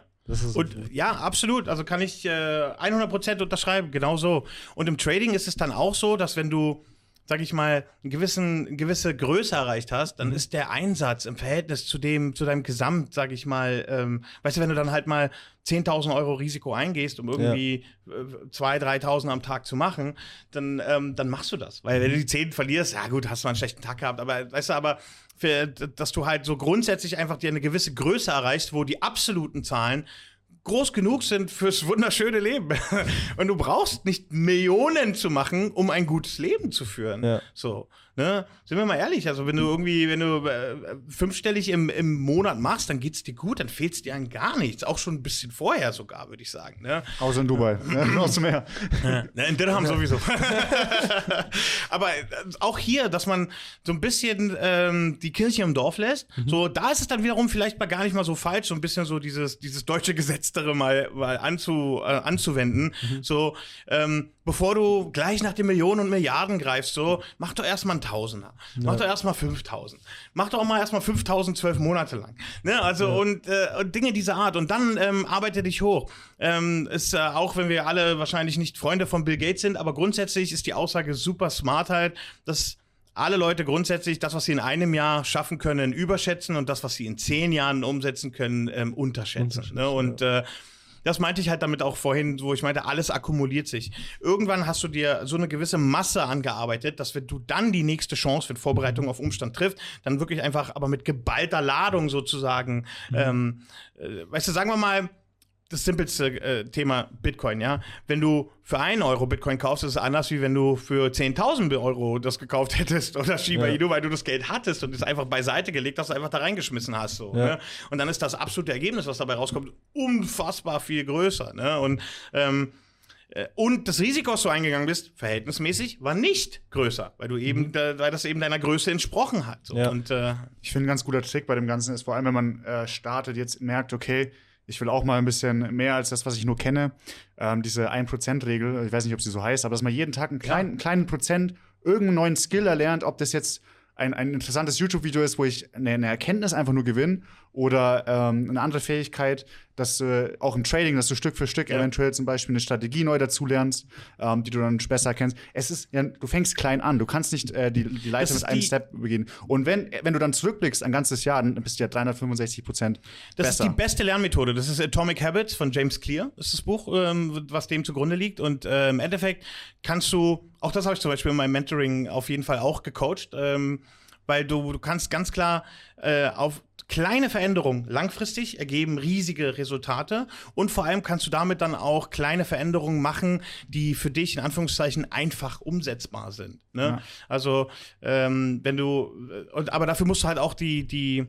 und ja, absolut. Also kann ich äh, 100% unterschreiben, genau so. Und im Trading ist es dann auch so, dass wenn du sag ich mal, einen gewissen, eine gewisse Größe erreicht hast, dann mhm. ist der Einsatz im Verhältnis zu dem, zu deinem Gesamt, sag ich mal, ähm, weißt du, wenn du dann halt mal 10.000 Euro Risiko eingehst, um irgendwie ja. 2.000, 3.000 am Tag zu machen, dann, ähm, dann machst du das. Weil wenn du die 10 verlierst, ja gut, hast du mal einen schlechten Tag gehabt, aber weißt du, aber für, dass du halt so grundsätzlich einfach dir eine gewisse Größe erreichst, wo die absoluten Zahlen groß genug sind fürs wunderschöne Leben. Und du brauchst nicht Millionen zu machen, um ein gutes Leben zu führen. Ja. So. Ne? Sind wir mal ehrlich, also wenn du irgendwie, wenn du äh, fünfstellig im, im Monat machst, dann geht's dir gut, dann fehlt es dir an gar nichts. Auch schon ein bisschen vorher sogar, würde ich sagen. Ne? Außer in Dubai. ne? Noch zum Meer. In Dirham sowieso. Aber äh, auch hier, dass man so ein bisschen ähm, die Kirche im Dorf lässt, mhm. so da ist es dann wiederum vielleicht mal gar nicht mal so falsch, so ein bisschen so dieses, dieses deutsche Gesetztere mal, mal anzu, äh, anzuwenden. Mhm. So, ähm, bevor du gleich nach den Millionen und Milliarden greifst, so, mach doch erstmal einen Tausender. Ja. Mach doch erstmal 5000. Mach doch mal erstmal 5000 zwölf Monate lang. Ne? Also, ja. und, äh, und, Dinge dieser Art. Und dann ähm, arbeite dich hoch. Ähm, ist äh, auch, wenn wir alle wahrscheinlich nicht Freunde von Bill Gates sind, aber grundsätzlich ist die Aussage super smart halt, dass alle Leute grundsätzlich das, was sie in einem Jahr schaffen können, überschätzen und das, was sie in zehn Jahren umsetzen können, ähm, unterschätzen. unterschätzen ne? Und äh, das meinte ich halt damit auch vorhin, wo ich meinte, alles akkumuliert sich. Irgendwann hast du dir so eine gewisse Masse angearbeitet, dass wenn du dann die nächste Chance, wenn Vorbereitung auf Umstand trifft, dann wirklich einfach, aber mit geballter Ladung sozusagen, mhm. ähm, äh, weißt du, sagen wir mal, das simpelste äh, Thema Bitcoin, ja. Wenn du für einen Euro Bitcoin kaufst, ist es anders, wie wenn du für 10.000 Euro das gekauft hättest oder Shiba Inu, ja. weil du das Geld hattest und es einfach beiseite gelegt hast, einfach da reingeschmissen hast. So, ja. ne? Und dann ist das absolute Ergebnis, was dabei rauskommt, unfassbar viel größer. Ne? Und ähm, äh, und das Risiko, was du eingegangen bist, verhältnismäßig, war nicht größer, weil du eben, mhm. weil das eben deiner Größe entsprochen hat. So. Ja. Und äh, ich finde, ein ganz guter Trick bei dem Ganzen ist, vor allem, wenn man äh, startet, jetzt merkt, okay, ich will auch mal ein bisschen mehr als das, was ich nur kenne. Ähm, diese 1%-Regel, ich weiß nicht, ob sie so heißt, aber dass man jeden Tag einen kleinen, ja. kleinen Prozent irgendeinen neuen Skill erlernt, ob das jetzt ein, ein interessantes YouTube-Video ist, wo ich eine, eine, Erkenntnis einfach nur gewinne oder ähm, eine andere Fähigkeit, dass du auch im Trading, dass du Stück für Stück ja. eventuell zum Beispiel eine Strategie neu dazulernst, ähm, die du dann besser kennst. Es ist, ja, du fängst klein an, du kannst nicht äh, die, die Leiter mit einem die, Step beginnen. Und wenn, wenn du dann zurückblickst ein ganzes Jahr, dann bist du ja 365 Prozent Das besser. ist die beste Lernmethode. Das ist Atomic Habits von James Clear, das ist das Buch, ähm, was dem zugrunde liegt. Und äh, im Endeffekt kannst du, auch das habe ich zum Beispiel in meinem Mentoring auf jeden Fall auch gecoacht, ähm, weil du, du kannst ganz klar äh, auf kleine Veränderungen langfristig ergeben riesige Resultate und vor allem kannst du damit dann auch kleine Veränderungen machen, die für dich in Anführungszeichen einfach umsetzbar sind. Ne? Ja. Also ähm, wenn du, äh, aber dafür musst du halt auch die, die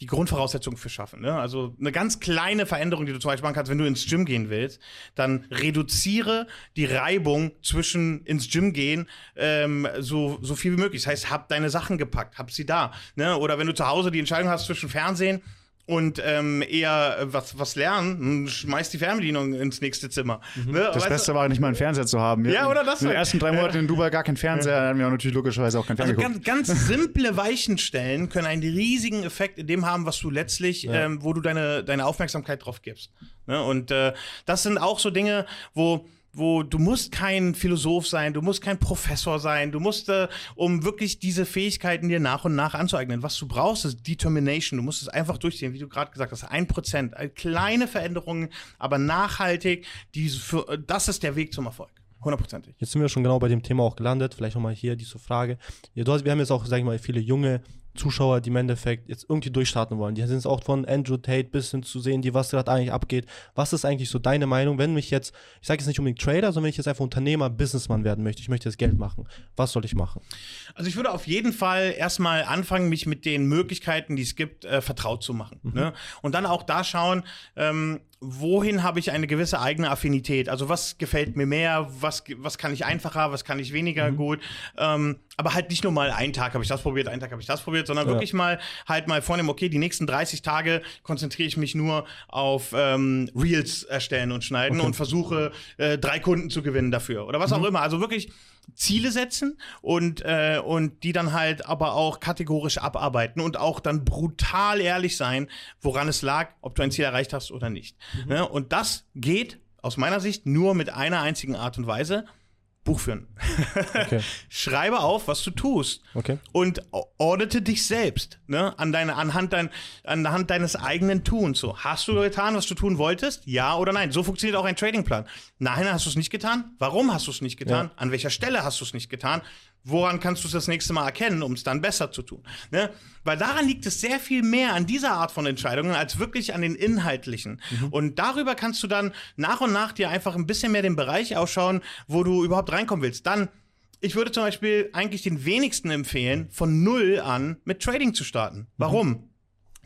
die Grundvoraussetzungen für schaffen. Ne? Also eine ganz kleine Veränderung, die du zum Beispiel machen kannst, wenn du ins Gym gehen willst, dann reduziere die Reibung zwischen ins Gym gehen ähm, so, so viel wie möglich. Das heißt, hab deine Sachen gepackt, hab sie da. Ne? Oder wenn du zu Hause die Entscheidung hast zwischen Fernsehen und ähm, eher äh, was, was lernen, schmeißt die Fernbedienung ins nächste Zimmer. Mhm. Ne? Das weißt Beste du? war nicht mal einen Fernseher zu haben. ja, oder das? In den ersten drei Monaten in Dubai gar keinen Fernseher, ja. hatten wir auch natürlich logischerweise auch keinen also Fernseher. Also ganz, ganz simple Weichenstellen können einen riesigen Effekt in dem haben, was du letztlich, ja. ähm, wo du deine, deine Aufmerksamkeit drauf gibst. Ne? Und äh, das sind auch so Dinge, wo wo du musst kein Philosoph sein, du musst kein Professor sein, du musst, äh, um wirklich diese Fähigkeiten dir nach und nach anzueignen. Was du brauchst, ist Determination. Du musst es einfach durchziehen, wie du gerade gesagt hast. Ein Prozent, kleine Veränderungen, aber nachhaltig. Diese für, das ist der Weg zum Erfolg. Hundertprozentig. Jetzt sind wir schon genau bei dem Thema auch gelandet. Vielleicht nochmal hier diese Frage. Ja, du hast, wir haben jetzt auch, sag ich mal, viele junge Zuschauer, die im Endeffekt jetzt irgendwie durchstarten wollen. Die sind es auch von Andrew Tate bis hin zu sehen, die was gerade eigentlich abgeht. Was ist eigentlich so deine Meinung, wenn mich jetzt, ich sage jetzt nicht unbedingt Trader, sondern wenn ich jetzt einfach Unternehmer, Businessman werden möchte, ich möchte jetzt Geld machen. Was soll ich machen? Also ich würde auf jeden Fall erstmal anfangen, mich mit den Möglichkeiten, die es gibt, äh, vertraut zu machen. Mhm. Ne? Und dann auch da schauen, ähm, wohin habe ich eine gewisse eigene Affinität? Also was gefällt mir mehr, was, was kann ich einfacher, was kann ich weniger mhm. gut? Ähm, aber halt nicht nur mal einen Tag habe ich das probiert, einen Tag habe ich das probiert, sondern ja. wirklich mal halt mal vornehmen, okay, die nächsten 30 Tage konzentriere ich mich nur auf ähm, Reels erstellen und schneiden okay. und versuche äh, drei Kunden zu gewinnen dafür oder was mhm. auch immer. Also wirklich Ziele setzen und, äh, und die dann halt aber auch kategorisch abarbeiten und auch dann brutal ehrlich sein, woran es lag, ob du ein Ziel erreicht hast oder nicht. Mhm. Ja, und das geht aus meiner Sicht nur mit einer einzigen Art und Weise, Buch führen. Okay. Schreibe auf, was du tust. Okay. Und audite dich selbst, ne? An deine, anhand, dein, anhand deines eigenen Tuns. So, hast du getan, was du tun wolltest? Ja oder nein? So funktioniert auch ein Tradingplan. Nein, hast du es nicht getan? Warum hast du es nicht getan? Ja. An welcher Stelle hast du es nicht getan? Woran kannst du es das nächste Mal erkennen, um es dann besser zu tun? Ne? Weil daran liegt es sehr viel mehr an dieser Art von Entscheidungen als wirklich an den inhaltlichen. Mhm. Und darüber kannst du dann nach und nach dir einfach ein bisschen mehr den Bereich ausschauen, wo du überhaupt reinkommen willst. Dann ich würde zum Beispiel eigentlich den wenigsten empfehlen, von null an mit Trading zu starten. Warum? Mhm.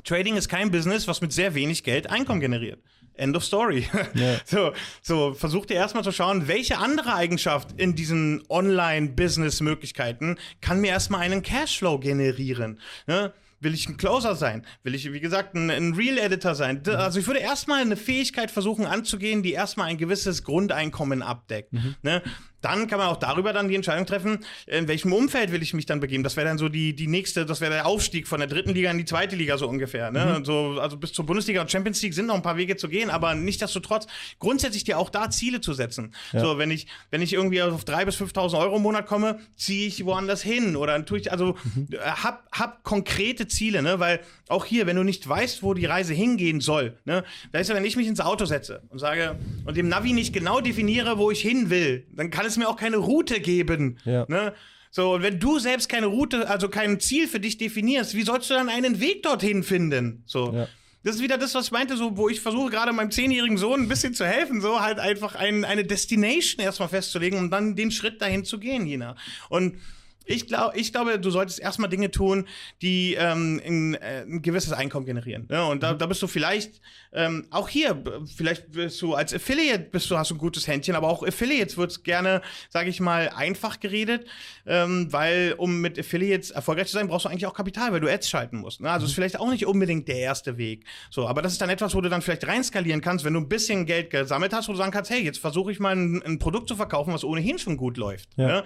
Trading ist kein Business, was mit sehr wenig Geld Einkommen generiert. End of story. Yeah. So, so versuch dir erstmal zu schauen, welche andere Eigenschaft in diesen Online-Business-Möglichkeiten kann mir erstmal einen Cashflow generieren. Ne? Will ich ein Closer sein? Will ich, wie gesagt, ein, ein Real-Editor sein? Mhm. Also ich würde erstmal eine Fähigkeit versuchen anzugehen, die erstmal ein gewisses Grundeinkommen abdeckt. Mhm. Ne? Dann kann man auch darüber dann die Entscheidung treffen, in welchem Umfeld will ich mich dann begeben. Das wäre dann so die, die nächste, das wäre der Aufstieg von der dritten Liga in die zweite Liga so ungefähr. Ne? Mhm. So, also bis zur Bundesliga und Champions League sind noch ein paar Wege zu gehen, aber nichtsdestotrotz grundsätzlich dir auch da Ziele zu setzen. Ja. So, wenn ich, wenn ich irgendwie auf 3.000 bis 5.000 Euro im Monat komme, ziehe ich woanders hin oder dann tue ich, also mhm. hab, hab konkrete Ziele, ne? weil auch hier, wenn du nicht weißt, wo die Reise hingehen soll, ne? weißt du, wenn ich mich ins Auto setze und sage und dem Navi nicht genau definiere, wo ich hin will, dann kann es mir auch keine Route geben. Ja. Ne? So, und wenn du selbst keine Route, also kein Ziel für dich definierst, wie sollst du dann einen Weg dorthin finden? So. Ja. Das ist wieder das, was ich meinte, so, wo ich versuche gerade meinem zehnjährigen Sohn ein bisschen zu helfen, so halt einfach ein, eine Destination erstmal festzulegen und dann den Schritt dahin zu gehen, Jena. Und ich, glaub, ich glaube, du solltest erstmal Dinge tun, die ähm, ein, äh, ein, gewisses Einkommen generieren. Ja, und da, mhm. da bist du vielleicht, ähm, auch hier, vielleicht bist du als Affiliate, bist du, hast du ein gutes Händchen, aber auch Affiliates wird gerne, sage ich mal, einfach geredet, ähm, weil um mit Affiliates erfolgreich zu sein, brauchst du eigentlich auch Kapital, weil du Ads schalten musst. Ne? Also mhm. ist vielleicht auch nicht unbedingt der erste Weg. So, aber das ist dann etwas, wo du dann vielleicht reinskalieren kannst, wenn du ein bisschen Geld gesammelt hast, wo du sagen kannst, hey, jetzt versuche ich mal ein, ein Produkt zu verkaufen, was ohnehin schon gut läuft. Ja. Ne?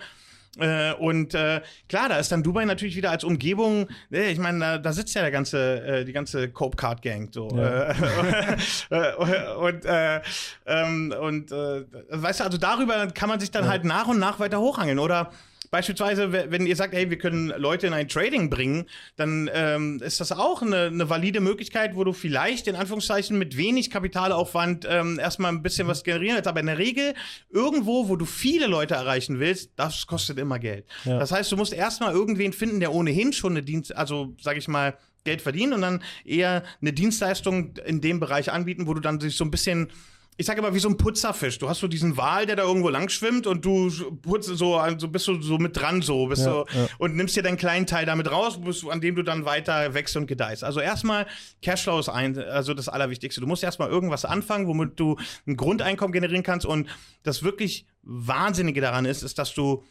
Äh, und äh, klar, da ist dann Dubai natürlich wieder als Umgebung, äh, ich meine, da, da, sitzt ja der ganze, äh, die ganze Cope Card Gang so. Ja. Äh, äh, und ähm, und weißt du, also darüber kann man sich dann ja. halt nach und nach weiter hochhangeln. Oder Beispielsweise, wenn ihr sagt, hey, wir können Leute in ein Trading bringen, dann ähm, ist das auch eine, eine, valide Möglichkeit, wo du vielleicht in Anführungszeichen mit wenig Kapitalaufwand ähm, erstmal ein bisschen was generieren willst. Aber in der Regel, irgendwo, wo du viele Leute erreichen willst, das kostet immer Geld. Ja. Das heißt, du musst erstmal irgendwen finden, der ohnehin schon eine Dienst, also sag ich mal, Geld verdient und dann eher eine Dienstleistung in dem Bereich anbieten, wo du dann sich so ein bisschen ich sage immer, wie so ein Putzerfisch. Du hast so diesen Wal, der da irgendwo lang schwimmt und du putzt so, also bist du so mit dran so, bist ja, so, ja. und nimmst dir deinen kleinen Teil damit raus, an dem du dann weiter wächst und gedeihst. Also erstmal Cashflow ist ein, also das Allerwichtigste. Du musst erstmal irgendwas anfangen, womit du ein Grundeinkommen generieren kannst und das wirklich Wahnsinnige daran ist, ist, dass du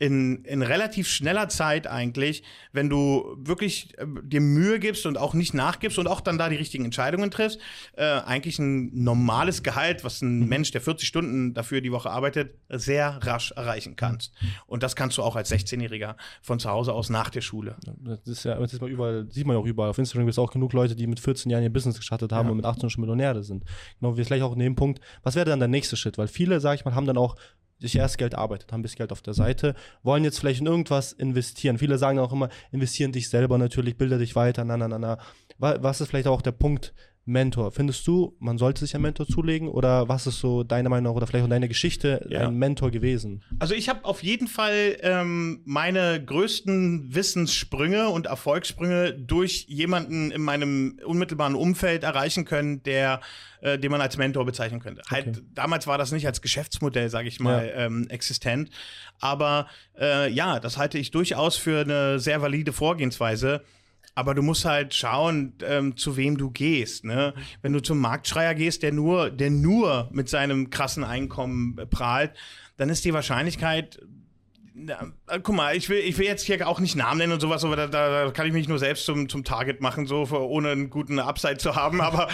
in, in relativ schneller Zeit eigentlich, wenn du wirklich äh, dir Mühe gibst und auch nicht nachgibst und auch dann da die richtigen Entscheidungen triffst, äh, eigentlich ein normales Gehalt, was ein mhm. Mensch, der 40 Stunden dafür die Woche arbeitet, sehr rasch erreichen kannst. Und das kannst du auch als 16-Jähriger von zu Hause aus nach der Schule. Das ist ja, das ist mal überall, sieht man auch überall. Auf Instagram gibt es auch genug Leute, die mit 14 Jahren ihr Business gestartet haben ja. und mit 18 schon Millionäre sind. Genau, wir vielleicht auch in dem Punkt, was wäre dann der nächste Schritt? Weil viele, sag ich mal, haben dann auch sich erst Geld arbeitet, haben bisschen Geld auf der Seite, wollen jetzt vielleicht in irgendwas investieren. Viele sagen auch immer, investieren dich selber natürlich, bilde dich weiter, na, na, na, na. Was ist vielleicht auch der Punkt, Mentor. Findest du, man sollte sich einen Mentor zulegen oder was ist so deine Meinung oder vielleicht auch deine Geschichte ja. ein Mentor gewesen? Also ich habe auf jeden Fall ähm, meine größten Wissenssprünge und Erfolgssprünge durch jemanden in meinem unmittelbaren Umfeld erreichen können, der äh, den man als Mentor bezeichnen könnte. Halt, okay. Halt damals war das nicht als Geschäftsmodell, sage ich mal, ja. ähm, existent, aber äh, ja, das halte ich durchaus für eine sehr valide Vorgehensweise aber du musst halt schauen, ähm, zu wem du gehst. Ne? Wenn du zum Marktschreier gehst, der nur, der nur mit seinem krassen Einkommen prahlt, dann ist die Wahrscheinlichkeit, na, äh, guck mal, ich will, ich will jetzt hier auch nicht Namen nennen und sowas, aber da, da kann ich mich nur selbst zum, zum Target machen, so ohne einen guten Upside zu haben. Aber,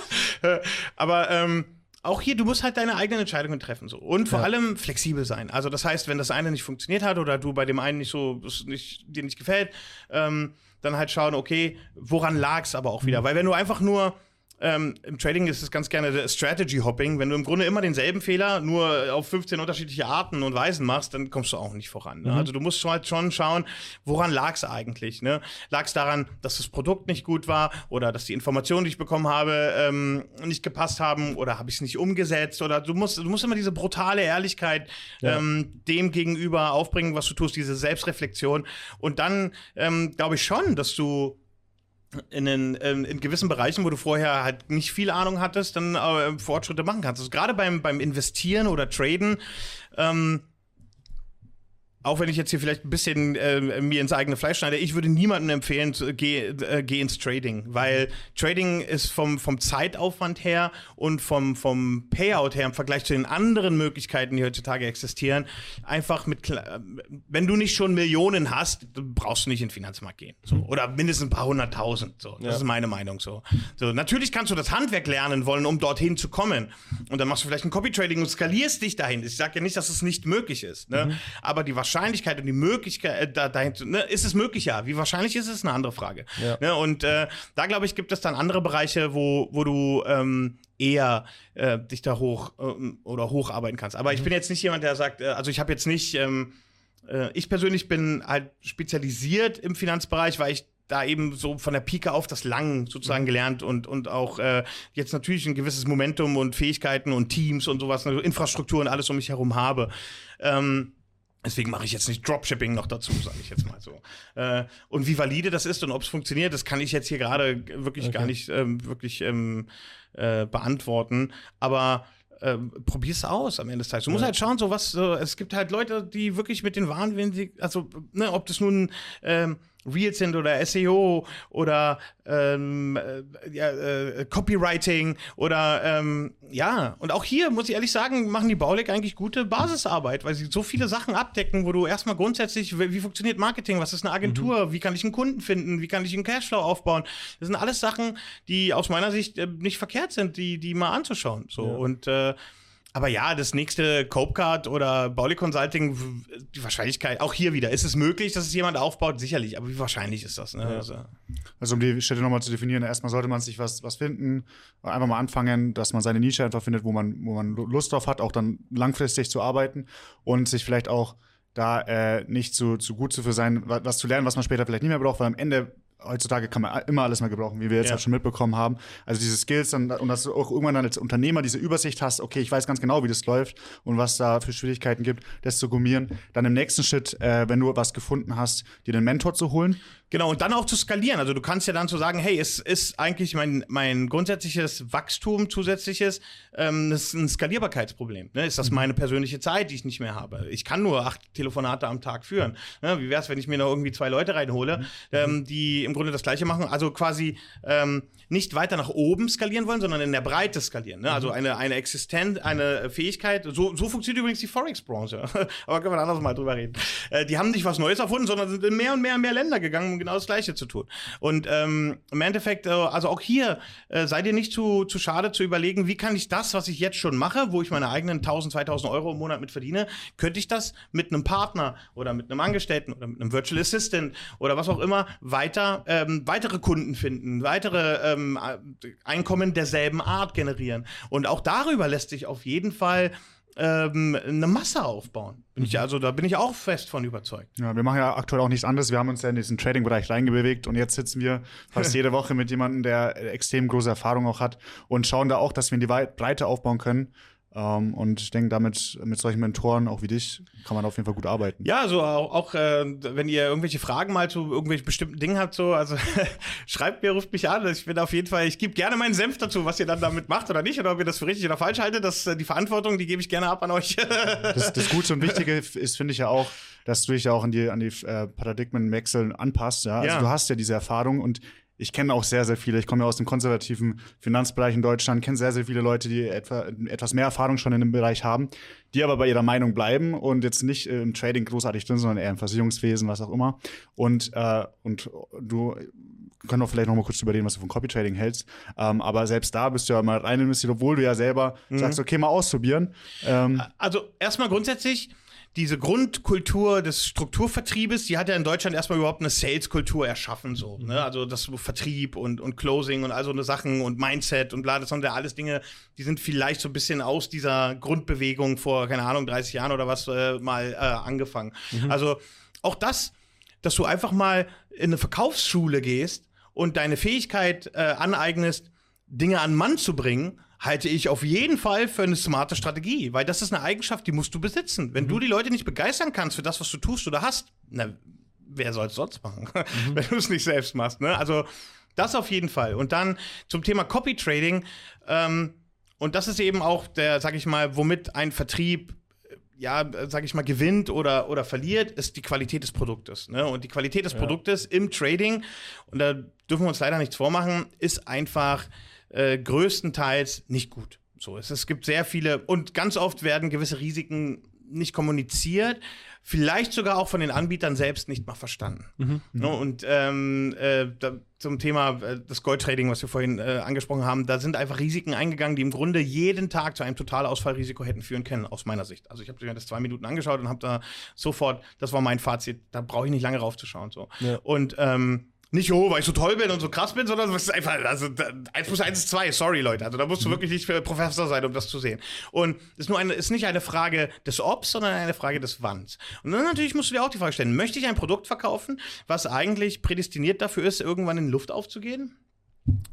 aber ähm, auch hier, du musst halt deine eigenen Entscheidungen treffen so und vor ja. allem flexibel sein. Also das heißt, wenn das eine nicht funktioniert hat oder du bei dem einen nicht so nicht, dir nicht gefällt, ähm, dann halt schauen, okay, woran lag es aber auch wieder? Mhm. Weil wenn du einfach nur ähm, Im Trading ist es ganz gerne Strategy Hopping. Wenn du im Grunde immer denselben Fehler nur auf 15 unterschiedliche Arten und Weisen machst, dann kommst du auch nicht voran. Ne? Mhm. Also du musst halt schon schauen, woran lag es eigentlich? Ne? Lag es daran, dass das Produkt nicht gut war oder dass die Informationen, die ich bekommen habe, ähm, nicht gepasst haben oder habe ich es nicht umgesetzt? Oder du musst, du musst immer diese brutale Ehrlichkeit ja. ähm, dem gegenüber aufbringen, was du tust, diese Selbstreflexion. Und dann ähm, glaube ich schon, dass du in, in, in, gewissen Bereichen, wo du vorher halt nicht viel Ahnung hattest, dann äh, Fortschritte machen kannst. Also gerade beim, beim Investieren oder Traden ähm, auch wenn ich jetzt hier vielleicht ein bisschen äh, mir ins eigene Fleisch schneide, ich würde niemandem empfehlen, zu, geh, äh, geh ins Trading, weil Trading ist vom, vom Zeitaufwand her und vom, vom Payout her im Vergleich zu den anderen Möglichkeiten, die heutzutage existieren, einfach mit, wenn du nicht schon Millionen hast, brauchst du nicht in den Finanzmarkt gehen. So. Oder mindestens ein paar hunderttausend. So. Das ja. ist meine Meinung so. so. Natürlich kannst du das Handwerk lernen wollen, um dorthin zu kommen. Und dann machst du vielleicht ein Copy-Trading und skalierst dich dahin. Ich sage ja nicht, dass es nicht möglich ist. Ne? Mhm. Aber die Wahrscheinlichkeit Wahrscheinlichkeit und die Möglichkeit äh, da, dahin zu, ne, ist es möglich, ja. Wie wahrscheinlich ist es, eine andere Frage. Ja. Ne, und äh, da, glaube ich, gibt es dann andere Bereiche, wo, wo du ähm, eher äh, dich da hoch äh, oder hocharbeiten kannst. Aber mhm. ich bin jetzt nicht jemand, der sagt, äh, also ich habe jetzt nicht, ähm, äh, ich persönlich bin halt spezialisiert im Finanzbereich, weil ich da eben so von der Pike auf das Lang sozusagen mhm. gelernt und, und auch äh, jetzt natürlich ein gewisses Momentum und Fähigkeiten und Teams und sowas, also Infrastruktur und alles um mich herum habe. Ähm, Deswegen mache ich jetzt nicht Dropshipping noch dazu, sage ich jetzt mal so. Äh, und wie valide das ist und ob es funktioniert, das kann ich jetzt hier gerade wirklich okay. gar nicht ähm, wirklich ähm, äh, beantworten. Aber äh, probier's aus am Ende des Tages. Du musst halt schauen, so was, so, es gibt halt Leute, die wirklich mit den Waren, wenn sie, also, ne, ob das nun ähm, Reels sind oder SEO oder ähm, äh, ja, äh, Copywriting oder ähm, ja, und auch hier muss ich ehrlich sagen, machen die Baulig eigentlich gute Basisarbeit, weil sie so viele Sachen abdecken, wo du erstmal grundsätzlich, wie, wie funktioniert Marketing, was ist eine Agentur, mhm. wie kann ich einen Kunden finden, wie kann ich einen Cashflow aufbauen. Das sind alles Sachen, die aus meiner Sicht äh, nicht verkehrt sind, die, die mal anzuschauen. So ja. und äh, aber ja, das nächste Copecard oder Bauli Consulting, die Wahrscheinlichkeit, auch hier wieder, ist es möglich, dass es jemand aufbaut? Sicherlich, aber wie wahrscheinlich ist das? Ne? Ja. Also, also, um die Städte nochmal zu definieren, erstmal sollte man sich was, was finden, einfach mal anfangen, dass man seine Nische einfach findet, wo man, wo man Lust drauf hat, auch dann langfristig zu arbeiten und sich vielleicht auch da äh, nicht zu, zu gut zu für sein, was zu lernen, was man später vielleicht nicht mehr braucht, weil am Ende heutzutage kann man immer alles mal gebrauchen, wie wir jetzt ja. halt schon mitbekommen haben. Also diese Skills dann, und dass du auch irgendwann dann als Unternehmer diese Übersicht hast, okay, ich weiß ganz genau, wie das läuft und was da für Schwierigkeiten gibt, das zu gummieren. Dann im nächsten Schritt, äh, wenn du was gefunden hast, dir den Mentor zu holen. Genau, und dann auch zu skalieren. Also du kannst ja dann so sagen, hey, es ist eigentlich mein, mein grundsätzliches Wachstum zusätzliches, ähm, das ist ein Skalierbarkeitsproblem. Ne? Ist das mhm. meine persönliche Zeit, die ich nicht mehr habe? Ich kann nur acht Telefonate am Tag führen. Ne? Wie wäre es, wenn ich mir noch irgendwie zwei Leute reinhole, mhm. ähm, die im Grunde das Gleiche machen? Also quasi ähm, nicht weiter nach oben skalieren wollen, sondern in der Breite skalieren. Ne? Also mhm. eine, eine Existenz, eine Fähigkeit. So, so funktioniert übrigens die Forex-Branche. Aber können wir anders mal drüber reden. Äh, die haben nicht was Neues erfunden, sondern sind in mehr und mehr und mehr Länder gegangen, genau das Gleiche zu tun. Und ähm, im Endeffekt, äh, also auch hier, äh, seid ihr nicht zu, zu schade zu überlegen, wie kann ich das, was ich jetzt schon mache, wo ich meine eigenen 1000, 2000 Euro im Monat mit verdiene, könnte ich das mit einem Partner oder mit einem Angestellten oder mit einem Virtual Assistant oder was auch immer weiter, ähm, weitere Kunden finden, weitere ähm, Einkommen derselben Art generieren. Und auch darüber lässt sich auf jeden Fall ähm, eine Masse aufbauen. Bin ich, mhm. also da bin ich auch fest von überzeugt. Ja, wir machen ja aktuell auch nichts anderes. Wir haben uns ja in diesen Trading-Bereich reingebewegt und jetzt sitzen wir fast jede Woche mit jemandem, der extrem große Erfahrung auch hat und schauen da auch, dass wir in die Breite aufbauen können. Um, ähm, und ich denke, damit mit solchen Mentoren, auch wie dich, kann man auf jeden Fall gut arbeiten. Ja, also auch, auch äh, wenn ihr irgendwelche Fragen mal zu irgendwelchen bestimmten Dingen habt, so, also schreibt mir, ruft mich an. Ich bin auf jeden Fall, ich gebe gerne meinen Senf dazu, was ihr dann damit macht oder nicht, oder ob ihr das für richtig oder falsch haltet. Das, äh, die Verantwortung, die gebe ich gerne ab an euch. das, das Gute und Wichtige ist, finde ich ja auch, dass du dich ja auch an die, an die äh, Paradigmenwechsel anpasst. Ja? Also ja. du hast ja diese Erfahrung und ich kenne auch sehr, sehr viele. Ich komme ja aus dem konservativen Finanzbereich in Deutschland, kenne sehr, sehr viele Leute, die etwa, etwas mehr Erfahrung schon in dem Bereich haben, die aber bei ihrer Meinung bleiben und jetzt nicht äh, im Trading großartig drin, sondern eher im Versicherungswesen, was auch immer. Und, äh, und du können wir vielleicht noch mal kurz überlegen, was du von Copy Trading hältst. Ähm, aber selbst da bist du ja mal rein investiert, obwohl du ja selber mhm. sagst, okay, mal ausprobieren. Ähm, also erstmal grundsätzlich diese Grundkultur des Strukturvertriebes, die hat ja in Deutschland erstmal überhaupt eine Sales-Kultur erschaffen, so, ne? Also das Vertrieb und, und Closing und all so eine Sachen und Mindset und bla, das sind ja alles Dinge, die sind vielleicht so ein bisschen aus dieser Grundbewegung vor, keine Ahnung, 30 Jahren oder was äh, mal äh, angefangen. Mhm. Also auch das, dass du einfach mal in eine Verkaufsschule gehst und deine Fähigkeit äh, aneignest, Dinge an Mann zu bringen, halte ich auf jeden Fall für eine smarte Strategie, weil das ist eine Eigenschaft, die musst du besitzen. Wenn mhm. du die Leute nicht begeistern kannst für das, was du tust oder hast, na, wer soll es sonst machen, mhm. wenn du es nicht selbst machst, ne? Also, das auf jeden Fall. Und dann zum Thema Copy Trading, ähm, und das ist eben auch der, sag ich mal, womit ein Vertrieb ja, sag ich mal, gewinnt oder, oder verliert, ist die Qualität des Produktes. Ne? Und die Qualität des ja. Produktes im Trading, und da dürfen wir uns leider nichts vormachen, ist einfach äh, größtenteils nicht gut. So, es, es gibt sehr viele und ganz oft werden gewisse Risiken nicht kommuniziert, vielleicht sogar auch von den Anbietern selbst nicht mal verstanden. Mhm. No, ne, und ähm, äh, da, zum Thema äh, das Goldtrading, was wir vorhin äh, angesprochen haben, da sind einfach Risiken eingegangen, die im Grunde jeden Tag zu einem Totalausfallrisiko hätten führen können, aus meiner Sicht. Also ich habe mir das zwei Minuten angeschaut und habe da sofort, das war mein Fazit, da brauche ich nicht lange raufzuschauen. So. Ja. Und ähm, nicht, oh, weil ich so toll bin und so krass bin, sondern es ist einfach, also 1 plus 1 ist 2, sorry Leute. Also da musst du mhm. wirklich nicht Professor sein, um das zu sehen. Und es ist nur eine, ist nicht eine Frage des Obs, sondern eine Frage des Wanns. Und dann natürlich musst du dir auch die Frage stellen, möchte ich ein Produkt verkaufen, was eigentlich prädestiniert dafür ist, irgendwann in Luft aufzugehen?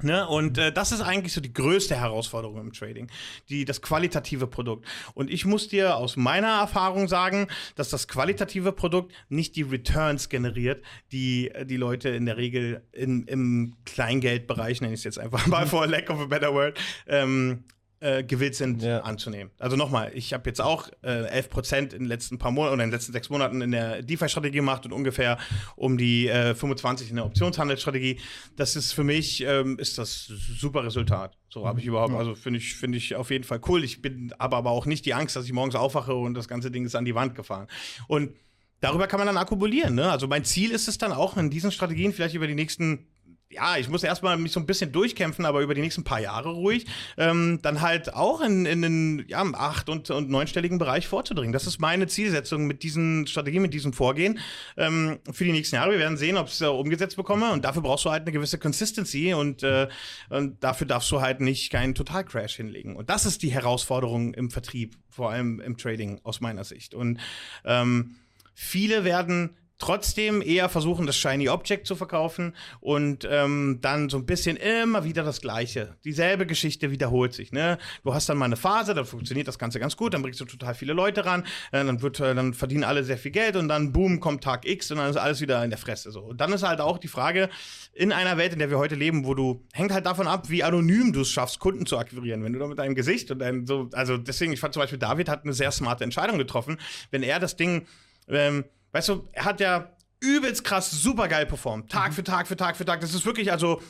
Ne? Und äh, das ist eigentlich so die größte Herausforderung im Trading, die, das qualitative Produkt. Und ich muss dir aus meiner Erfahrung sagen, dass das qualitative Produkt nicht die Returns generiert, die die Leute in der Regel in, im Kleingeldbereich, nenne ich es jetzt einfach mal for lack of a better word, ähm, äh, gewillt sind ja. anzunehmen. Also nochmal, ich habe jetzt auch äh, 11% in den letzten paar Monaten oder in den letzten sechs Monaten in der DeFi-Strategie gemacht und ungefähr um die äh, 25 in der Optionshandelsstrategie. Das ist für mich, ähm, ist das super Resultat. So habe ich mhm. überhaupt, also finde ich, finde ich auf jeden Fall cool. Ich bin aber, aber auch nicht die Angst, dass ich morgens aufwache und das ganze Ding ist an die Wand gefahren. Und darüber kann man dann akkumulieren. Ne? Also mein Ziel ist es dann auch in diesen Strategien vielleicht über die nächsten ja, ich muss erstmal mich so ein bisschen durchkämpfen, aber über die nächsten paar Jahre ruhig, ähm, dann halt auch in, in den ja, acht- und, und neunstelligen Bereich vorzudringen. Das ist meine Zielsetzung mit diesen Strategien, mit diesem Vorgehen ähm, für die nächsten Jahre. Wir werden sehen, ob ich es äh, umgesetzt bekomme und dafür brauchst du halt eine gewisse Consistency und, äh, und dafür darfst du halt nicht keinen Totalcrash hinlegen. Und das ist die Herausforderung im Vertrieb, vor allem im Trading aus meiner Sicht. Und ähm, viele werden trotzdem eher versuchen, das Shiny Object zu verkaufen und ähm, dann so ein bisschen immer wieder das Gleiche. Dieselbe Geschichte wiederholt sich. Ne? Du hast dann mal eine Phase, dann funktioniert das Ganze ganz gut, dann bringst du total viele Leute ran, äh, dann, wird, äh, dann verdienen alle sehr viel Geld und dann boom, kommt Tag X und dann ist alles wieder in der Fresse. So. Und dann ist halt auch die Frage, in einer Welt, in der wir heute leben, wo du, hängt halt davon ab, wie anonym du es schaffst, Kunden zu akquirieren. Wenn du da mit deinem Gesicht und deinem so, also deswegen, ich fand zum Beispiel, David hat eine sehr smarte Entscheidung getroffen, wenn er das Ding ähm, Weißt du, er hat ja übelst krass, super geil performt. Tag mhm. für Tag für Tag für Tag. Das ist wirklich also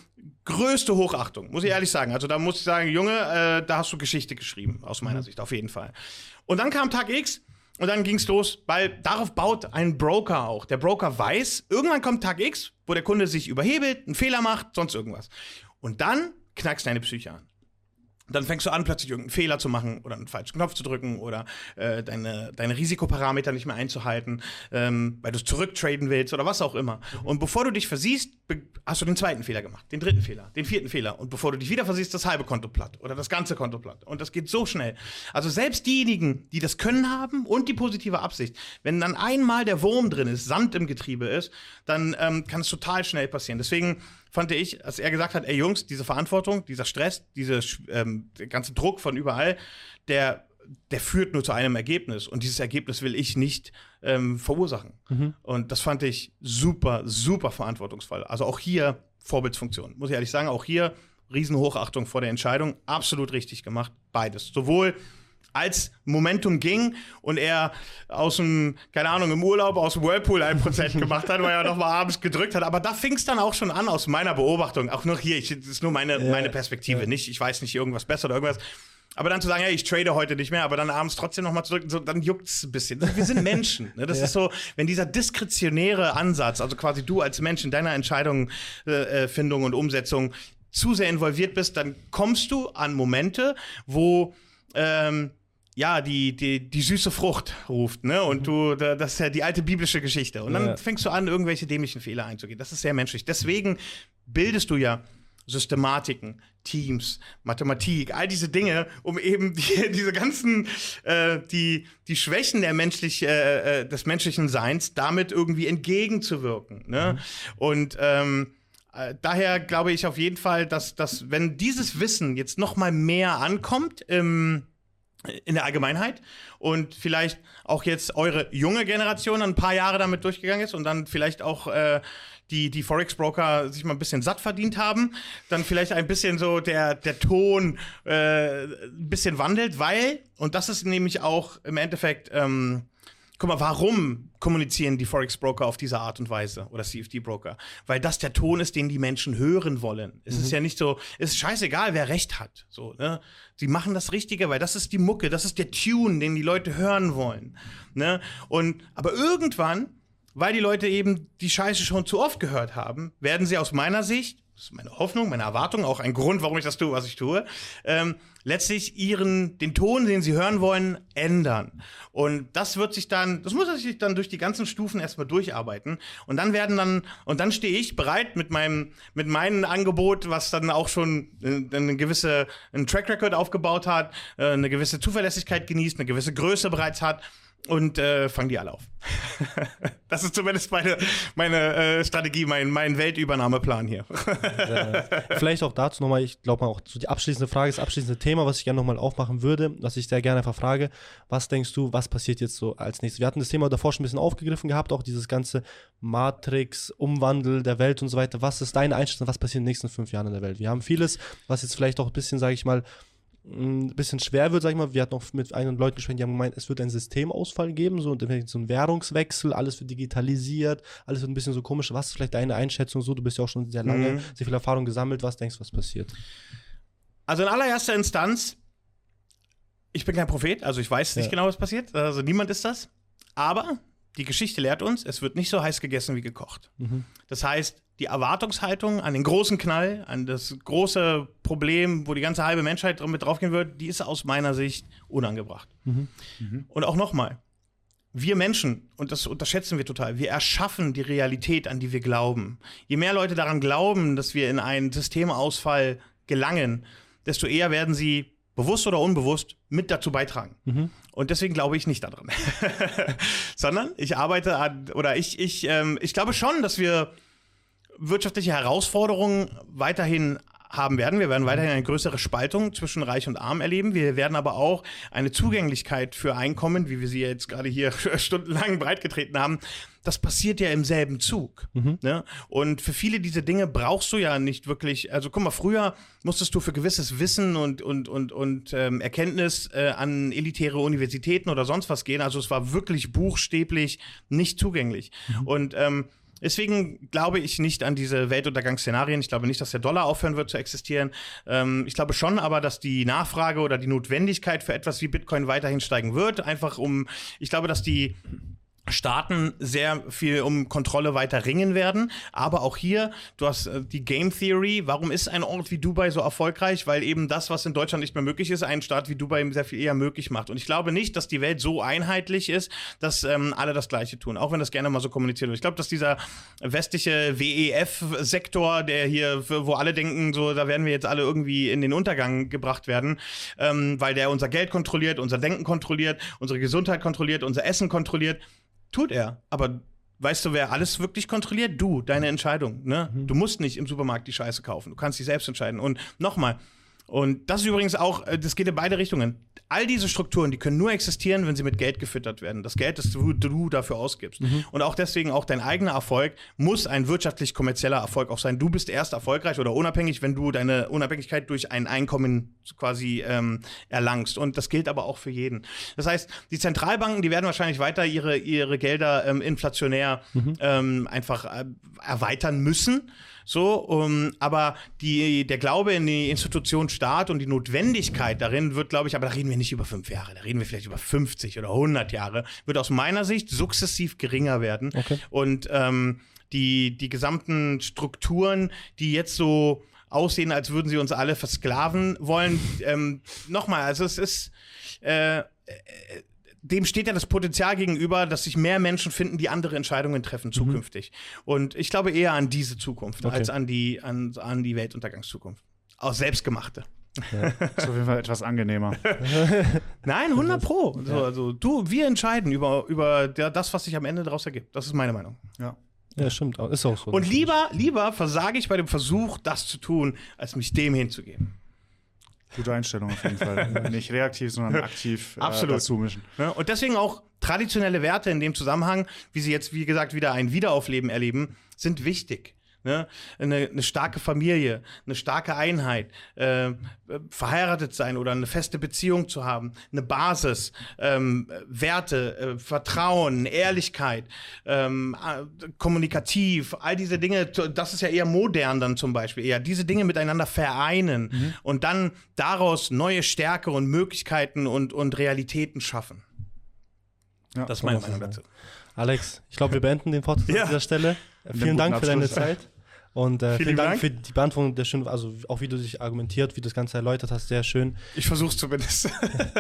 größte Hochachtung, muss ich ehrlich sagen. Also da muss ich sagen, Junge, äh, da hast du Geschichte geschrieben, aus meiner mhm. Sicht, auf jeden Fall. Und dann kam Tag X und dann ging's los, weil darauf baut ein Broker auch. Der Broker weiß, irgendwann kommt Tag X, wo der Kunde sich überhebelt, einen Fehler macht, sonst irgendwas. Und dann knackst deine Psyche an. Dann fängst du an, plötzlich irgendeinen Fehler zu machen oder einen falschen Knopf zu drücken oder äh, deine, deine Risikoparameter nicht mehr einzuhalten, ähm, weil du es zurücktraden willst oder was auch immer. Und bevor du dich versiehst, hast du den zweiten Fehler gemacht, den dritten Fehler, den vierten Fehler. Und bevor du dich wieder versiehst, das halbe Konto platt oder das ganze Konto platt. Und das geht so schnell. Also selbst diejenigen, die das Können haben und die positive Absicht, wenn dann einmal der Wurm drin ist, Sand im Getriebe ist, dann ähm, kann es total schnell passieren. Deswegen fand ich, als er gesagt hat, ey Jungs, diese Verantwortung, dieser Stress, dieser ähm, ganze Druck von überall, der, der führt nur zu einem Ergebnis. Und dieses Ergebnis will ich nicht ähm, verursachen. Mhm. Und das fand ich super, super verantwortungsvoll. Also auch hier Vorbildsfunktion. Muss ich ehrlich sagen, auch hier Riesenhochachtung vor der Entscheidung. Absolut richtig gemacht. Beides. Sowohl als Momentum ging und er aus dem, keine Ahnung, im Urlaub aus dem Whirlpool ein Prozent gemacht hat, weil er nochmal abends gedrückt hat. Aber da fing es dann auch schon an aus meiner Beobachtung. Auch noch hier, ich, das ist nur meine, ja, meine Perspektive, ja. nicht, ich weiß nicht irgendwas besser oder irgendwas. Aber dann zu sagen, hey, ich trade heute nicht mehr, aber dann abends trotzdem nochmal zu drücken, so, dann es ein bisschen. Wir sind Menschen. Ne? Das ja. ist so, wenn dieser diskretionäre Ansatz, also quasi du als Mensch in deiner Entscheidungsfindung äh, und Umsetzung zu sehr involviert bist, dann kommst du an Momente, wo ähm, ja, die, die, die süße Frucht ruft, ne? Und mhm. du, das ist ja die alte biblische Geschichte. Und dann ja. fängst du an, irgendwelche dämlichen Fehler einzugehen. Das ist sehr menschlich. Deswegen bildest du ja Systematiken, Teams, Mathematik, all diese Dinge, um eben die, diese ganzen, äh, die, die Schwächen der menschlich, äh, äh des menschlichen Seins damit irgendwie entgegenzuwirken. Ne? Mhm. Und ähm, äh, daher glaube ich auf jeden Fall, dass, dass wenn dieses Wissen jetzt noch mal mehr ankommt im in der Allgemeinheit und vielleicht auch jetzt eure junge Generation ein paar Jahre damit durchgegangen ist und dann vielleicht auch äh, die, die Forex-Broker sich mal ein bisschen satt verdient haben, dann vielleicht ein bisschen so der, der Ton äh, ein bisschen wandelt, weil, und das ist nämlich auch im Endeffekt ähm, Guck mal, warum kommunizieren die Forex-Broker auf diese Art und Weise oder CFD-Broker? Weil das der Ton ist, den die Menschen hören wollen. Es mhm. ist ja nicht so, es ist scheißegal, wer Recht hat. So, ne? Sie machen das Richtige, weil das ist die Mucke, das ist der Tune, den die Leute hören wollen. Ne? Und, aber irgendwann, weil die Leute eben die Scheiße schon zu oft gehört haben, werden sie aus meiner Sicht das ist meine Hoffnung, meine Erwartung, auch ein Grund, warum ich das tue, was ich tue, ähm, letztlich ihren, den Ton, den sie hören wollen, ändern. Und das wird sich dann, das muss sich dann durch die ganzen Stufen erstmal durcharbeiten. Und dann werden dann, und dann stehe ich bereit mit meinem, mit meinem Angebot, was dann auch schon äh, eine gewisse, einen Track Record aufgebaut hat, äh, eine gewisse Zuverlässigkeit genießt, eine gewisse Größe bereits hat und äh, fangen die alle auf. das ist zumindest meine, meine äh, Strategie, mein, mein Weltübernahmeplan hier. Vielleicht auch dazu nochmal, ich glaube mal auch so die abschließende Frage, das abschließende Thema, was ich gerne nochmal aufmachen würde, was ich sehr gerne einfach frage, was denkst du, was passiert jetzt so als nächstes? Wir hatten das Thema davor schon ein bisschen aufgegriffen gehabt, auch dieses ganze Matrix, Umwandel der Welt und so weiter. Was ist deine Einschätzung, was passiert in den nächsten fünf Jahren in der Welt? Wir haben vieles, was jetzt vielleicht auch ein bisschen, sage ich mal, ein bisschen schwer wird, sag ich mal. Wir hatten auch mit einigen Leuten gesprochen, die haben gemeint, es wird einen Systemausfall geben, so, so ein Währungswechsel, alles wird digitalisiert, alles wird ein bisschen so komisch. Was ist vielleicht deine Einschätzung so? Du bist ja auch schon sehr lange, mhm. sehr viel Erfahrung gesammelt. Was denkst du, was passiert? Also in allererster Instanz, ich bin kein Prophet, also ich weiß nicht ja. genau, was passiert. Also niemand ist das. Aber die Geschichte lehrt uns, es wird nicht so heiß gegessen wie gekocht. Mhm. Das heißt, die Erwartungshaltung an den großen Knall, an das große Problem, wo die ganze halbe Menschheit mit draufgehen wird, die ist aus meiner Sicht unangebracht. Mhm. Mhm. Und auch nochmal, wir Menschen, und das unterschätzen wir total, wir erschaffen die Realität, an die wir glauben. Je mehr Leute daran glauben, dass wir in einen Systemausfall gelangen, desto eher werden sie bewusst oder unbewusst mit dazu beitragen. Mhm. Und deswegen glaube ich nicht daran. Sondern ich arbeite an, oder ich, ich, ähm, ich glaube schon, dass wir wirtschaftliche Herausforderungen weiterhin haben werden. Wir werden weiterhin eine größere Spaltung zwischen Reich und Arm erleben. Wir werden aber auch eine Zugänglichkeit für Einkommen, wie wir sie jetzt gerade hier stundenlang breitgetreten haben. Das passiert ja im selben Zug. Mhm. Ne? Und für viele dieser Dinge brauchst du ja nicht wirklich. Also guck mal, früher musstest du für gewisses Wissen und, und, und, und ähm, Erkenntnis äh, an elitäre Universitäten oder sonst was gehen. Also es war wirklich buchstäblich nicht zugänglich. Mhm. Und ähm, Deswegen glaube ich nicht an diese Weltuntergangsszenarien. Ich glaube nicht, dass der Dollar aufhören wird zu existieren. Ähm, ich glaube schon aber, dass die Nachfrage oder die Notwendigkeit für etwas wie Bitcoin weiterhin steigen wird. Einfach um, ich glaube, dass die Staaten sehr viel um Kontrolle weiter ringen werden. Aber auch hier, du hast äh, die Game Theory. Warum ist ein Ort wie Dubai so erfolgreich? Weil eben das, was in Deutschland nicht mehr möglich ist, einen Staat wie Dubai sehr viel eher möglich macht. Und ich glaube nicht, dass die Welt so einheitlich ist, dass ähm, alle das Gleiche tun. Auch wenn das gerne mal so kommuniziert wird. Ich glaube, dass dieser westliche WEF-Sektor, der hier, wo alle denken, so, da werden wir jetzt alle irgendwie in den Untergang gebracht werden, ähm, weil der unser Geld kontrolliert, unser Denken kontrolliert, unsere Gesundheit kontrolliert, unser Essen kontrolliert Tut er. Aber weißt du, wer alles wirklich kontrolliert? Du, deine Entscheidung. Ne? Mhm. Du musst nicht im Supermarkt die Scheiße kaufen. Du kannst dich selbst entscheiden. Und nochmal, und das ist übrigens auch, äh, das geht in beide Richtungen. All diese Strukturen, die können nur existieren, wenn sie mit Geld gefüttert werden. Das Geld, das du, du dafür ausgibst. Mhm. Und auch deswegen auch dein eigener Erfolg muss ein wirtschaftlich-kommerzieller Erfolg auch sein. Du bist erst erfolgreich oder unabhängig, wenn du deine Unabhängigkeit durch ein Einkommen quasi ähm, erlangst. Und das gilt aber auch für jeden. Das heißt, die Zentralbanken, die werden wahrscheinlich weiter ihre, ihre Gelder ähm, inflationär mhm. ähm, einfach äh, erweitern müssen. So, um, aber die, der Glaube in die Institution Staat und die Notwendigkeit darin wird, glaube ich, aber da reden wir nicht über fünf Jahre, da reden wir vielleicht über 50 oder 100 Jahre, wird aus meiner Sicht sukzessiv geringer werden. Okay. Und ähm, die, die gesamten Strukturen, die jetzt so aussehen, als würden sie uns alle versklaven wollen, ähm, nochmal, also es ist äh, dem steht ja das Potenzial gegenüber, dass sich mehr Menschen finden, die andere Entscheidungen treffen zukünftig. Mhm. Und ich glaube eher an diese Zukunft okay. als an die, an, an die Weltuntergangszukunft. Auch selbstgemachte. Ja, ist auf jeden Fall etwas angenehmer. Nein, 100 Pro. So, also, du, wir entscheiden über, über der, das, was sich am Ende daraus ergibt. Das ist meine Meinung. Ja. Ja, stimmt. Ist auch so. Und lieber, lieber versage ich bei dem Versuch, das zu tun, als mich dem hinzugeben. Gute Einstellung auf jeden Fall. Nicht reaktiv, sondern aktiv äh, Absolut. dazu mischen. Ja, und deswegen auch traditionelle Werte in dem Zusammenhang, wie sie jetzt, wie gesagt, wieder ein Wiederaufleben erleben, sind wichtig. Ne? Eine, eine, starke Familie, eine starke Einheit, äh, verheiratet sein oder eine feste Beziehung zu haben, eine Basis, ähm, Werte, äh, Vertrauen, Ehrlichkeit, ähm, äh, kommunikativ, all diese Dinge, das ist ja eher modern dann zum Beispiel, eher diese Dinge miteinander vereinen mhm. und dann daraus neue Stärke und Möglichkeiten und, und Realitäten schaffen. Ja, das ist meine Meinung dazu. Alex, ich glaube, wir beenden den Podcast ja. an dieser Stelle. Vielen Dank für deine Zeit. Und äh, vielen, vielen Dank, Dank, für die Beantwortung der schön, also auch wie du dich argumentiert, wie du das Ganze erläutert hast, sehr schön. Ich versuche es zumindest.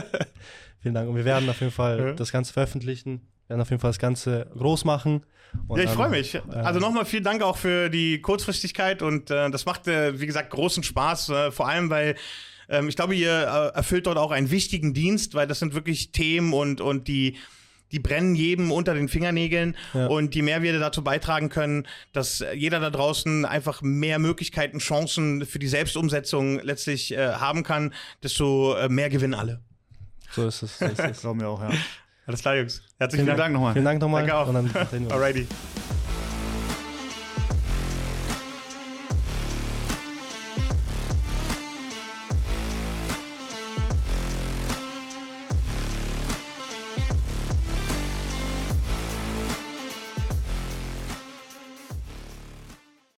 vielen Dank. Und wir werden auf jeden Fall ja. das Ganze veröffentlichen, werden auf jeden Fall das Ganze groß machen. ja, ich freue mich. Äh, also nochmal vielen Dank auch für die Kurzfristigkeit und äh, das macht, äh, wie gesagt, großen Spaß, äh, vor allem weil ähm, ich glaube, ihr äh, erfüllt dort auch einen wichtigen Dienst, weil das sind wirklich Themen und, und die die brennen jedem unter den Fingernägeln. Ja. Und je mehr wir dazu beitragen können, dass jeder da draußen einfach mehr Möglichkeiten, Chancen für die Selbstumsetzung letztlich äh, haben kann, desto äh, mehr gewinnen alle. So ist es. So ist es. Glauben wir auch, ja. Alles klar, Jungs. Herzlichen Dank. Dank nochmal. Vielen Dank nochmal. Danke auch. Alrighty.